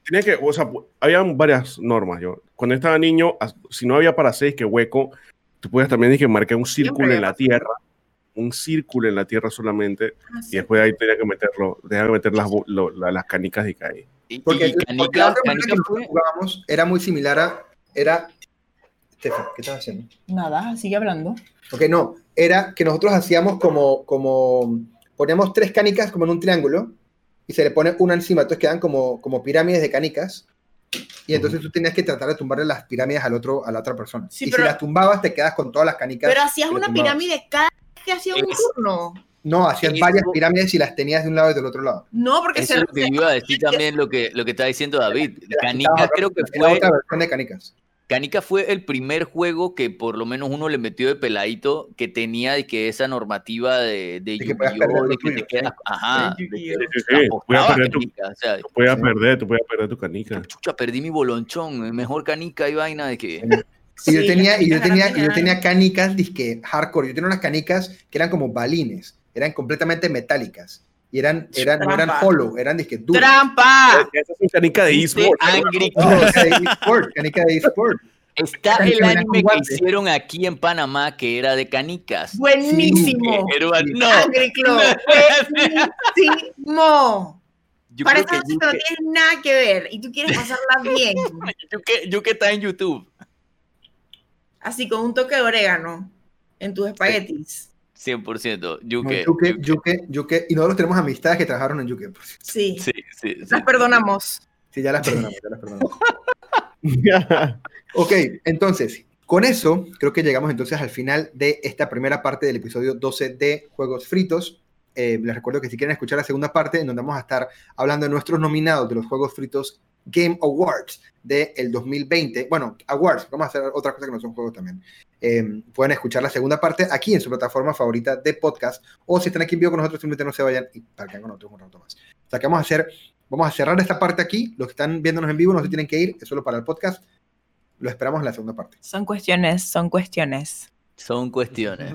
tenías que, o sea, habían varias normas. Yo, cuando estaba niño, si no había para seis que hueco, tú puedes también dije, marcar un círculo en la tierra, un círculo en la tierra solamente,
Ah,
y
sí.
después ahí tenía que meterlo, tenía que meter las, lo- la- las canicas de caí.
y,
Porque,
y canica,
la otra manera
canica
que
fue.
jugábamos era muy similar a... Era... Stefan, ¿qué estás haciendo?
Nada, sigue hablando.
Ok, no, era que nosotros hacíamos como, como, poníamos tres canicas como en un triángulo y se le pone una encima, entonces quedan como, como pirámides de canicas y entonces tú tenías que tratar de tumbarle las pirámides al otro, a la otra persona.
Sí,
y
pero-
si las tumbabas te quedas con todas las canicas.
Pero hacías una
tumbabas.
pirámide cada vez que hacías un turno.
No, hacías varias pirámides y las tenías de un lado y del otro lado.
No, porque
Eso
se,
es lo que iba a decir también, lo que, lo que está diciendo David. Canica
Estaba-
creo que fue,
otra versión de canicas.
Canica fue el primer juego que por lo menos uno le metió de peladito que tenía de que esa normativa de, de,
que
de que
tuyo,
te quedas, ajá,
De
que
perder tu-
Canica, o sea,
Tú puedes
Sí.
perder, tú puedes perder tu canica.
chucha, perdí mi bolonchón, mejor canica y vaina de que...
Y yo tenía, y yo tenía, yo tenía canicas disque hardcore. Yo tenía unas canicas que eran como balines, eran completamente metálicas. Y eran, eran, no eran
Trampa.
hollow, eran disque.
¡Trampa!
Esa es canica de eSport.
Angry
No, canica de eSport, canica de eSport.
Está
Canica
el anime que hicieron aquí en Panamá que era de canicas.
Buenísimo.
Una- no,
Angry Club. Buenísimo.
yo
Para
que
noche no
Yuke,
tienes nada que ver y tú quieres pasarla bien.
Yuke- Yuke está en YouTube.
Así con un toque de orégano en tus espaguetis.
100%.
No,
Yuke.
Yuke,
Yuke.
Yuke, Yuke. Y nosotros tenemos amistades que trabajaron en Yuke. por cierto.
Sí.
Sí, sí, sí.
Las perdonamos.
Sí, ya las perdonamos, ya las perdonamos. Ok, entonces, con eso creo que llegamos entonces al final de esta primera parte del episodio 12 de Juegos Fritos. Eh, les recuerdo que si quieren escuchar la segunda parte, en donde vamos a estar hablando de nuestros nominados de los Juegos Fritos Game Awards del 2020. Bueno, Awards, vamos a hacer otra cosa que no son juegos también. Eh, pueden escuchar la segunda parte aquí en su plataforma favorita de podcast, o si están aquí en vivo con nosotros, simplemente no se vayan y parquen con nosotros un rato más. O sea, que vamos a hacer Vamos a cerrar esta parte aquí. Los que están viéndonos en vivo no se tienen que ir, es solo para el podcast. Lo esperamos en la segunda parte.
Son cuestiones, son cuestiones.
Son cuestiones.